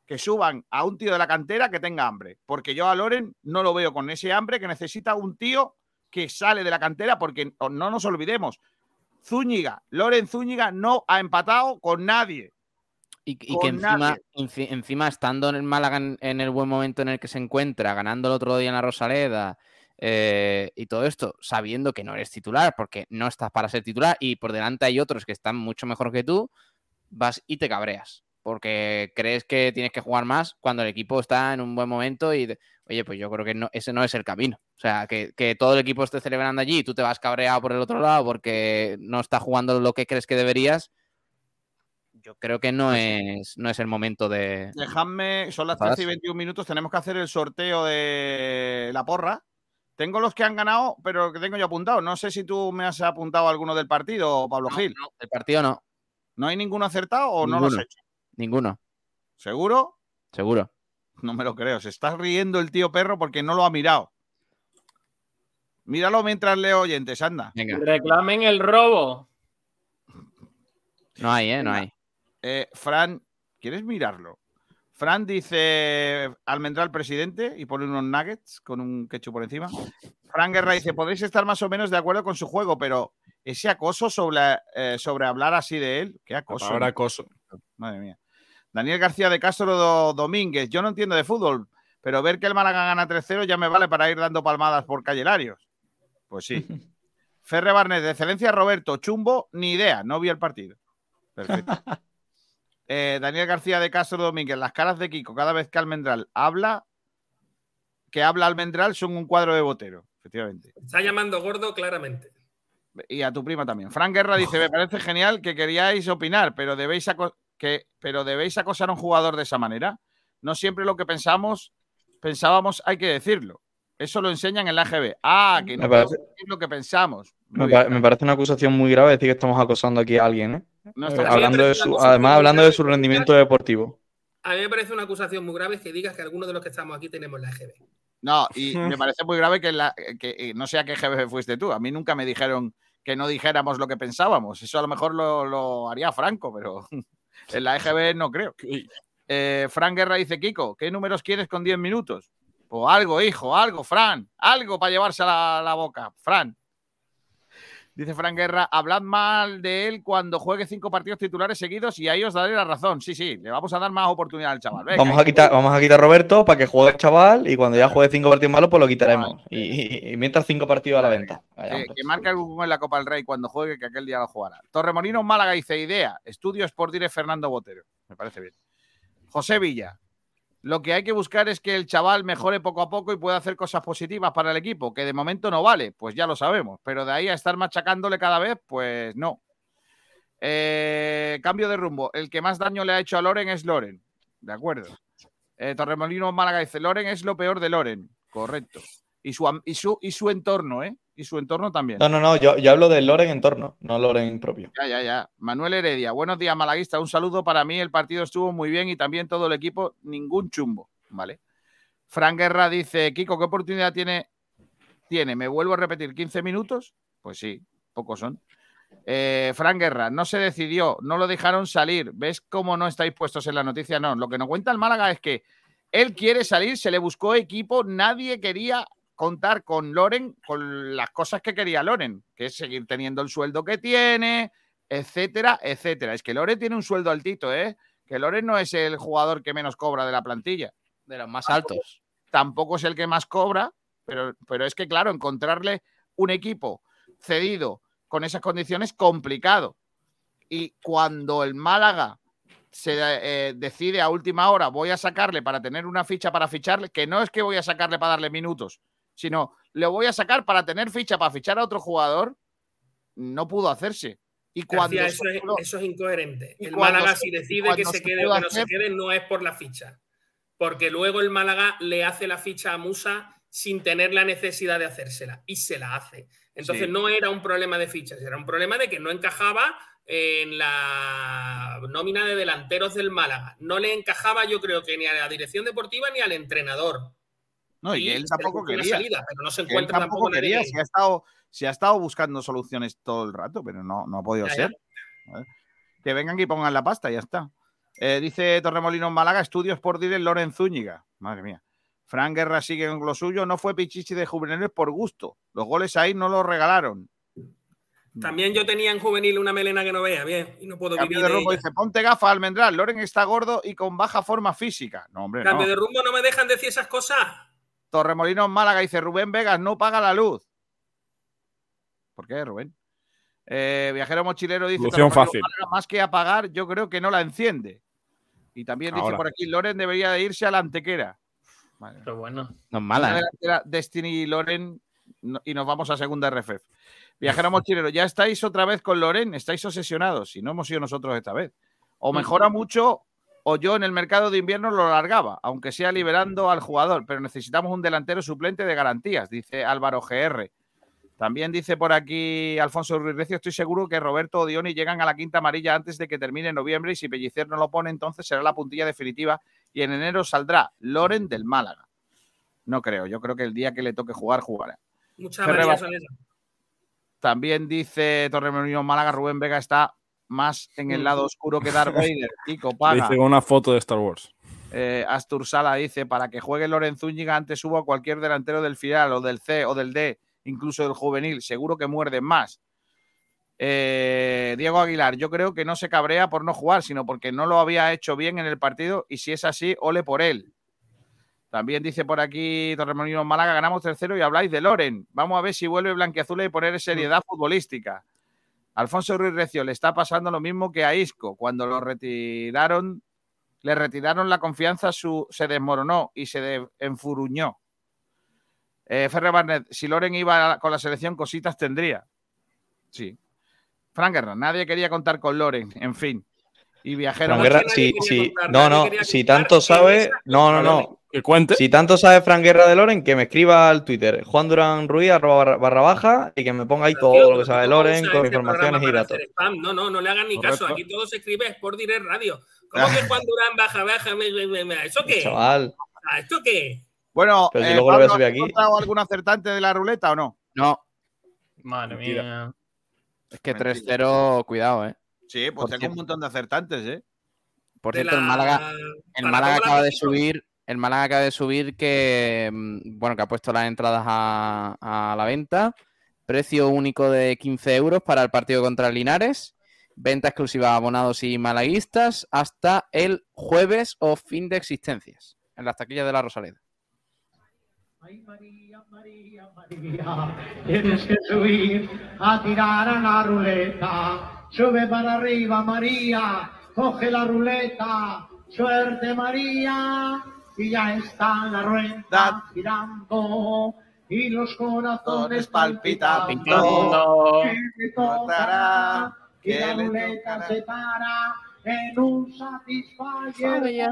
Speaker 3: que suban a un tío de la cantera que tenga hambre. Porque yo a Loren no lo veo con ese hambre que necesita un tío que sale de la cantera, porque no nos olvidemos, Zúñiga, Loren Zúñiga no ha empatado con nadie.
Speaker 9: Y, y que encima, enci- encima estando en el Málaga en, en el buen momento en el que se encuentra, ganando el otro día en la Rosaleda eh, y todo esto, sabiendo que no eres titular, porque no estás para ser titular y por delante hay otros que están mucho mejor que tú, vas y te cabreas. Porque crees que tienes que jugar más cuando el equipo está en un buen momento y, oye, pues yo creo que no, ese no es el camino. O sea, que, que todo el equipo esté celebrando allí y tú te vas cabreado por el otro lado porque no está jugando lo que crees que deberías, yo creo que no es, no es el momento de.
Speaker 3: Dejadme, son las
Speaker 9: Enfadarse.
Speaker 3: 13 y 21 minutos, tenemos que hacer el sorteo de la porra. Tengo los que han ganado, pero que tengo yo apuntado. No sé si tú me has apuntado alguno del partido, Pablo Gil.
Speaker 9: No, el partido no.
Speaker 3: ¿No hay ninguno acertado o no los he hecho?
Speaker 9: Ninguno,
Speaker 3: ¿Seguro?
Speaker 9: seguro.
Speaker 3: No me lo creo. Se está riendo el tío perro porque no lo ha mirado. Míralo mientras leo oyentes, anda.
Speaker 9: Venga.
Speaker 7: Reclamen el robo.
Speaker 9: No hay, ¿eh? No hay.
Speaker 3: Eh, Fran, ¿quieres mirarlo? Fran dice Almendral presidente y pone unos nuggets con un ketchup por encima. Fran Guerra dice, podéis estar más o menos de acuerdo con su juego, pero ese acoso sobre, eh, sobre hablar así de él, qué acoso.
Speaker 10: Ahora acoso.
Speaker 3: Madre mía. Daniel García de Castro Do- Domínguez, yo no entiendo de fútbol, pero ver que el Málaga gana 3-0 ya me vale para ir dando palmadas por calle Larios. Pues sí. Ferre Barnet, de excelencia Roberto, chumbo, ni idea, no vi el partido. Perfecto. Eh, Daniel García de Castro Domínguez, las caras de Kiko, cada vez que Almendral habla, que habla Almendral, son un cuadro de botero, efectivamente.
Speaker 13: Está llamando gordo claramente.
Speaker 3: Y a tu prima también. Frank Guerra dice: Me parece genial que queríais opinar, pero debéis, que, pero debéis acosar a un jugador de esa manera. No siempre lo que pensamos, pensábamos, hay que decirlo. Eso lo enseñan en la AGB. Ah, que no decir lo que pensamos.
Speaker 8: Me,
Speaker 3: Muy
Speaker 8: pa-
Speaker 3: bien.
Speaker 8: me parece una acusación muy grave decir que estamos acosando aquí a alguien, ¿eh?
Speaker 3: No
Speaker 8: Eh, hablando de su, además, hablando de su rendimiento deportivo.
Speaker 13: A mí me parece una acusación muy grave que digas que algunos de los que estamos aquí tenemos la EGB.
Speaker 3: No, y me parece muy grave que, la- que eh, no sé a qué jefe fuiste tú. A mí nunca me dijeron que no dijéramos lo que pensábamos. Eso a lo mejor lo, lo haría Franco, pero en la EGB no creo. Eh, Fran Guerra dice, Kiko, ¿qué números quieres con 10 minutos? Pues algo, hijo, algo, Fran, algo para llevarse a la, la boca, Fran. Dice Fran Guerra, hablad mal de él cuando juegue cinco partidos titulares seguidos y ahí os daré la razón. Sí, sí, le vamos a dar más oportunidad al chaval. Venga,
Speaker 8: Vamos a, quitar, vamos a quitar a Roberto para que juegue el chaval y cuando ya juegue cinco partidos malos, pues lo quitaremos. Y, y- y mientras cinco partidos a la venta. Vaya,
Speaker 3: que, marque algún en la Copa del Rey cuando juegue, que aquel día lo jugará. Torremolinos Málaga dice idea. Estudios por dire Fernando Botero. Me parece bien. José Villa. Lo que hay que buscar es que el chaval mejore poco a poco y pueda hacer cosas positivas para el equipo, que de momento no vale, pues ya lo sabemos. Pero de ahí a estar machacándole cada vez, pues no. Eh, cambio de rumbo. El que más daño le ha hecho a Loren es Loren. De acuerdo. Eh, Torremolinos Málaga dice, Loren es lo peor de Loren. Correcto. Y su, y su, y su entorno, ¿eh? Y su entorno también.
Speaker 8: No, no, no, yo, yo hablo de Loren en torno, no Loren propio.
Speaker 3: Ya, ya, ya. Manuel Heredia, buenos días, Malaguista. Un saludo para mí. El partido estuvo muy bien y también todo el equipo, ningún chumbo. Vale. Fran Guerra dice: Kiko, ¿qué oportunidad tiene? Tiene, me vuelvo a repetir, 15 minutos. Pues sí, pocos son. Eh, Fran Guerra, no se decidió, no lo dejaron salir. ¿Ves cómo no estáis puestos en la noticia? No, lo que nos cuenta el Málaga es que él quiere salir, se le buscó equipo, nadie quería contar con Loren, con las cosas que quería Loren, que es seguir teniendo el sueldo que tiene, etcétera, etcétera. Es que Loren tiene un sueldo altito, ¿eh? Que Loren no es el jugador que menos cobra de la plantilla.
Speaker 9: De los más altos.
Speaker 3: Tampoco es el que más cobra, pero, pero es que, claro, encontrarle un equipo cedido con esas condiciones complicado. Y cuando el Málaga se eh, decide a última hora, voy a sacarle para tener una ficha para ficharle, que no es que voy a sacarle para darle minutos, sino le voy a sacar para tener ficha para fichar a otro jugador, no pudo hacerse. Y cuando
Speaker 13: García, eso, es,
Speaker 3: pudo-
Speaker 13: eso es incoherente.
Speaker 3: y
Speaker 13: El Málaga,
Speaker 3: se-
Speaker 13: si decide que se
Speaker 3: se
Speaker 13: quede o que no se quede, no es por la ficha. Porque luego el Málaga le hace la ficha a Musa sin tener la necesidad de hacérsela. Y se la hace. Entonces
Speaker 3: Sí.
Speaker 13: no era un problema de fichas, era un problema de que no encajaba en la nómina de delanteros del Málaga. No le encajaba, yo creo que ni a la dirección deportiva ni al entrenador.
Speaker 3: No, y
Speaker 13: Y
Speaker 3: él tampoco quería.
Speaker 13: salida, pero no se
Speaker 3: Que él
Speaker 13: encuentra
Speaker 3: tampoco
Speaker 13: tampoco
Speaker 3: quería.
Speaker 13: que-
Speaker 3: Si ha, estado, si ha estado buscando soluciones todo el rato, pero no, no ha podido
Speaker 13: Ya,
Speaker 3: ser. Que vengan y pongan la pasta, ya está. Eh, dice Torremolinos Málaga, estudios por Dire Loren Zúñiga. Madre mía. Fran Guerra sigue en lo suyo. No fue Pichichi de juveniles por gusto. Los goles ahí no los regalaron.
Speaker 13: También yo tenía en juvenil una melena que no vea, bien, y no puedo
Speaker 3: Cambio
Speaker 13: vivir
Speaker 3: de
Speaker 13: de
Speaker 3: rumbo.
Speaker 13: ella.
Speaker 3: Dice, ponte gafas, Almendral. Loren está gordo y con baja forma física. No, hombre,
Speaker 13: Cambio
Speaker 3: no.
Speaker 13: de rumbo, no me dejan decir esas cosas.
Speaker 3: Torremolinos Málaga dice Rubén Vegas no paga la luz. ¿Por qué, Rubén? Eh, viajero mochilero dice
Speaker 10: fácil.
Speaker 3: Málaga, más que apagar, yo creo que no la enciende. Y también dice por aquí, Loren debería de irse a la antequera.
Speaker 7: Pero bueno.
Speaker 9: No es mala. ¿eh?
Speaker 3: Destiny y Loren no- y nos vamos a segunda RFF. Viajero mochilero, ya estáis otra vez con Loren, estáis obsesionados y no hemos sido nosotros esta vez. O mejora mucho o yo en el mercado de invierno lo largaba, aunque sea liberando al jugador, pero necesitamos un delantero suplente de garantías, dice Álvaro GR. También dice por aquí Alfonso Ruiz Recio, estoy seguro que Roberto o Dioni llegan a la quinta amarilla antes de que termine noviembre y si Pellicer no lo pone, entonces será la puntilla definitiva y en enero saldrá Loren del Málaga. No creo, yo creo que el día que le toque jugar, jugará.
Speaker 13: Muchas esas.
Speaker 3: También dice Torremolinos Málaga, Rubén Vega está más en el lado oscuro que Darth Vader. Kiko paga.
Speaker 10: Dice una foto de Star Wars.
Speaker 3: Eh, Astur Sala dice, para que juegue Loren Zúñiga antes subo a cualquier delantero del final o del C o del D, incluso del juvenil, seguro que muerden más. Eh, Diego Aguilar, yo creo que no se cabrea por no jugar, sino porque no lo había hecho bien en el partido y si es así, ole por él. También dice por aquí Torremolinos Málaga, ganamos tercero y habláis de Loren. Vamos a ver si vuelve Blanquiazul y poner seriedad futbolística. Alfonso Ruiz Recio le está pasando lo mismo que a Isco. Cuando lo retiraron, le retiraron la confianza, su, se desmoronó y se de- enfuruñó. Eh, Ferre Barnet, si Loren iba con la selección, cositas tendría. Sí. Fran Guerra, nadie quería contar con Loren, en fin. Y viajero.
Speaker 8: Fran Guerra, si, si, no, no, si tanto sabe, no, no, no.
Speaker 10: Que cuente.
Speaker 8: Si tanto sabe Fran Guerra de Loren, que me escriba al Twitter, Juan Durán Ruiz, arroba barra, barra baja, y que me ponga ahí todo lo que sabe Loren, con
Speaker 13: este
Speaker 8: informaciones y datos.
Speaker 13: No, no, no le hagan ni caso. Aquí todo se escribe Sport Direct Radio. ¿Cómo que Juan Durán baja, baja? me- me- me- me- ¿Eso qué?
Speaker 8: Chaval.
Speaker 13: Ah, ¿Esto qué?
Speaker 3: Bueno,
Speaker 8: Pero si
Speaker 3: eh,
Speaker 8: luego lo voy a
Speaker 3: Pablo,
Speaker 8: subir
Speaker 3: ¿has
Speaker 8: aquí.
Speaker 3: encontrado algún acertante de la ruleta o no?
Speaker 9: No,
Speaker 7: Madre
Speaker 3: Mentira.
Speaker 7: mía.
Speaker 9: es que
Speaker 3: Mentira.
Speaker 9: 3-0, cuidado, ¿eh?
Speaker 3: Sí, pues
Speaker 9: Por
Speaker 3: tengo un montón de acertantes, ¿eh?
Speaker 9: Por
Speaker 13: De
Speaker 9: cierto, el
Speaker 13: la-
Speaker 9: Málaga, el Málaga acaba de subir, el Málaga acaba de subir que, mm, bueno, que ha puesto las entradas a, a la venta Precio único de 15 euros para el partido contra Linares. Venta exclusiva a abonados y malaguistas hasta el jueves o fin de existencias en las taquillas de la Rosaleda.
Speaker 14: Tienes que subir a tirar a la ruleta. Sube para arriba, María. Coge la ruleta. Suerte, María. Y ya está la rueda girando. Y los corazones palpitando. Que le tocará.
Speaker 3: Que
Speaker 14: la ruleta se para en un satisfyer.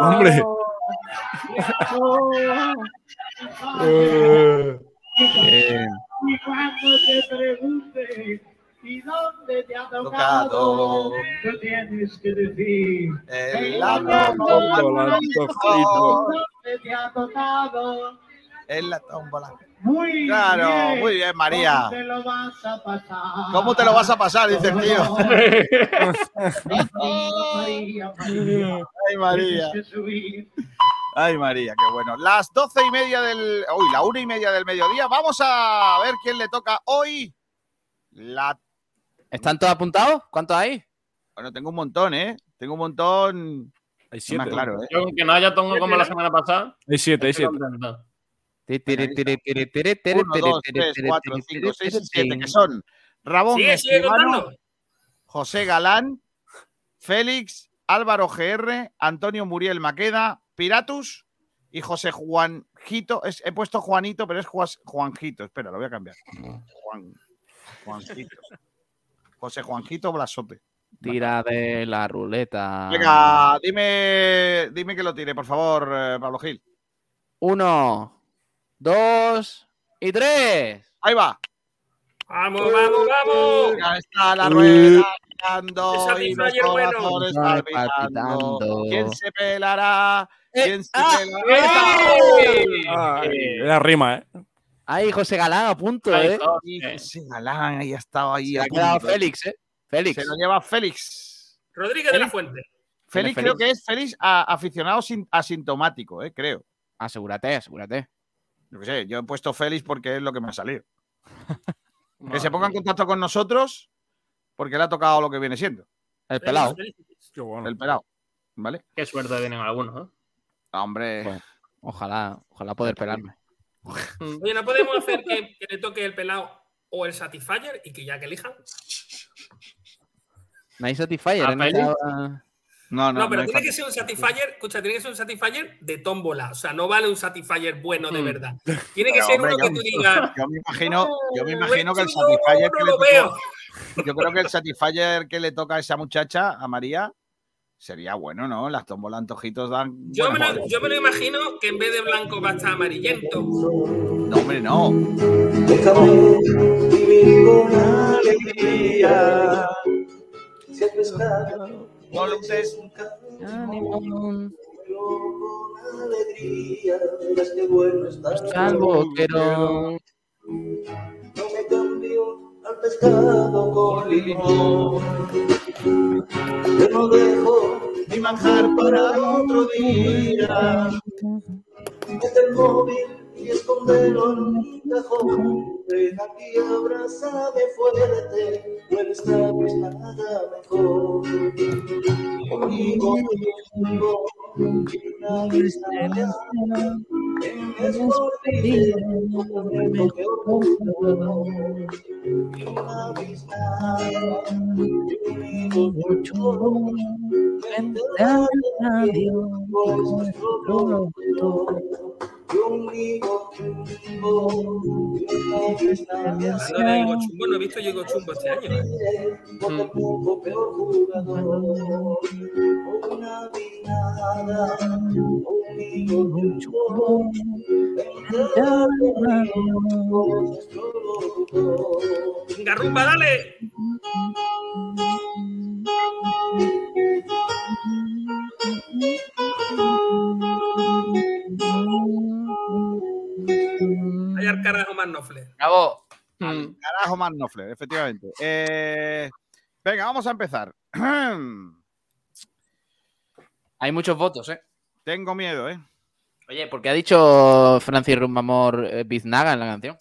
Speaker 10: Hombre.
Speaker 14: Y cuando te pregunte ¿y dónde te ha
Speaker 3: Tocado.
Speaker 14: Tú tienes que decir
Speaker 3: El
Speaker 14: la
Speaker 3: tómbola.
Speaker 14: ¿Dónde te ha tocado?
Speaker 3: En la tómbola.
Speaker 14: Muy
Speaker 3: Claro,
Speaker 14: bien.
Speaker 3: muy bien, María.
Speaker 14: ¿Cómo te lo vas a pasar?
Speaker 3: ¿Cómo te lo vas a pasar? Dice el tío.
Speaker 14: María, María.
Speaker 3: Ay, María. Ay, María, qué bueno. Las doce y media del. Uy, la una y media del mediodía. Vamos a ver quién le toca hoy. La.
Speaker 9: ¿Están todos apuntados? ¿Cuántos hay?
Speaker 3: Bueno, tengo un montón, ¿eh? Tengo un montón.
Speaker 10: Hay
Speaker 3: No me aclaro, ¿eh?
Speaker 7: Yo, que no haya tongo como la semana pasada.
Speaker 10: Hay siete, hay siete.
Speaker 3: Uno, dos, tres, cuatro, cinco, seis, siete, que son Ramón Escribano. José Galán, Félix, Álvaro GR, Antonio Muriel Maqueda, Piratus y José Juanjito. Es- he puesto Juanito, pero es Juas- Juanjito. Espera, lo voy a cambiar. Juan, Juanjito. José Juanjito Blasote.
Speaker 9: Tira de la ruleta.
Speaker 3: Venga, dime, dime que lo tire, por favor, eh, Pablo Gil.
Speaker 9: Uno, dos y tres.
Speaker 3: Ahí va.
Speaker 13: Vamos, vamos, vamos.
Speaker 3: Ya está la rueda girando y los
Speaker 13: bueno.
Speaker 3: palpitando. ¿Quién se pelará? ¿Quién se
Speaker 9: ah,
Speaker 3: pelará?
Speaker 10: Ay, era rima, ¿eh?
Speaker 9: Ahí José Galán a punto,
Speaker 7: Ay,
Speaker 9: ¿eh?
Speaker 3: José Galán ahí ha estado ahí.
Speaker 9: Se ha quedado. Félix, ¿eh? Félix.
Speaker 3: Se lo lleva Félix.
Speaker 13: Rodríguez de la Fuente.
Speaker 3: Félix
Speaker 9: Félix?
Speaker 3: creo que es Félix a- aficionado sin- asintomático, eh, creo.
Speaker 9: Asegúrate, asegúrate.
Speaker 3: Yo qué sé, yo he puesto Félix porque es lo que me ha salido. Que se ponga en contacto con nosotros porque le ha tocado lo que viene siendo.
Speaker 9: El pelado.
Speaker 10: Qué bueno.
Speaker 3: El pelado. ¿Vale?
Speaker 7: Qué suerte tienen algunos, ¿eh?
Speaker 3: Hombre.
Speaker 9: Pues, ojalá, ojalá poder pelarme.
Speaker 13: Oye, ¿no podemos hacer que, que le toque el pelado o el Satisfyer y que ya que elijan?
Speaker 9: No hay Satisfyer esta-
Speaker 3: No,
Speaker 13: No,
Speaker 3: no,
Speaker 13: pero tiene que ser un Satisfyer, escucha, tiene que ser un Satisfyer de tómbola. O sea, no vale un Satisfyer bueno de
Speaker 7: Mm.
Speaker 13: verdad. Tiene que
Speaker 3: Pero,
Speaker 13: ser
Speaker 3: hombre,
Speaker 13: uno que tú digas.
Speaker 3: Yo me imagino, yo me
Speaker 13: "Oh,
Speaker 3: imagino que el Satisfyer que le. Yo creo que el Satisfyer que le toca a esa muchacha, a María, sería bueno, ¿no? Las tómbolas antojitos dan.
Speaker 13: Yo me, lo, yo me lo imagino que en vez de blanco va a estar amarillento.
Speaker 3: No, hombre, no.
Speaker 14: Déjame vivir con alegría. Si has pescado,
Speaker 3: No lo uses.
Speaker 14: con alegría.
Speaker 9: Al
Speaker 14: pescado con limón. Yo no dejo mi manjar para otro día. Mete el móvil y escondelo en un cajón. Ven aquí, abrázame fuerte, no mejor. Nuestro. Conmigo
Speaker 13: Hablando de Chumbo, no he visto Diego Chumbo este año. ¿eh? Venga, rumba, dale. Hay al carajo más nofle.
Speaker 9: Bravo.
Speaker 3: Al carajo más Nofler, efectivamente. Eh, venga, vamos a empezar.
Speaker 9: Hay muchos votos, ¿eh?
Speaker 3: Tengo miedo, ¿eh?
Speaker 9: Oye, ¿por qué ha dicho Francis Rumbamor eh, Biznaga en la canción?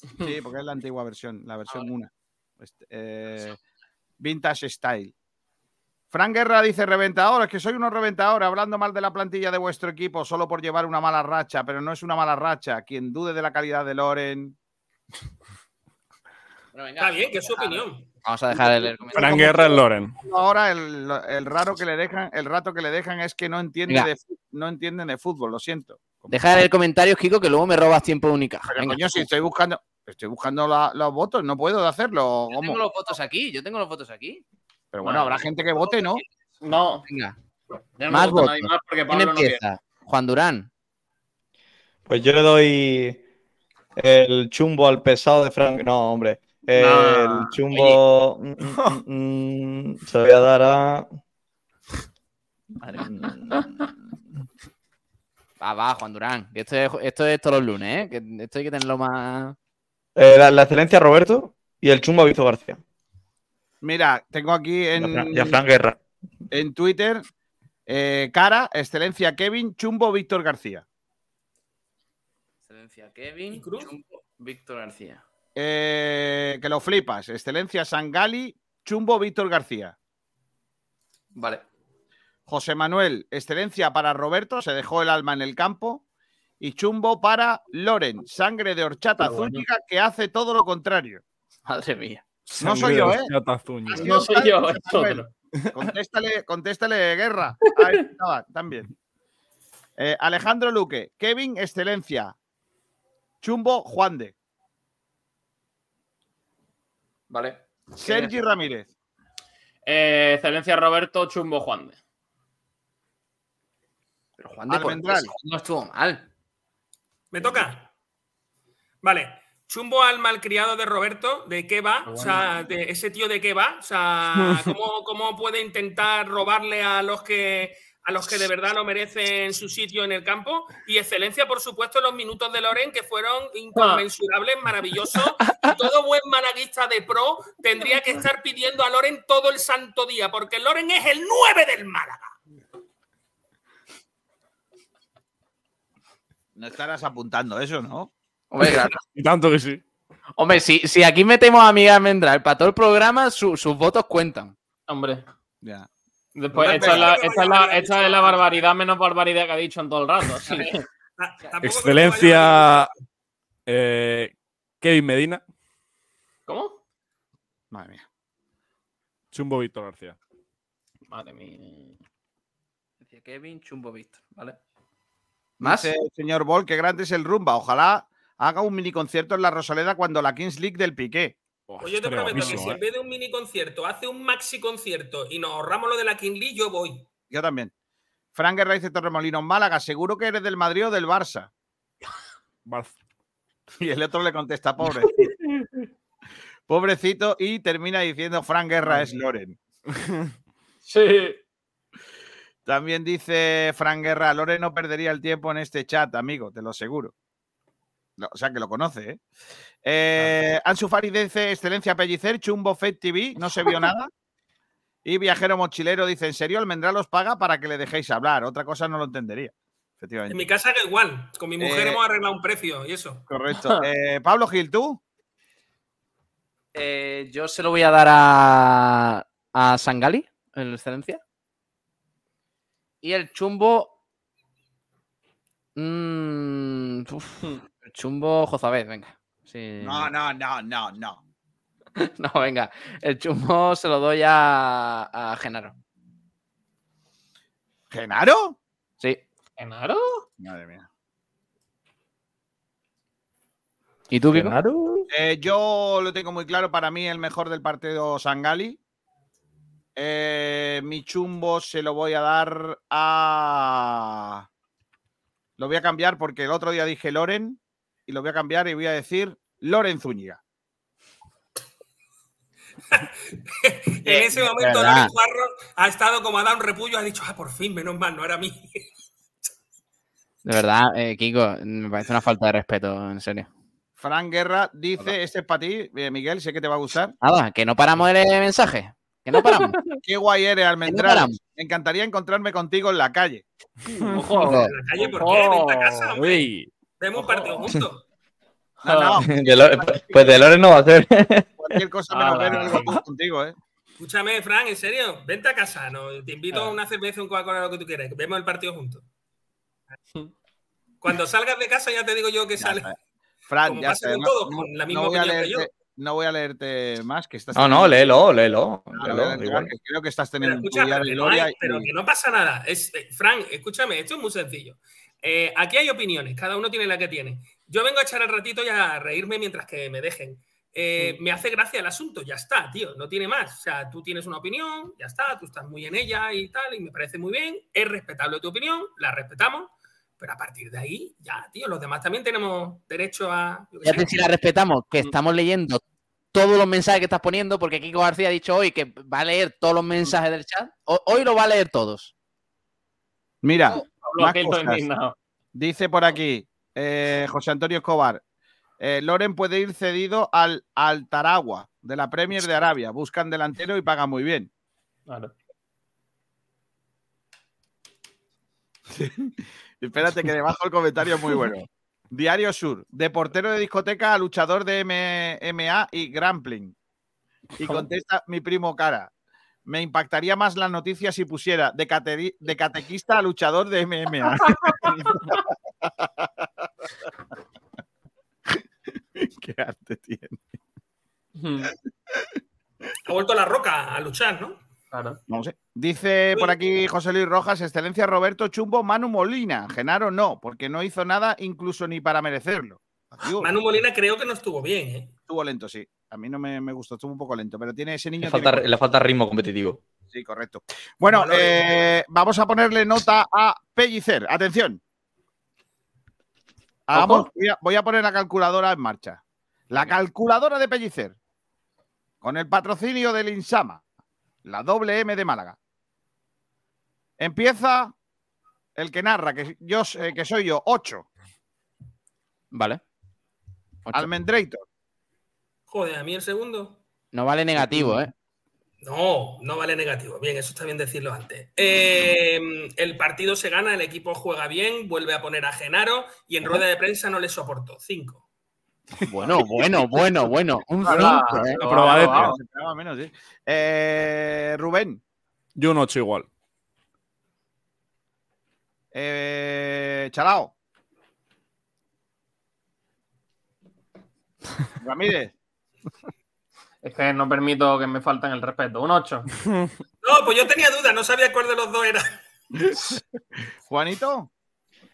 Speaker 3: Sí, porque es la antigua versión, la versión 1. Este, eh, vintage Style. Frank Guerra dice reventador, es que soy unos reventadores hablando mal de la plantilla de vuestro equipo solo por llevar una mala racha, pero no es una mala racha. Quien dude de la calidad de Loren.
Speaker 13: Está bien, que es su opinión.
Speaker 9: Vamos a dejar el comentario.
Speaker 10: Fran Guerra en Loren.
Speaker 3: Ahora el, el raro que le dejan, el rato que le dejan es que no entiende
Speaker 9: Venga.
Speaker 3: de, no entienden de fútbol, lo siento.
Speaker 9: Deja de leer comentarios, Kiko, que luego me robas tiempo de única.
Speaker 3: Pero coño, si estoy buscando, estoy buscando la- los votos, no puedo hacerlo.
Speaker 9: Yo tengo los votos aquí, yo tengo los votos aquí.
Speaker 3: Pero bueno, habrá gente que vote, ¿no?
Speaker 7: No.
Speaker 9: Venga.
Speaker 7: No
Speaker 9: más votos. Juan Durán.
Speaker 8: Pues yo le doy el chumbo al pesado de Frank. No, hombre. El
Speaker 7: No.
Speaker 8: chumbo. mm, mm, mm, mm, se lo voy a dar a.
Speaker 9: Va, va, Juan Durán. Esto es, esto es todos los lunes, ¿eh? Que esto hay que tenerlo más.
Speaker 8: eh, la, la excelencia Roberto y el chumbo a Víctor García.
Speaker 3: Mira, tengo aquí en,
Speaker 8: Fran Guerra.
Speaker 3: Twitter eh, cara, excelencia Kevin, chumbo Víctor García.
Speaker 9: Excelencia Kevin, Chumbo, Víctor García.
Speaker 3: Eh, que lo flipas, excelencia Sangali, chumbo Víctor García.
Speaker 9: Vale.
Speaker 3: José Manuel, excelencia para Roberto, se dejó el alma en el campo. Y chumbo para Loren, sangre de horchata
Speaker 7: bueno.
Speaker 3: Zúñiga que hace todo lo contrario.
Speaker 9: Madre mía.
Speaker 3: No soy yo, ¿eh?
Speaker 7: No soy yo, es otro.
Speaker 3: Contéstale, contéstale, guerra. Ahí estaba, también. Eh, Alejandro Luque, Kevin, excelencia. Chumbo, Juan de.
Speaker 9: Vale.
Speaker 3: Sergi Ramírez.
Speaker 7: Eh, excelencia Roberto Chumbo Juan de.
Speaker 9: Pero Juan de. Dios, no estuvo mal.
Speaker 13: ¿Me toca? Vale. Chumbo al malcriado de Roberto, ¿de qué va? O sea, de ese tío de qué va. O sea, ¿cómo, cómo puede intentar robarle a los que a los que de verdad no merecen su sitio en el campo? Y excelencia, por supuesto, los minutos de Loren, que fueron inconmensurables, maravillosos. Y todo buen malaguista de pro tendría que estar pidiendo a Loren todo el santo día, porque Loren es el 9 del Málaga.
Speaker 3: No estarás apuntando eso, ¿no?
Speaker 9: Hombre, claro.
Speaker 10: Y tanto que sí.
Speaker 9: Hombre, si, si aquí metemos a Miguel Almendral para todo el programa, su- sus votos cuentan.
Speaker 7: Hombre.
Speaker 3: Ya.
Speaker 7: Después, esta es, la, esta, es la, esta es la barbaridad menos barbaridad que ha dicho en todo el rato. así que-
Speaker 10: Excelencia. eh, Kevin Medina.
Speaker 7: ¿Cómo?
Speaker 3: Madre mía.
Speaker 10: Chumbo Víctor García.
Speaker 7: Madre mía.
Speaker 9: Decía Kevin, Chumbo Víctor, ¿vale? ¿Más?
Speaker 3: Dice señor Bol, que grande es el rumba. Ojalá haga un mini concierto en la Rosaleda cuando la Kings League del Piqué.
Speaker 10: Oh,
Speaker 13: Pues yo te prometo que si en
Speaker 10: ¿eh?
Speaker 13: vez de un mini concierto hace un maxi concierto y nos ahorramos lo de la King Lee, yo voy.
Speaker 3: Yo también. Frank Guerra dice Torremolinos, Málaga, seguro que eres del Madrid o del Barça.
Speaker 10: Barça.
Speaker 3: Y el otro le contesta, pobrecito. Pobrecito, y termina diciendo Frank Guerra es Loren.
Speaker 7: Sí.
Speaker 3: También dice Frank Guerra, Loren no perdería el tiempo en este chat, amigo, te lo aseguro. No, o sea que lo conoce, ¿eh? eh Ansu Fari dice, excelencia Pellicer, Chumbo Fed TV, no se vio nada. Y Viajero Mochilero dice, ¿en serio Almendral os paga para que le dejéis hablar? Otra cosa no lo entendería. Efectivamente.
Speaker 13: En mi casa que igual. Con mi mujer
Speaker 3: Eh,
Speaker 13: hemos arreglado un precio y eso.
Speaker 3: Correcto. Eh, Pablo Gil, ¿tú?
Speaker 9: Eh, yo se lo voy a dar a, a Sangali, en excelencia. Y el chumbo. Mm, chumbo Jozabed, venga. Sí.
Speaker 3: No, no, no, no, no.
Speaker 9: No, venga. El chumbo se lo doy a, a Genaro.
Speaker 3: ¿Genaro?
Speaker 9: Sí.
Speaker 7: ¿Genaro?
Speaker 3: Madre mía.
Speaker 9: ¿Y tú, Kiko?
Speaker 3: Eh, yo lo tengo muy claro. Para mí, el mejor del partido Sangali. Eh, mi chumbo se lo voy a dar a. Lo voy a cambiar porque el otro día dije Loren y lo voy a cambiar y voy a decir Loren Zúñiga.
Speaker 13: En ese momento. Loren Juarro ha estado como ha dado un repullo, ha dicho, ah, por fin, menos mal, no era a mí.
Speaker 9: De verdad, eh, Kiko, me parece una falta de respeto, en serio.
Speaker 3: Fran Guerra dice: Este es para ti, eh, Miguel, sé que te va a gustar.
Speaker 9: Nada, que no paramos de leer mensajes. Que no paramos.
Speaker 3: Qué guay eres, Almendral.
Speaker 9: paramos.
Speaker 3: Me encantaría encontrarme contigo en la calle.
Speaker 13: Ojo, en la calle, ¿por qué? Vente a casa, hombre.
Speaker 10: Uy.
Speaker 13: Vemos un partido juntos.
Speaker 3: No, no.
Speaker 8: De Loren- pues de Loren no va a ser.
Speaker 3: Cualquier cosa menos ver el Goku contigo, ¿eh?
Speaker 13: Escúchame, Fran, en serio, vente a casa, ¿no? Te invito a una cerveza, un Coca-Cola, lo que tú quieras. Vemos el partido juntos. Cuando salgas de casa ya te digo yo que sale.
Speaker 3: Fran,
Speaker 13: Como
Speaker 3: ya sé, no,
Speaker 13: todos,
Speaker 3: no-
Speaker 13: con la
Speaker 3: no
Speaker 13: misma
Speaker 3: voy a
Speaker 13: opinión que yo.
Speaker 3: leerte, no voy a leerte más, que estás
Speaker 8: No, no, léelo, léelo.
Speaker 3: Claro,
Speaker 8: léelo,
Speaker 3: voy a leer,
Speaker 8: igual.
Speaker 3: que creo que estás
Speaker 13: Pero
Speaker 3: teniendo un
Speaker 13: escucha, pero no,
Speaker 3: gloria
Speaker 13: hay- pero
Speaker 3: y-
Speaker 13: que no pasa nada. Es, eh, Fran, escúchame, esto es muy sencillo. Eh, aquí hay opiniones, cada uno tiene la que tiene. Yo vengo a echar el ratito y a reírme mientras que me dejen. Eh, Me hace gracia el asunto, ya está, tío, no tiene más. O sea, tú tienes una opinión, ya está, tú estás muy en ella y tal, y me parece muy bien. Es respetable tu opinión, la respetamos, pero a partir de ahí, ya, tío, los demás también tenemos derecho a.
Speaker 9: Ya
Speaker 13: sé.
Speaker 9: te si la respetamos, que estamos leyendo todos los mensajes que estás poniendo, porque Kiko García ha dicho hoy que va a leer todos los mensajes del chat. Ho- Hoy lo va a leer todos.
Speaker 3: Mira, más cosas. Dice por aquí eh, José Antonio Escobar. eh, Loren puede ir cedido al, al Taragua de la Premier de Arabia. Buscan delantero y pagan muy bien.
Speaker 7: Claro.
Speaker 3: Espérate que debajo el comentario es muy bueno. Diario Sur. De portero de discoteca a luchador de MMA y grappling. Y contesta mi primo Cara. Me impactaría más la noticia si pusiera de, catequista a luchador de MMA. Qué arte tiene.
Speaker 13: Ha vuelto la roca a luchar, ¿no?
Speaker 7: Claro.
Speaker 3: No sé. Dice por aquí José Luis Rojas, excelencia Roberto Chumbo, Manu Molina. Genaro no, porque no hizo nada incluso ni para merecerlo.
Speaker 13: Manu Molina creo que no estuvo bien, ¿eh?
Speaker 3: Estuvo lento, sí. A mí no me, me gustó, estuvo un poco lento, pero tiene ese niño.
Speaker 8: Le
Speaker 3: tiene
Speaker 8: falta, le falta ritmo competitivo.
Speaker 3: Sí, correcto. Bueno, eh, vamos a ponerle nota a Pellicer. Atención. Hagamos- voy, a, voy a poner la calculadora en marcha. La calculadora de Pellicer. Con el patrocinio del Insama. La doble M de Málaga. Empieza el que narra, que, yo, eh, que soy yo, 8.
Speaker 9: Vale.
Speaker 3: Almendrator.
Speaker 13: Joder, a mí el segundo.
Speaker 9: No vale negativo, ¿eh?
Speaker 13: No, no vale negativo. Bien, eso está bien decirlo antes. Eh, el partido se gana, el equipo juega bien, vuelve a poner a Genaro y en rueda de prensa no le soportó. Cinco.
Speaker 9: Bueno, bueno, bueno, bueno. Un. 5, ¿eh?
Speaker 3: Menos, sí. Eh, Rubén.
Speaker 10: Yo un 8 igual.
Speaker 3: Eh, Chalao. Ramírez.
Speaker 7: Es que no permito que me falten el respeto. Un 8.
Speaker 13: No, pues yo tenía dudas, no sabía cuál de los dos era.
Speaker 3: Juanito.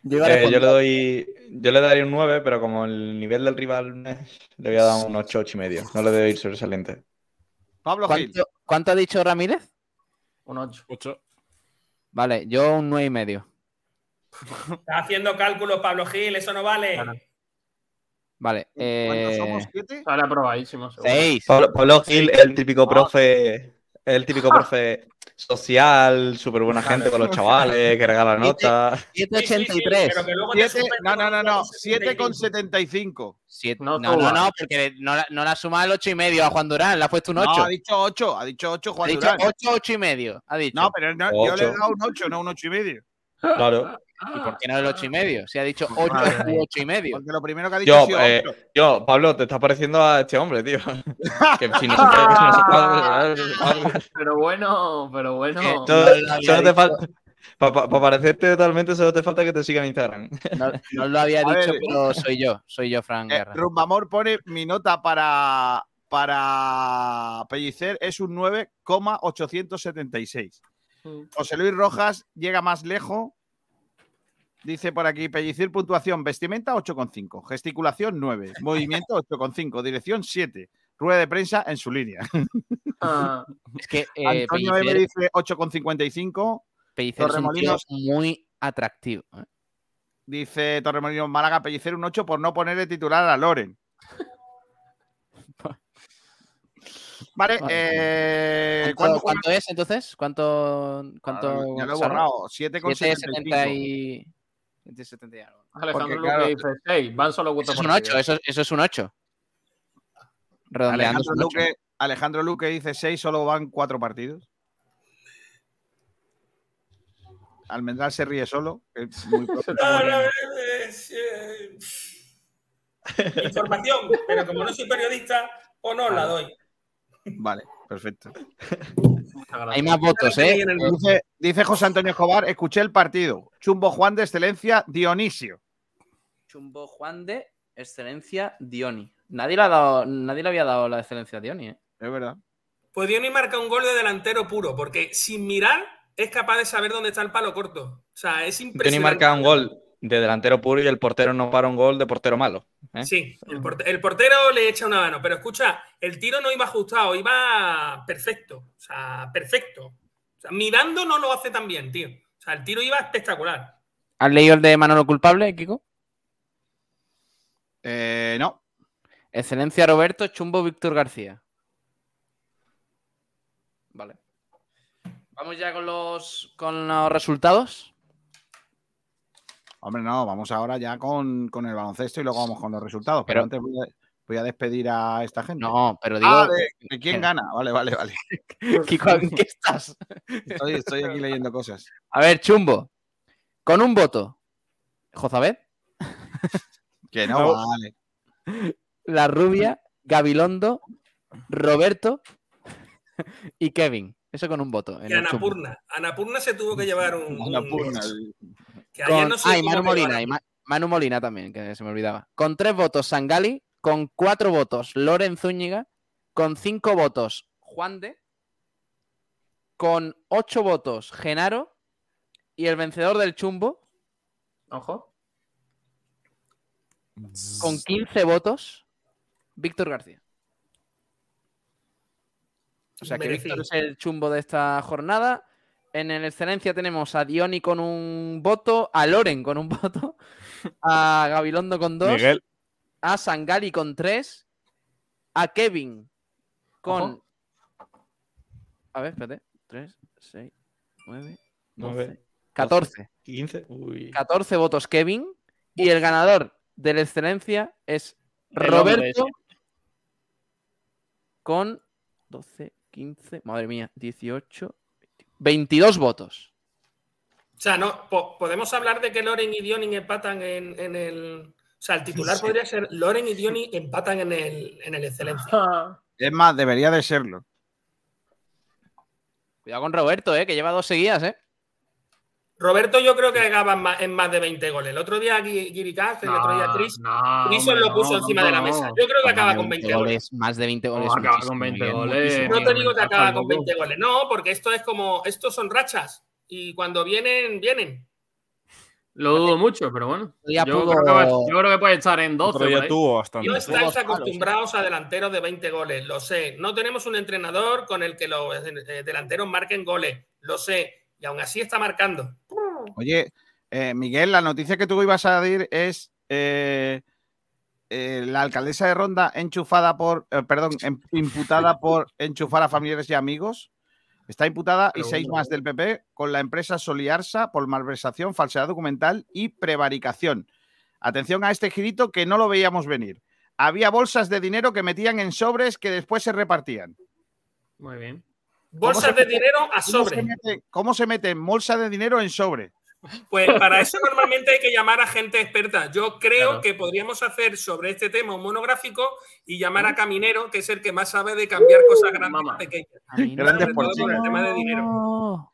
Speaker 9: Yo
Speaker 8: Eh, yo le doy. Yo le daría un 9, pero como el nivel del rival le voy a dar un 8, 8 y medio. No le doy ir sobresaliente.
Speaker 3: Pablo Gil.
Speaker 9: ¿Cuánto, cuánto ha dicho Ramírez?
Speaker 7: Un 8.
Speaker 10: 8.
Speaker 9: Vale, yo un 9 y medio.
Speaker 13: Está haciendo cálculos Pablo Gil, eso no vale.
Speaker 7: Claro.
Speaker 9: Vale.
Speaker 3: ¿Cuántos
Speaker 9: Eh,
Speaker 3: somos? ¿Siete?
Speaker 7: Sale aprobadísimo. seguro.
Speaker 9: 6.
Speaker 8: Pablo, Pablo Gil, el típico profe. El típico profe social, súper buena gente con los chavales, que regala notas.
Speaker 13: Sí, sí, sí,
Speaker 9: 783.
Speaker 13: pero que luego te
Speaker 3: Siete-
Speaker 13: suspende
Speaker 3: no, no, no, no.
Speaker 13: con
Speaker 3: 7 con
Speaker 13: 75.
Speaker 3: 75.
Speaker 9: Siete-
Speaker 7: No
Speaker 9: No, no, porque no, la- no le ha sumado el 8 y medio a Juan Durán, le ha puesto un 8.
Speaker 3: No, ha dicho 8. Ha dicho 8
Speaker 9: ha
Speaker 3: Juan
Speaker 9: dicho
Speaker 3: Durán.
Speaker 9: 8, 8 y medio. Ha dicho.
Speaker 3: No, pero no, yo le he dado un 8, no un 8 y medio.
Speaker 8: Claro.
Speaker 9: ¿Y por qué no el 8 y medio? Si ha dicho 8
Speaker 7: Madre
Speaker 9: u 8 y medio.
Speaker 3: Porque lo primero que ha dicho
Speaker 8: Yo, eh,
Speaker 3: 8.
Speaker 8: yo, Pablo, te estás pareciendo a este hombre, tío. que si no se puede- que si no se puede-
Speaker 7: Pero bueno, pero bueno.
Speaker 9: Eh,
Speaker 8: solo te falta. Para parecerte totalmente, solo te falta que te sigan en Instagram.
Speaker 9: No, no lo había dicho,
Speaker 3: ver.
Speaker 9: pero soy yo. Soy yo, Fran
Speaker 3: Eh,
Speaker 9: Guerra.
Speaker 3: Rumbamor pone mi nota para, para Pellicer es un 9,876.
Speaker 7: Mm.
Speaker 3: José Luis Rojas llega más lejos. Dice por aquí, Pellicer, puntuación, vestimenta 8,5, gesticulación 9, movimiento 8,5, dirección 7, rueda de prensa en su línea.
Speaker 7: Ah,
Speaker 9: Es que eh,
Speaker 3: Antonio
Speaker 9: Pellicer,
Speaker 3: dice 8,55,
Speaker 9: Pellicer es un tío muy atractivo. ¿eh?
Speaker 3: dice Torremolinos Málaga, Pellicer un 8 por no ponerle titular a Loren. Vale,
Speaker 9: Vale.
Speaker 3: eh,
Speaker 9: ¿Cuánto,
Speaker 3: ¿cuánto
Speaker 9: cuánto es entonces? ¿Cuánto? cuánto
Speaker 3: ya lo he borrado, 7,75.
Speaker 9: 7,70 y... 7,70 y algo.
Speaker 7: Alejandro Luque
Speaker 3: claro,
Speaker 7: dice 6. Van solo
Speaker 9: Eso
Speaker 7: cuatro
Speaker 9: es un
Speaker 7: partidos.
Speaker 9: 8, eso, eso es un 8. Redondeando es
Speaker 3: Alejandro
Speaker 9: un 8.
Speaker 3: Luque, Alejandro Luque dice 6, solo van 4 partidos. Almendral se ríe solo. es muy
Speaker 13: no, eh, eh, Información, pero como no soy periodista, o no la doy.
Speaker 3: Vale, perfecto.
Speaker 9: Hay más votos, ¿eh?
Speaker 3: Dice, dice José Antonio Escobar, escuché el partido. Chumbo Juan de excelencia Dionisio.
Speaker 9: Chumbo Juan de Excelencia Dioni. Nadie le, ha dado, nadie le había dado la excelencia a Dioni, ¿eh?
Speaker 3: Es verdad.
Speaker 13: Pues Diony marca un gol de delantero puro, porque sin mirar es capaz de saber dónde está el palo corto. O sea, es impresionante.
Speaker 8: marca un gol de delantero puro y el portero no para un gol de portero malo. ¿eh?
Speaker 13: Sí, el, porte- el portero le echa una mano, pero escucha, el tiro no iba ajustado, iba perfecto. O sea, perfecto. O sea, mirando no lo hace tan bien, tío. O sea, el tiro iba espectacular.
Speaker 9: ¿Has leído el de Manolo Culpable, Kiko?
Speaker 3: Eh, no.
Speaker 9: Excelencia Roberto, Chumbo Víctor García. Vale. Vamos ya con los, con los resultados.
Speaker 3: Hombre, no, vamos ahora ya con, con el baloncesto y luego vamos con los resultados. Pero,
Speaker 9: Pero-
Speaker 3: antes voy a, voy a despedir a esta gente.
Speaker 9: No, pero digo.
Speaker 3: Ah, de, de quién gana. Vale, vale, vale.
Speaker 9: Kiko, ¿en qué estás?
Speaker 3: Estoy, estoy aquí leyendo cosas.
Speaker 9: A ver, Chumbo. Con un voto. Jozabed,
Speaker 3: Que no,
Speaker 9: No.
Speaker 3: vale.
Speaker 9: La Rubia, Gabilondo, Roberto y Kevin. Eso con un voto. en.
Speaker 13: Anapurna. Anapurna se tuvo que llevar un. un-
Speaker 3: Anapurna.
Speaker 13: Que ayer
Speaker 9: Con-
Speaker 13: no
Speaker 9: ah, y Manu Molina,
Speaker 13: llevar.
Speaker 9: y Ma- Manu Molina también, que se me olvidaba. Con tres votos Sangali, con cuatro votos Loren Zúñiga, con cinco votos Juan de, con ocho votos Genaro y el vencedor del chumbo
Speaker 7: Ojo.
Speaker 9: con 15 votos Víctor García. O sea que
Speaker 13: Merecido.
Speaker 9: Víctor es el chumbo de esta jornada. En el excelencia tenemos a Dioni con un voto, a Loren con un voto, a Gabilondo con dos,
Speaker 10: Miguel.
Speaker 9: a Sangali con tres, a Kevin con.
Speaker 7: Ojo.
Speaker 9: A ver, espérate. 3, 6, 9,
Speaker 8: Nueve,
Speaker 9: 12, 14.
Speaker 8: 15. Uy.
Speaker 9: 14 votos Kevin. Y el ganador de la excelencia es Roberto con 12, 15, madre mía, 18, 22 votos.
Speaker 13: O sea, no, po- podemos hablar de que Loren y Diony empatan en, en el. O sea, el titular podría ser Loren y Diony empatan en el, en el excelencia.
Speaker 3: Es más, debería de serlo.
Speaker 9: Cuidado con Roberto, eh, que lleva dos seguidas, ¿eh?
Speaker 13: Roberto, yo creo que acaba en más, en más de 20 goles. El otro día Giricaz, el otro día Chris,
Speaker 7: no, hombre,
Speaker 13: lo puso
Speaker 7: no,
Speaker 13: encima
Speaker 7: no,
Speaker 13: de la mesa. Yo creo que acaba con 20 goles.
Speaker 9: Más de 20 goles.
Speaker 7: No, acaba
Speaker 9: muchísimo,
Speaker 7: con 20
Speaker 9: Miguel,
Speaker 7: goles.
Speaker 13: No te digo que acaba con
Speaker 7: luego.
Speaker 13: 20 goles. No, porque esto es como. Estos son rachas. Y cuando vienen, vienen.
Speaker 7: Lo dudo mucho, pero bueno.
Speaker 9: Ya
Speaker 7: Yo,
Speaker 9: pudo-
Speaker 7: creo que va- yo creo que puede estar en 12.
Speaker 10: Otro día
Speaker 7: por ahí.
Speaker 10: tuvo bastante.
Speaker 13: No estáis acostumbrados a delanteros de 20 goles, lo sé. No tenemos un entrenador con el que los eh, delanteros marquen goles, lo sé. Y aún así está marcando.
Speaker 3: Oye, eh, Miguel, la noticia que tú ibas a decir es eh, eh, la alcaldesa de Ronda enchufada por, eh, perdón, em- imputada por enchufar a familiares y amigos. Está imputada y seis
Speaker 7: bueno.
Speaker 3: más del PP con la empresa Soliarsa por malversación, falsedad documental y prevaricación. Atención a este girito que no lo veíamos venir. Había bolsas de dinero que metían en sobres que después se repartían.
Speaker 7: Muy bien.
Speaker 13: Bolsas de
Speaker 3: mete-
Speaker 13: dinero a
Speaker 3: ¿Cómo se
Speaker 13: sobre.
Speaker 3: mete, cómo se mete bolsa de dinero en sobre?
Speaker 13: Pues para eso normalmente hay que llamar a gente experta. Yo creo
Speaker 7: Claro.
Speaker 13: que podríamos hacer sobre este tema un monográfico y llamar a Caminero, que es el que más sabe de cambiar cosas grandes
Speaker 7: mamá.
Speaker 13: a pequeñas.
Speaker 3: Grandes
Speaker 13: Sobre
Speaker 3: por
Speaker 13: todo el tema de dinero.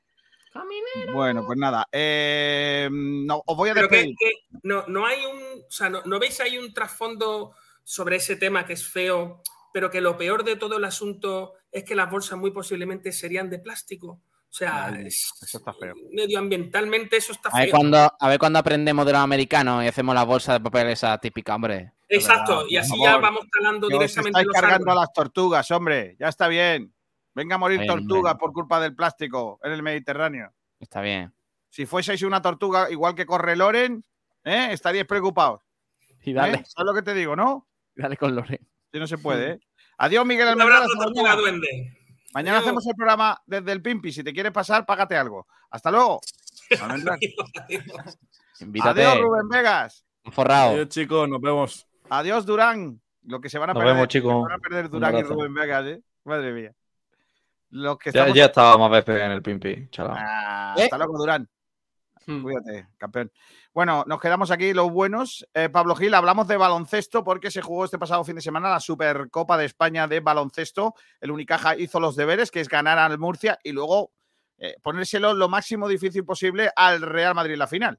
Speaker 3: Bueno, pues nada. eh, no, os voy a
Speaker 13: Pero que,
Speaker 3: despedir.
Speaker 13: que no, no hay un. O sea, no, ¿no veis ahí un trasfondo sobre ese tema que es feo, pero que lo peor de todo el asunto es que las bolsas muy posiblemente serían de plástico? O sea,
Speaker 3: Ay,
Speaker 13: es-
Speaker 3: Eso está feo.
Speaker 13: medioambientalmente eso está
Speaker 9: A ver,
Speaker 13: feo.
Speaker 9: cuando, a ver cuando aprendemos de los americanos y hacemos la bolsa de papel esa típica, hombre.
Speaker 13: Exacto, y así
Speaker 3: favor,
Speaker 13: ya vamos
Speaker 3: Que os
Speaker 13: directamente
Speaker 3: estáis
Speaker 13: los
Speaker 3: cargando a las tortugas, hombre. Ya está bien. Venga a morir tortugas por culpa del plástico en el Mediterráneo.
Speaker 9: Está bien.
Speaker 3: Si fueseis una tortuga igual que corre Loren, ¿eh? estaríais preocupados.
Speaker 9: Y
Speaker 3: ¿eh?
Speaker 9: dale,
Speaker 3: ¿Sabes lo que te digo, no?
Speaker 9: dale con Loren.
Speaker 3: Si no se puede, ¿eh? Adiós, Miguel
Speaker 13: Un
Speaker 3: Almendral.
Speaker 13: abrazo,
Speaker 3: hasta
Speaker 13: tortuga
Speaker 3: mañana.
Speaker 13: duende.
Speaker 3: Mañana
Speaker 13: Adiós.
Speaker 3: hacemos el programa desde el Pimpi. Si te quieres pasar, págate algo. Hasta luego.
Speaker 9: Invítate.
Speaker 3: Adiós, Rubén Vegas.
Speaker 9: Forrado.
Speaker 10: Adiós, chicos, nos vemos.
Speaker 3: Adiós, Durán. Lo que se van a
Speaker 8: Nos
Speaker 3: perder.
Speaker 8: vemos,
Speaker 3: se
Speaker 8: chicos.
Speaker 3: van a perder Durán y. Rubén Vegas, ¿eh? Madre mía. Los que
Speaker 8: Ya,
Speaker 3: estamos...
Speaker 8: ya estaba más veces en el Pimpi, chaval.
Speaker 3: Ah,
Speaker 9: ¿Eh?
Speaker 3: Hasta luego, Durán. Cuídate, campeón. Bueno, nos quedamos aquí los buenos. Eh, Pablo Gil, hablamos de baloncesto porque se jugó este pasado fin de semana la Supercopa de España de baloncesto. El Unicaja hizo los deberes, que es ganar al Murcia y luego eh, ponérselo lo máximo difícil posible al Real Madrid en la final.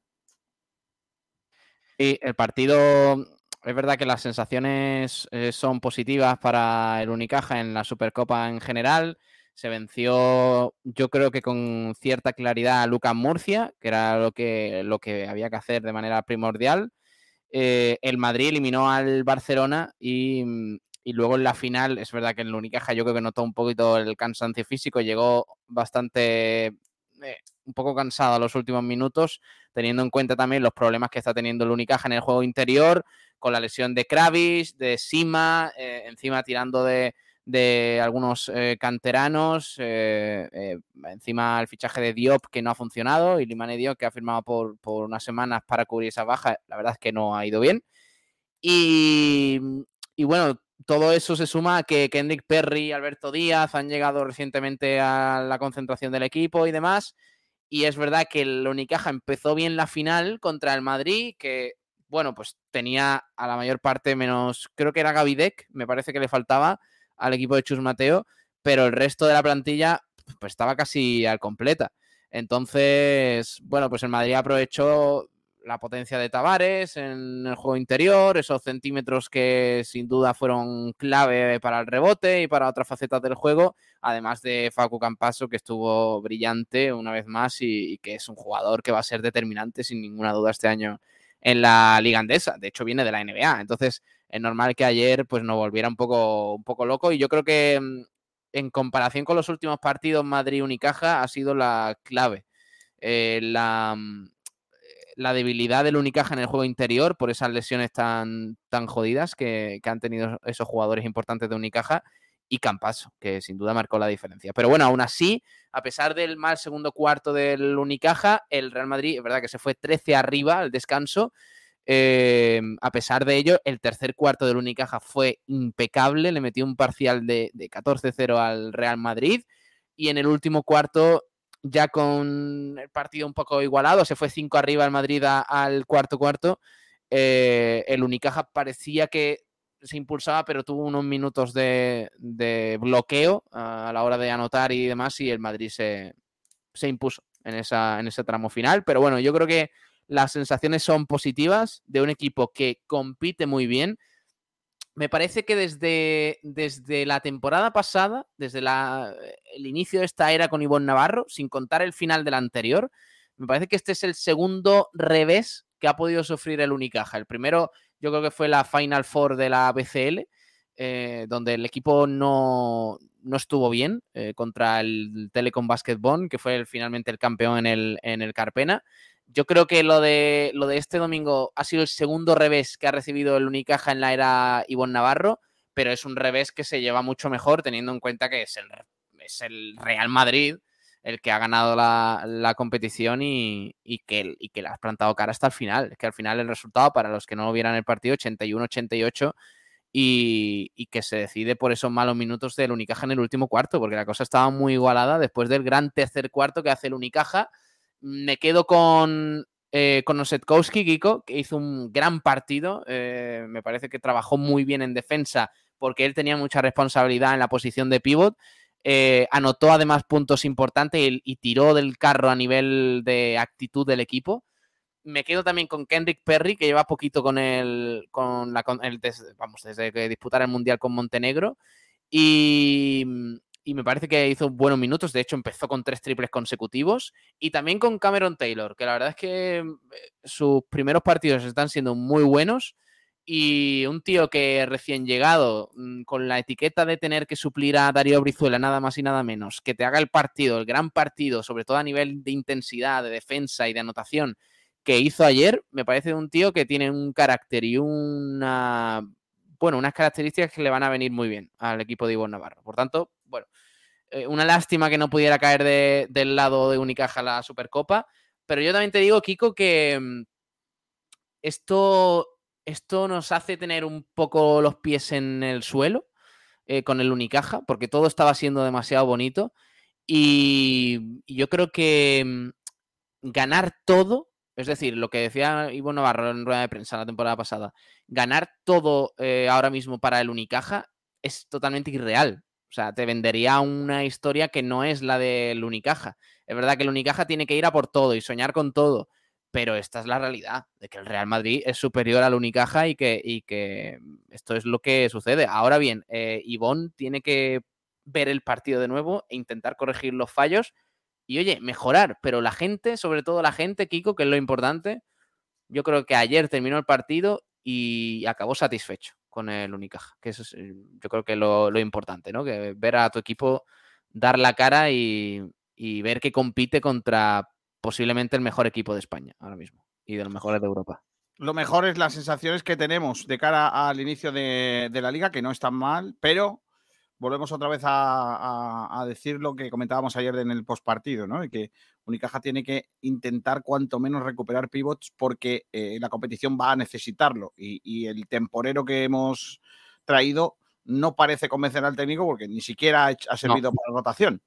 Speaker 9: Sí, el partido, es verdad que las sensaciones eh, son positivas para el Unicaja en la Supercopa en general. Se venció, yo creo que con cierta claridad a Lucas Murcia, que era lo que, lo que había que hacer de manera primordial. Eh, el Madrid eliminó al Barcelona y, mm, y luego en la final, es verdad que el Unicaja yo creo que notó un poquito el cansancio físico, llegó bastante eh, un poco cansado a los últimos minutos, teniendo en cuenta también los problemas que está teniendo el Unicaja en el juego interior, con la lesión de Kravis, de Sima, eh, encima tirando de, de algunos eh, canteranos, eh, eh, encima el fichaje de Diop que no ha funcionado y Limane Diop que ha firmado por, por unas semanas para cubrir esa baja, la verdad es que no ha ido bien. Y, y bueno, todo eso se suma a que Kendrick Perry y Alberto Díaz han llegado recientemente a la concentración del equipo y demás. Y es verdad que el Unicaja empezó bien la final contra el Madrid, que, bueno, pues tenía a la mayor parte menos, creo que era Gavidec, me parece que le faltaba al equipo de Chus Mateo, pero el resto de la plantilla pues estaba casi al completa. Entonces, bueno, pues el Madrid aprovechó la potencia de Tavares en el juego interior, esos centímetros que sin duda fueron clave para el rebote y para otras facetas del juego, además de Facu Campaso, que estuvo brillante una vez más y, y, que es un jugador que va a ser determinante sin ninguna duda este año en la Liga Andesa. De hecho, viene de la NBA. Entonces, es normal que ayer pues nos volviera un poco, un poco loco y yo creo que mm, en comparación con los últimos partidos Madrid-Unicaja ha sido la clave. Eh, la, mm, la, debilidad del Unicaja en el juego interior por esas lesiones tan, tan jodidas que, que, han tenido esos jugadores importantes de Unicaja y Campaso, que sin duda marcó la diferencia. Pero bueno, aún así, a pesar del mal segundo cuarto del Unicaja, el Real Madrid, es verdad que se fue 13 arriba al descanso, eh, a pesar de ello, el tercer cuarto del Unicaja fue impecable, le metió un parcial de, de 14-0 al Real Madrid y en el último cuarto, ya con el partido un poco igualado, se fue 5 arriba al Madrid al cuarto cuarto, eh, el Unicaja parecía que se impulsaba, pero tuvo unos minutos de, de bloqueo a la hora de anotar y demás y el Madrid se, se impuso en, esa, en ese tramo final. Pero bueno, yo creo que las sensaciones son positivas de un equipo que compite muy bien. Me parece que desde, desde la temporada pasada, desde el inicio de esta era con Ivonne Navarro, sin contar el final de la anterior, me parece que este es el segundo revés que ha podido sufrir el Unicaja. El primero, yo creo que fue la Final Four de la BCL, eh, donde el equipo no, no estuvo bien eh, contra el Telecom Basketball, que fue finalmente el campeón en el, en el Carpena yo creo que lo de, lo de este domingo ha sido el segundo revés que ha recibido el Unicaja en la era Ivonne Navarro, pero es un revés que se lleva mucho mejor teniendo en cuenta que es el, es el Real Madrid el que ha ganado la, la competición y, y, que, y que le has plantado cara hasta el final. Es que al final el resultado, para los que no vieran el partido, 81-88 y, que se decide por esos malos minutos del Unicaja en el último cuarto, porque la cosa estaba muy igualada después del gran tercer cuarto que hace el Unicaja me quedo con, eh, con Osetkowski, Kiko, que hizo un gran partido. Eh, me parece que trabajó muy bien en defensa porque él tenía mucha responsabilidad en la posición de pivot. Eh, anotó además puntos importantes y, tiró del carro a nivel de actitud del equipo. Me quedo también con Kendrick Perry, que lleva poquito con el, con la, el vamos, desde que disputara el Mundial con Montenegro. Y, y me parece que hizo buenos minutos. De hecho, empezó con tres triples consecutivos. Y también con Cameron Taylor, que la verdad es que eh, sus primeros partidos están siendo muy buenos. Y un tío que recién llegado, mm, con la etiqueta de tener que suplir a Darío Brizuela, nada más y nada menos, que te haga el partido, el gran partido, sobre todo a nivel de intensidad, de defensa y de anotación, que hizo ayer, me parece un tío que tiene un carácter y una bueno, unas características que le van a venir muy bien al equipo de Ivo Navarro. Por tanto, bueno, eh, una lástima que no pudiera caer de, del lado de Unicaja la Supercopa, pero yo también te digo, Kiko, que mm, esto, esto nos hace tener un poco los pies en el suelo eh, con el Unicaja, porque todo estaba siendo demasiado bonito. Y, y yo creo que mm, ganar todo, es decir, lo que decía Ivo Navarro en rueda de prensa la temporada pasada, ganar todo eh, ahora mismo para el Unicaja es totalmente irreal. O sea, te vendería una historia que no es la del Unicaja. Es verdad que el Unicaja tiene que ir a por todo y soñar con todo, pero esta es la realidad, de que el Real Madrid es superior al Unicaja y que, y que esto es lo que sucede. Ahora bien, eh, Ivonne tiene que ver el partido de nuevo e intentar corregir los fallos y, oye, mejorar, pero la gente, sobre todo la gente, Kiko, que es lo importante, yo creo que ayer terminó el partido y acabó satisfecho con el Unicaja, que eso es, eh, yo creo que lo, lo importante, ¿no? Que ver a tu equipo dar la cara y, y ver que compite contra posiblemente el mejor equipo de España ahora mismo y de los mejores de Europa.
Speaker 3: Lo mejor es las sensaciones que tenemos de cara al inicio de, de la liga, que no están mal, pero volvemos otra vez a, a- a decir lo que comentábamos ayer en el postpartido, ¿no? Y que Unicaja tiene que intentar cuanto menos recuperar pivots porque eh, la competición va a necesitarlo. Y, y el temporero que hemos traído no parece convencer al técnico porque ni siquiera ha, servido para rotación.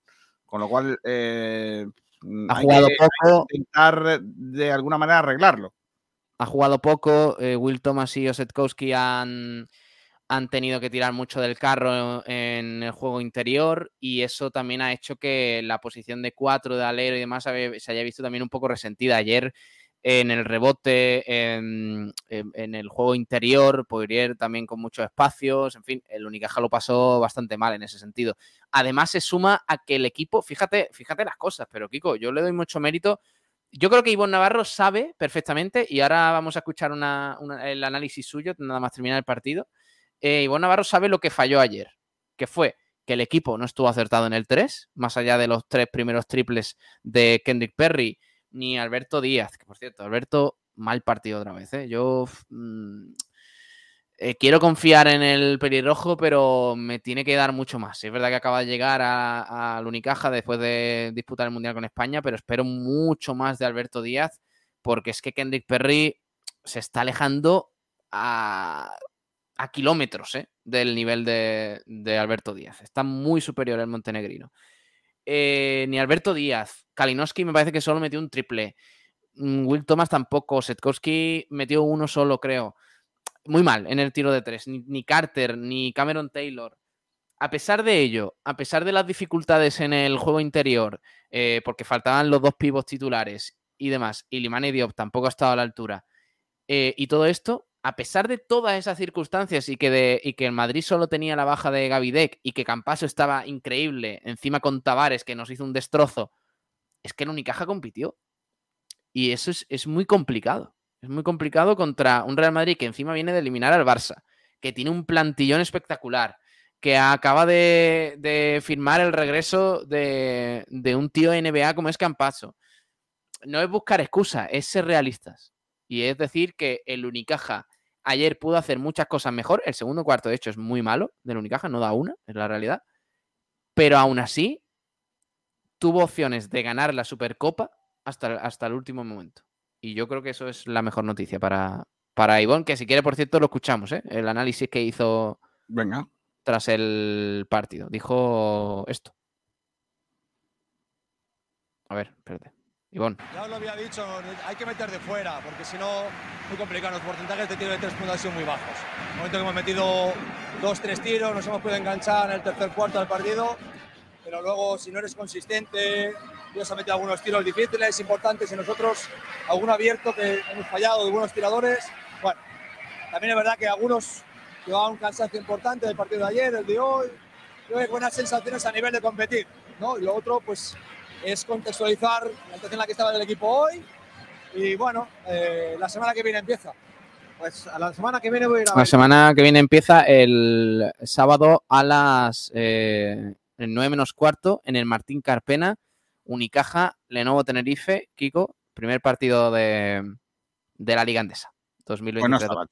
Speaker 3: Con lo cual, eh,
Speaker 9: Ha
Speaker 3: hay
Speaker 9: jugado
Speaker 3: que- hay que
Speaker 9: poco.
Speaker 3: intentar de alguna manera arreglarlo.
Speaker 9: ha jugado poco. eh, Will Thomas y Osetkowski han, han tenido que tirar mucho del carro en el juego interior y eso también ha hecho que la posición de cuatro de alero y demás se haya visto también un poco resentida. Ayer en el rebote, en, el juego interior, Poirier también con muchos espacios, en fin, el Unicaja lo pasó bastante mal en ese sentido. Además se suma a que el equipo, fíjate, fíjate las cosas, pero Kiko, yo le doy mucho mérito yo creo que Ivonne Navarro sabe perfectamente, y ahora vamos a escuchar el análisis suyo, nada más terminar el partido. Eh, Ivonne Navarro sabe lo que falló ayer, que fue que el equipo no estuvo acertado en el 3, más allá de los tres primeros triples de Kendrick Perry, ni Alberto Díaz, que por cierto, Alberto, mal partido otra vez. ¿eh? Yo mm, eh, quiero confiar en el pelirrojo, pero me tiene que dar mucho más. Es verdad que acaba de llegar al Unicaja después de disputar el Mundial con España, pero espero mucho más de Alberto Díaz, porque es que Kendrick Perry se está alejando a, a kilómetros ¿eh? del nivel de, Alberto Díaz. Está muy superior el montenegrino. Eh, ni Alberto Díaz. Kalinowski me parece que solo metió un triple. Mm, Will Thomas tampoco. Setkowski metió uno solo, creo muy mal en el tiro de tres. Ni, Carter, ni Cameron Taylor. A pesar de ello, a pesar de las dificultades en el juego interior, eh, porque faltaban los dos pivos titulares y demás, y Limane Diop tampoco ha estado a la altura, y todo esto, a pesar de todas esas circunstancias y que, el Madrid solo tenía la baja de Gavidec y que Campaso estaba increíble, encima con Tavares, que nos hizo un destrozo, es que el Unicaja compitió. Y eso es, muy complicado. Es muy complicado contra un Real Madrid que encima viene de eliminar al Barça, que tiene un plantillón espectacular, que acaba de, firmar el regreso de, de un tío NBA como es Campaso. No es buscar excusas, es ser realistas. Y es decir que el Unicaja ayer pudo hacer muchas cosas mejor. El segundo cuarto, de hecho, es muy malo del Unicaja, no da una, es la realidad. Pero aún así, tuvo opciones de ganar la Supercopa hasta, hasta el último momento. Y yo creo que eso es la mejor noticia para, para Ivonne, que si quiere, por cierto, lo escuchamos, ¿eh? el análisis que hizo
Speaker 3: Venga.
Speaker 9: tras el partido. Dijo esto. A ver, espérate.
Speaker 15: Ya os lo había dicho, hay que meter de fuera, porque si no, muy complicado. Los porcentajes de tiro de tres puntos han sido muy bajos. En el momento que hemos metido dos, tres tiros, nos hemos podido enganchar en el tercer cuarto del partido, pero luego, si no eres consistente, Dios ha metido algunos tiros difíciles, importantes, y nosotros, algún abierto que hemos fallado de buenos tiradores. Bueno, también es verdad que algunos llevaban un cansancio importante del partido de ayer, el de hoy. Que buenas sensaciones a nivel de competir, ¿no? Y lo otro, pues, es contextualizar la situación en la que estaba el equipo hoy. Y bueno, eh, la semana que viene empieza. Pues a la semana que viene voy a ir a
Speaker 9: La semana que viene empieza el sábado a las eh, 9 menos cuarto en el Martín Carpena, Unicaja, Lenovo Tenerife, Kiko, primer partido de, de la Liga Andesa.
Speaker 3: Bueno,
Speaker 9: 2023.
Speaker 3: está Pues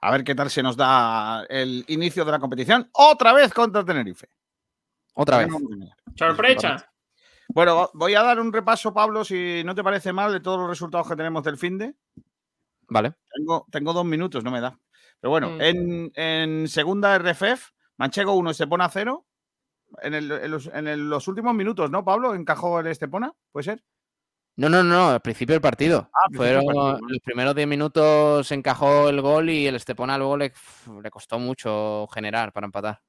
Speaker 3: a ver qué tal se nos da el inicio de la competición. Otra vez contra Tenerife.
Speaker 9: Otra vez.
Speaker 7: Sorpresa.
Speaker 3: Bueno, voy a dar un repaso, Pablo, si no te parece mal, de todos los resultados que tenemos del fin de.
Speaker 9: Vale.
Speaker 3: Tengo, tengo dos minutos, no me da. Pero bueno,
Speaker 7: Mm.
Speaker 3: en, en segunda RFF, Manchego 1, Estepona 0. En, el- en los, en el- los últimos minutos, ¿no, Pablo? ¿Encajó el Estepona? ¿Puede ser?
Speaker 9: No, no, no, al principio del partido.
Speaker 3: Ah,
Speaker 9: Fueron
Speaker 3: partido, ¿no?
Speaker 9: los primeros 10 minutos encajó el gol y el Estepona luego le, le costó mucho generar para empatar.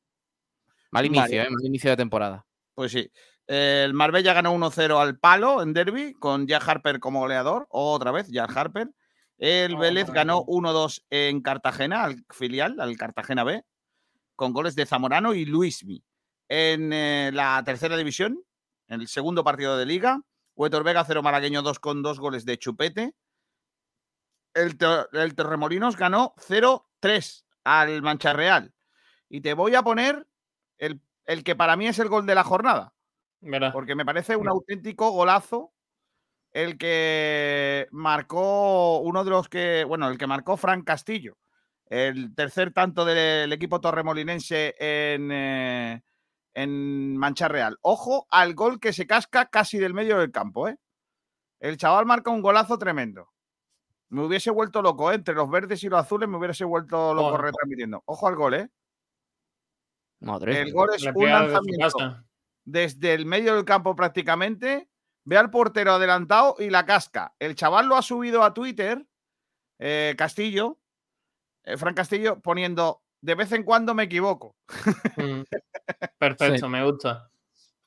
Speaker 9: Mal
Speaker 3: Vale.
Speaker 9: inicio, ¿eh? Mal inicio de temporada.
Speaker 3: Pues sí. El Marbella ganó 1-0 al palo en derby con Jack Harper como goleador. Otra vez, Jack Harper. El Vélez ganó 1-2 en Cartagena, al filial, al Cartagena B, con goles de Zamorano y Luismi. En eh, la tercera división, en el segundo partido de liga, Huetor Vega 0 Malagueño 2 con dos goles de Chupete. El, Te- el Torremolinos ganó 0-3 al Mancharreal. Y te voy a poner el, el que para mí es el gol de la jornada. Porque me parece un auténtico golazo el que marcó uno de los que, bueno, el que marcó Frank Castillo, el tercer tanto del equipo torremolinense en, eh, en Mancha Real. Ojo al gol que se casca casi del medio del campo, ¿eh? El chaval marca un golazo tremendo. Me hubiese vuelto loco, ¿eh? entre los verdes y los azules me hubiese vuelto loco retransmitiendo. Ojo al gol, ¿eh?
Speaker 9: Madre.
Speaker 3: El gol es un lanzamiento. Desde el medio del campo prácticamente, ve al portero adelantado y la casca. El chaval lo ha subido a Twitter, eh, Castillo, eh, Fran Castillo, poniendo de vez en cuando me equivoco.
Speaker 7: Mm. Perfecto,
Speaker 9: Sí.
Speaker 7: me gusta.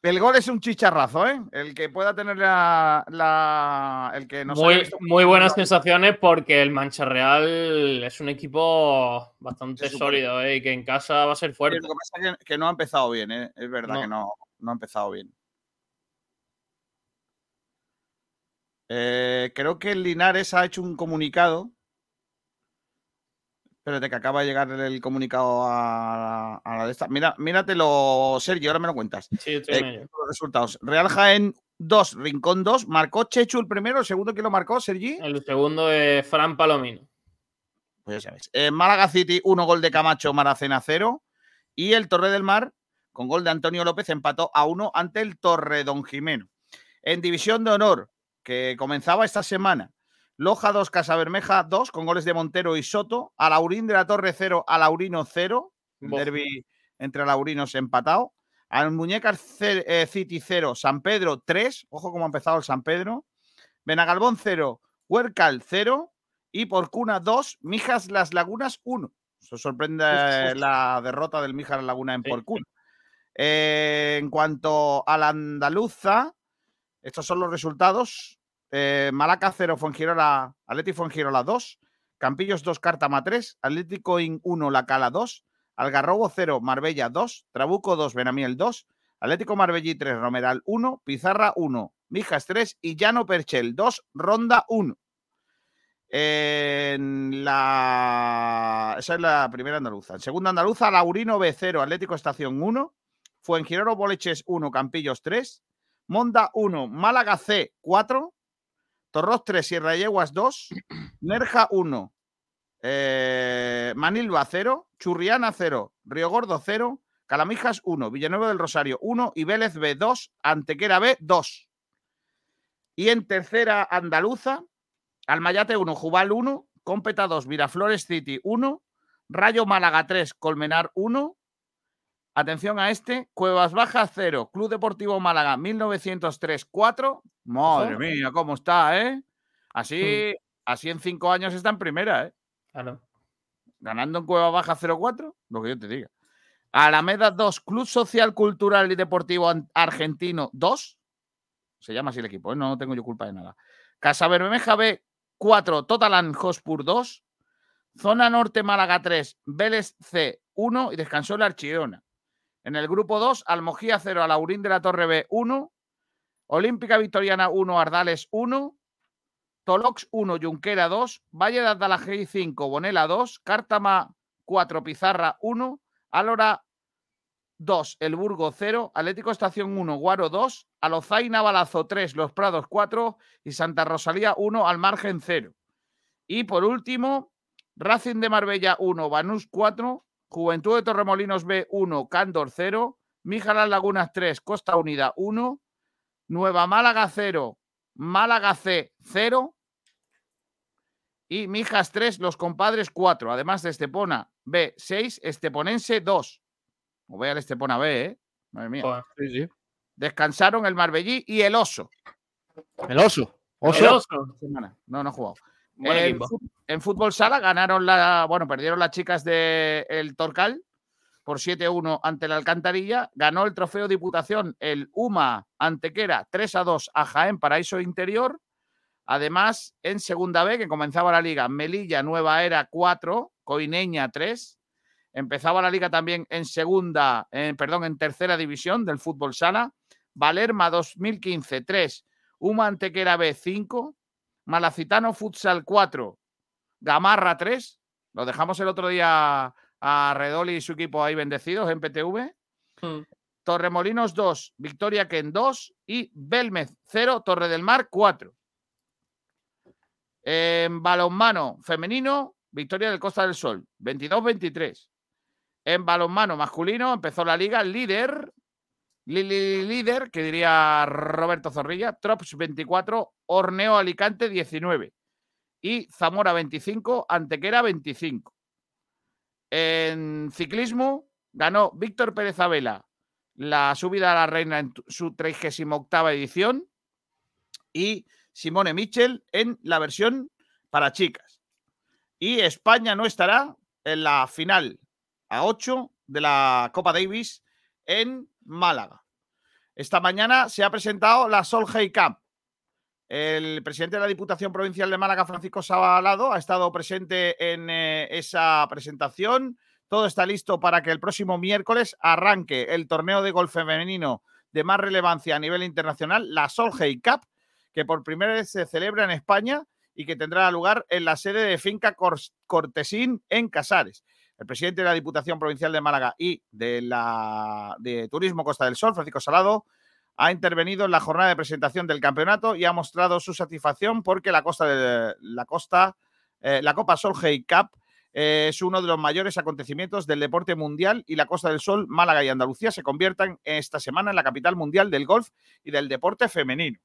Speaker 3: El gol es un chicharrazo, ¿eh? El que pueda tener la. la- el que nos
Speaker 7: Muy, muy buenas sensaciones porque el Mancha Real es un equipo bastante sólido ¿eh? y que en casa va a ser fuerte.
Speaker 3: Lo que pasa es que, que no ha empezado bien, ¿eh? Es verdad
Speaker 7: No.
Speaker 3: que no, no ha empezado bien. Eh, creo que el Linares ha hecho un comunicado. Espérate, que acaba de llegar el comunicado a, a la de esta. Mira, míratelo, Sergio, ahora me lo cuentas.
Speaker 7: Sí, estoy en
Speaker 3: Eh,
Speaker 7: ello.
Speaker 3: los resultados. Real Jaén 2, Rincón 2. Marcó Chechu el primero, el segundo que lo marcó, Sergi.
Speaker 7: El segundo es Fran Palomino.
Speaker 3: Pues ya sabes. Eh, Málaga City, 1 gol de Camacho, Maracena 0. Y el Torre del Mar, con gol de Antonio López, empató a 1 ante el Torre Don Jimeno. En División de Honor, que comenzaba esta semana, Loja 2, Casabermeja 2, con goles de Montero y Soto. Alaurín de la Torre 0, Alaurino 0. El
Speaker 7: Bof.
Speaker 3: derbi entre Alaurinos empatado. Al Muñecas eh, City 0, San Pedro 3. Ojo cómo ha empezado el San Pedro. Benagalbón 0, Huercal 0. Y por Cuna 2, Mijas Las Lagunas 1. Eso sorprende la derrota del Mijas Las Lagunas en
Speaker 7: Sí.
Speaker 3: Eh, en cuanto a la andaluza, estos son los resultados. Eh, Malaca 0, Fuengirola, Atleti Fuengirola 2, Campillos 2, Cártama 3, Atlético In 1, La Cala 2, Algarrobo 0, Marbella 2, Trabuco 2, Benamiel 2, Atlético Marbellí 3, Romeral 1, Pizarra 1, Mijas 3 y Llano Perchel 2, Ronda 1. En la... Esa es la primera andaluza. En segunda andaluza, Laurino B0, Atlético Estación 1, Fuengirola Boleches 1, Campillos 3, Monda 1, Málaga C 4, Torros 3, Sierra Yeguas 2, Nerja 1, eh, Manilva 0, Churriana 0, Río Gordo 0, Calamijas 1, Villanueva del Rosario 1 y Vélez B 2, Antequera B 2. Y en tercera andaluza, Almayate 1, Jubal 1, Cómpeta 2, Miraflores City 1, Rayo Málaga 3, Colmenar 1. Atención a este, Cuevas Bajas 0, Club Deportivo Málaga 1903 4. Madre
Speaker 7: Ojo.
Speaker 3: mía, cómo está, ¿eh? Así, así en cinco años está en primera, ¿eh?
Speaker 7: Claro.
Speaker 3: Ganando en Cueva Baja 0-4, lo que yo te diga. Alameda 2, Club Social, Cultural y Deportivo Argentino 2. Se llama así el equipo, ¿eh? no tengo yo culpa de nada. Casa Bermeja B 4, Totalan Hotspur 2. Zona Norte Málaga 3, Vélez C 1 y descansó el Archidona. En el grupo 2, Almojía 0, Alaurín de la Torre B 1. Olímpica Victoriana 1, Ardales 1. Tolox 1, Junquera 2, Valle de Adalajei 5, Bonela 2, Cártama 4, Pizarra 1, Álora 2, El Burgo 0, Atlético Estación 1, Guaro 2, Alozaina Balazo 3, Los Prados 4 y Santa Rosalía 1, Al Margen 0. Y por último, Racing de Marbella 1, Banús 4, Juventud de Torremolinos B 1, Cándor 0, Míjalas Lagunas 3, Costa Unida 1, Nueva Málaga 0, Málaga C 0 y Mijas 3, Los Compadres 4. Además de Estepona B 6, Esteponense 2. O vea el Estepona B, ¿eh? Madre mía.
Speaker 7: Joder.
Speaker 3: Descansaron el Marbellí y el Oso.
Speaker 9: El oso.
Speaker 3: Oso. Semana. No, no ha jugado.
Speaker 7: Buen
Speaker 3: En, fútbol sala ganaron la, bueno, perdieron las chicas del Torcal por 7-1 ante la Alcantarilla. Ganó el trofeo Diputación el UMA Antequera 3-2 a Jaén Paraíso Interior. Además, en segunda B, que comenzaba la liga, Melilla Nueva Era 4, Coineña 3. Empezaba la liga también en segunda, eh, perdón, en tercera división del fútbol sala. Valerma 2015 3, Uma Antequera B 5, Malacitano Futsal 4, Gamarra 3. Lo dejamos el otro día a Redoli y su equipo ahí bendecidos en PTV. Torremolinos 2, Victoria Ken 2 y Belmez 0, Torre del Mar 4. En balonmano femenino, Victoria del Costa del Sol, 22-23. En balonmano masculino empezó la liga líder, li- li- líder, que diría Roberto Zorrilla, Trops 24, Orneo Alicante 19 y Zamora 25, Antequera 25. En ciclismo ganó Víctor Pérez Abela la subida a la reina en su 38 edición y Simone Mitchell en la versión para chicas. Y España no estará en la final a 8 de la Copa Davis en Málaga. Esta mañana se ha presentado la Solheim Cup. El presidente de la Diputación Provincial de Málaga, Francisco Sabalado, ha estado presente en eh, esa presentación. Todo está listo para que el próximo miércoles arranque el torneo de golf femenino de más relevancia a nivel internacional, la Solheim Cup, que por primera vez se celebra en España y que tendrá lugar en la sede de Finca Cortesín en Casares. El presidente de la Diputación Provincial de Málaga y de la de Turismo Costa del Sol, Francisco Salado, ha intervenido en la jornada de presentación del campeonato y ha mostrado su satisfacción porque la costa de la costa, eh, la Copa Solheim Cup eh, es uno de los mayores acontecimientos del deporte mundial y la Costa del Sol, Málaga y Andalucía se conviertan esta semana en la capital mundial del golf y del deporte femenino.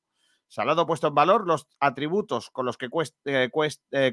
Speaker 3: Salado puesto en valor los atributos con los que eh,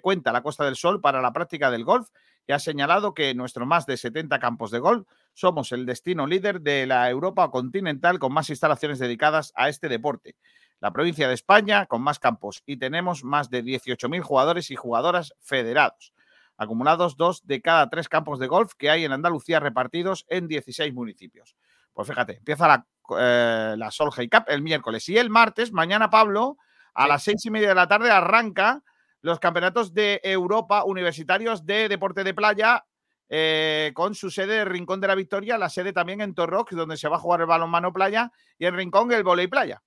Speaker 3: cuenta la Costa del Sol para la práctica del golf y ha señalado que en nuestros más de 70 campos de golf somos el destino líder de la Europa continental con más instalaciones dedicadas a este deporte. La provincia de España con más campos y tenemos más de 18.000 jugadores y jugadoras federados acumulados dos de cada tres campos de golf que hay en Andalucía repartidos en 16 municipios. Pues fíjate, empieza la, eh, la Solheim Cup el miércoles y el martes, mañana Pablo, a las seis y media de la tarde arranca los campeonatos de Europa universitarios de deporte de playa eh, con su sede en Rincón de la Victoria, la sede también en Torrox, donde se va a jugar el balonmano playa y en Rincón el volei playa.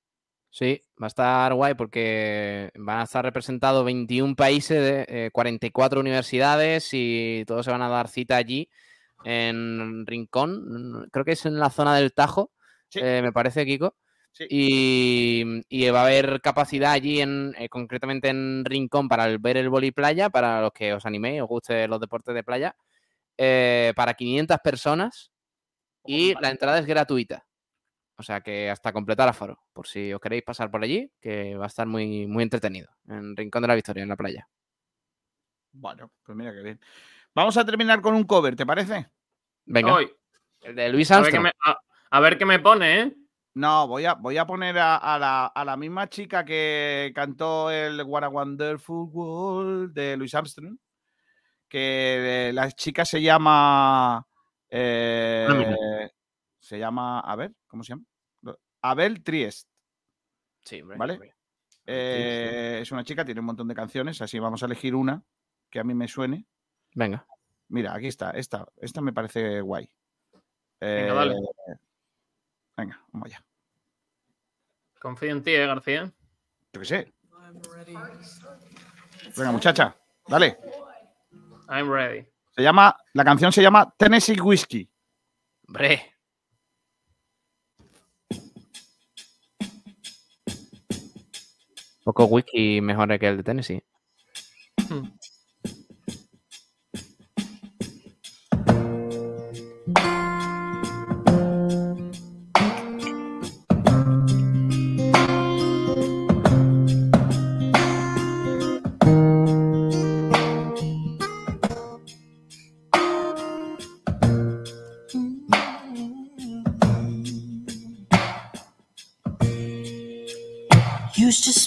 Speaker 9: Sí, va a estar guay porque van a estar representados 21 países, de, eh, 44 universidades y todos se van a dar cita allí en Rincón. Creo que es en la zona del Tajo, eh, me parece, Kiko. Y, y va a haber capacidad allí, en, eh, concretamente en Rincón, para el- ver el boli playa, para los que os animéis, os guste los deportes de playa, eh, para 500 personas y la entrada es gratuita. O sea que hasta completar aforo, por si os queréis pasar por allí, que va a estar muy, muy entretenido en Rincón de la Victoria, en la playa.
Speaker 3: Bueno, pues mira qué bien. Vamos a terminar con un cover, ¿te parece?
Speaker 9: Venga.
Speaker 7: Hoy.
Speaker 9: El de Luis
Speaker 7: A ver, qué
Speaker 9: Armstrong.
Speaker 7: me, a, a ver qué me pone, ¿eh?
Speaker 3: No, voy a, voy a poner a, a la, a la misma chica que cantó el What a Wonderful World de Louis Armstrong. Que eh, la chica se llama. eh,
Speaker 9: mira.
Speaker 3: se llama. A ver, ¿cómo se llama? Abel Triest.
Speaker 9: Sí, hombre,
Speaker 3: ¿Vale?
Speaker 9: hombre.
Speaker 3: Eh, es una chica, tiene un montón de canciones, así vamos a elegir una que a mí me suene.
Speaker 9: Venga.
Speaker 3: Mira, aquí está, esta, esta me parece guay.
Speaker 7: Venga, dale.
Speaker 3: Venga, vamos allá.
Speaker 7: Confío en ti, ¿eh, García?
Speaker 3: Yo qué sé. Venga, muchacha, dale.
Speaker 7: I'm ready.
Speaker 3: Se llama, la canción se llama Tennessee Whiskey.
Speaker 9: Hombre. Poco whisky mejor que el de Tennessee.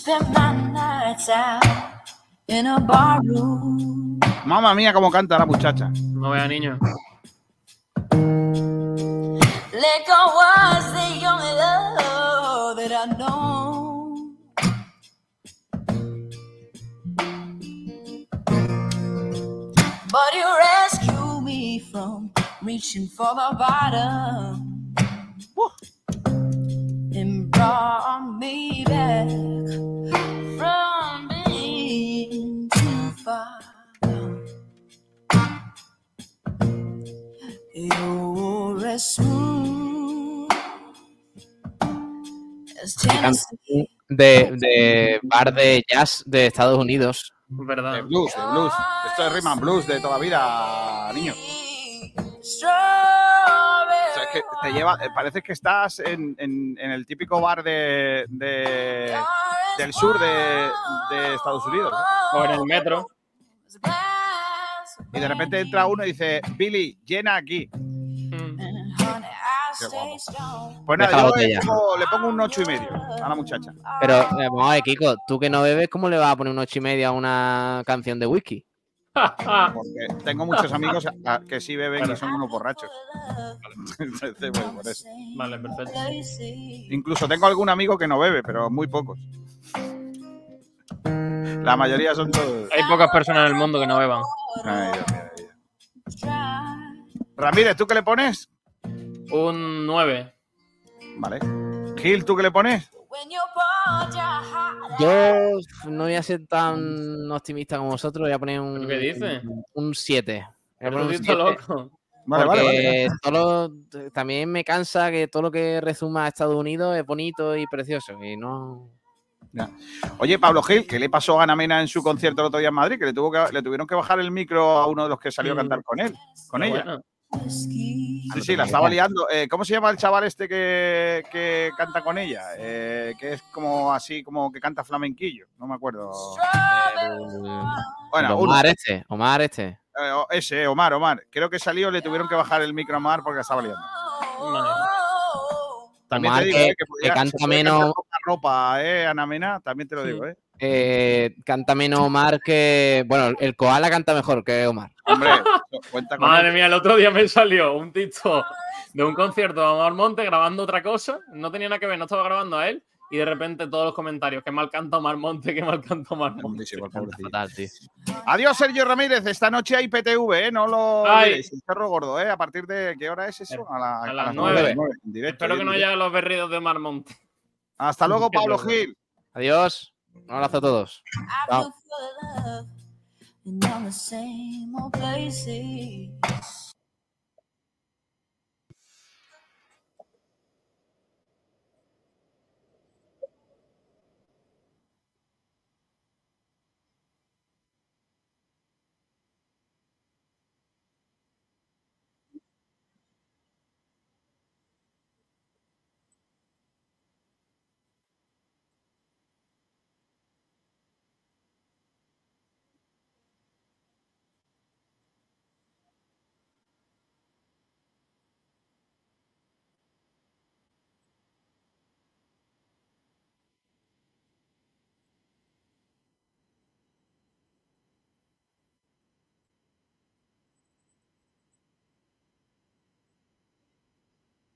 Speaker 16: Spend spent my nights out in a barroom.
Speaker 3: Mamma mía, cómo canta la muchacha.
Speaker 7: No vea niño.
Speaker 16: Liquor was the only love that I know. But you rescued me from reaching for the bottom
Speaker 9: De, de bar de jazz de Estados Unidos.
Speaker 7: Verdad.
Speaker 3: De blues, de blues. Esto es rhythm and blues de toda vida, niño. Que te lleva, eh, parece que estás en, en- en el típico bar de, de- del sur de, de Estados Unidos. ¿eh?
Speaker 7: O en el metro.
Speaker 3: Y de repente entra uno y dice, Billy, llena aquí.
Speaker 7: Mm.
Speaker 3: Qué guapo. Pues nada, yo le pongo, le pongo un ocho y medio a la muchacha.
Speaker 9: Pero eh, vamos a ver, Kiko, tú que no bebes, ¿cómo le vas a poner un ocho y media a una canción de whisky?
Speaker 3: Porque tengo muchos amigos a- que sí beben y son unos borrachos. Entonces, bueno, por eso.
Speaker 7: Vale, perfecto.
Speaker 3: Incluso tengo algún amigo que no bebe, pero muy pocos. La mayoría son todos.
Speaker 7: Hay pocas personas en el mundo que no beban.
Speaker 3: Ay, Dios mío, Dios mío. Ramírez, ¿tú qué le pones?
Speaker 7: Un 9.
Speaker 3: Vale. Gil, ¿tú qué le pones?
Speaker 9: Yo no voy a ser tan optimista como vosotros, voy a poner un.
Speaker 7: qué dices?
Speaker 9: Un 7.
Speaker 7: Pero tú estás loco.
Speaker 3: Vale, vale,
Speaker 9: porque
Speaker 3: vale.
Speaker 9: todo lo- también me cansa que todo lo que resuma a Estados Unidos es bonito y precioso. Y no.
Speaker 3: Ya. Oye, Pablo Gil, ¿qué le pasó a Ana Mena en su concierto el otro día en Madrid? Que le, tuvo que le tuvieron que bajar el micro a uno de los que salió a cantar con él, con
Speaker 7: Pero
Speaker 3: ella.
Speaker 7: bueno.
Speaker 3: Sí, sí, la estaba liando. Eh, ¿Cómo se llama el chaval este que, que canta con ella? Eh, que es como así, como que canta flamenquillo. No me acuerdo. Bueno, uno.
Speaker 9: Omar este, Omar este.
Speaker 3: Eh, ese, Omar, Omar. Creo que salió, le tuvieron que bajar el micro a Omar porque la estaba liando. También
Speaker 9: Omar
Speaker 3: te digo,
Speaker 9: que-
Speaker 3: eh, que, podía-
Speaker 9: que canta menos-
Speaker 3: ropa, eh, Ana Mena, también te lo digo, eh.
Speaker 9: Eh, canta menos Omar que. Bueno, el Koala canta mejor que Omar.
Speaker 3: Hombre, cuenta con
Speaker 7: Madre
Speaker 3: él.
Speaker 7: mía, el otro día me salió un TikTok de un concierto de Omar Monte grabando otra cosa. No tenía nada que ver, no estaba grabando a él. Y de repente todos los comentarios, que mal canta Omar Monte, que mal canta Omar Monte.
Speaker 9: Fatal, tío.
Speaker 3: Adiós, Sergio Ramírez. Esta noche hay PTV, ¿eh? No lo. El perro gordo, ¿eh? ¿A partir de qué hora es eso? A, la-
Speaker 7: A
Speaker 3: a
Speaker 7: las
Speaker 3: nueve,
Speaker 7: 9.
Speaker 3: en directo,
Speaker 7: Espero que no haya los berridos de Omar Monte.
Speaker 3: Hasta luego, Pablo. Gil.
Speaker 9: Adiós. Un abrazo a todos. Chao.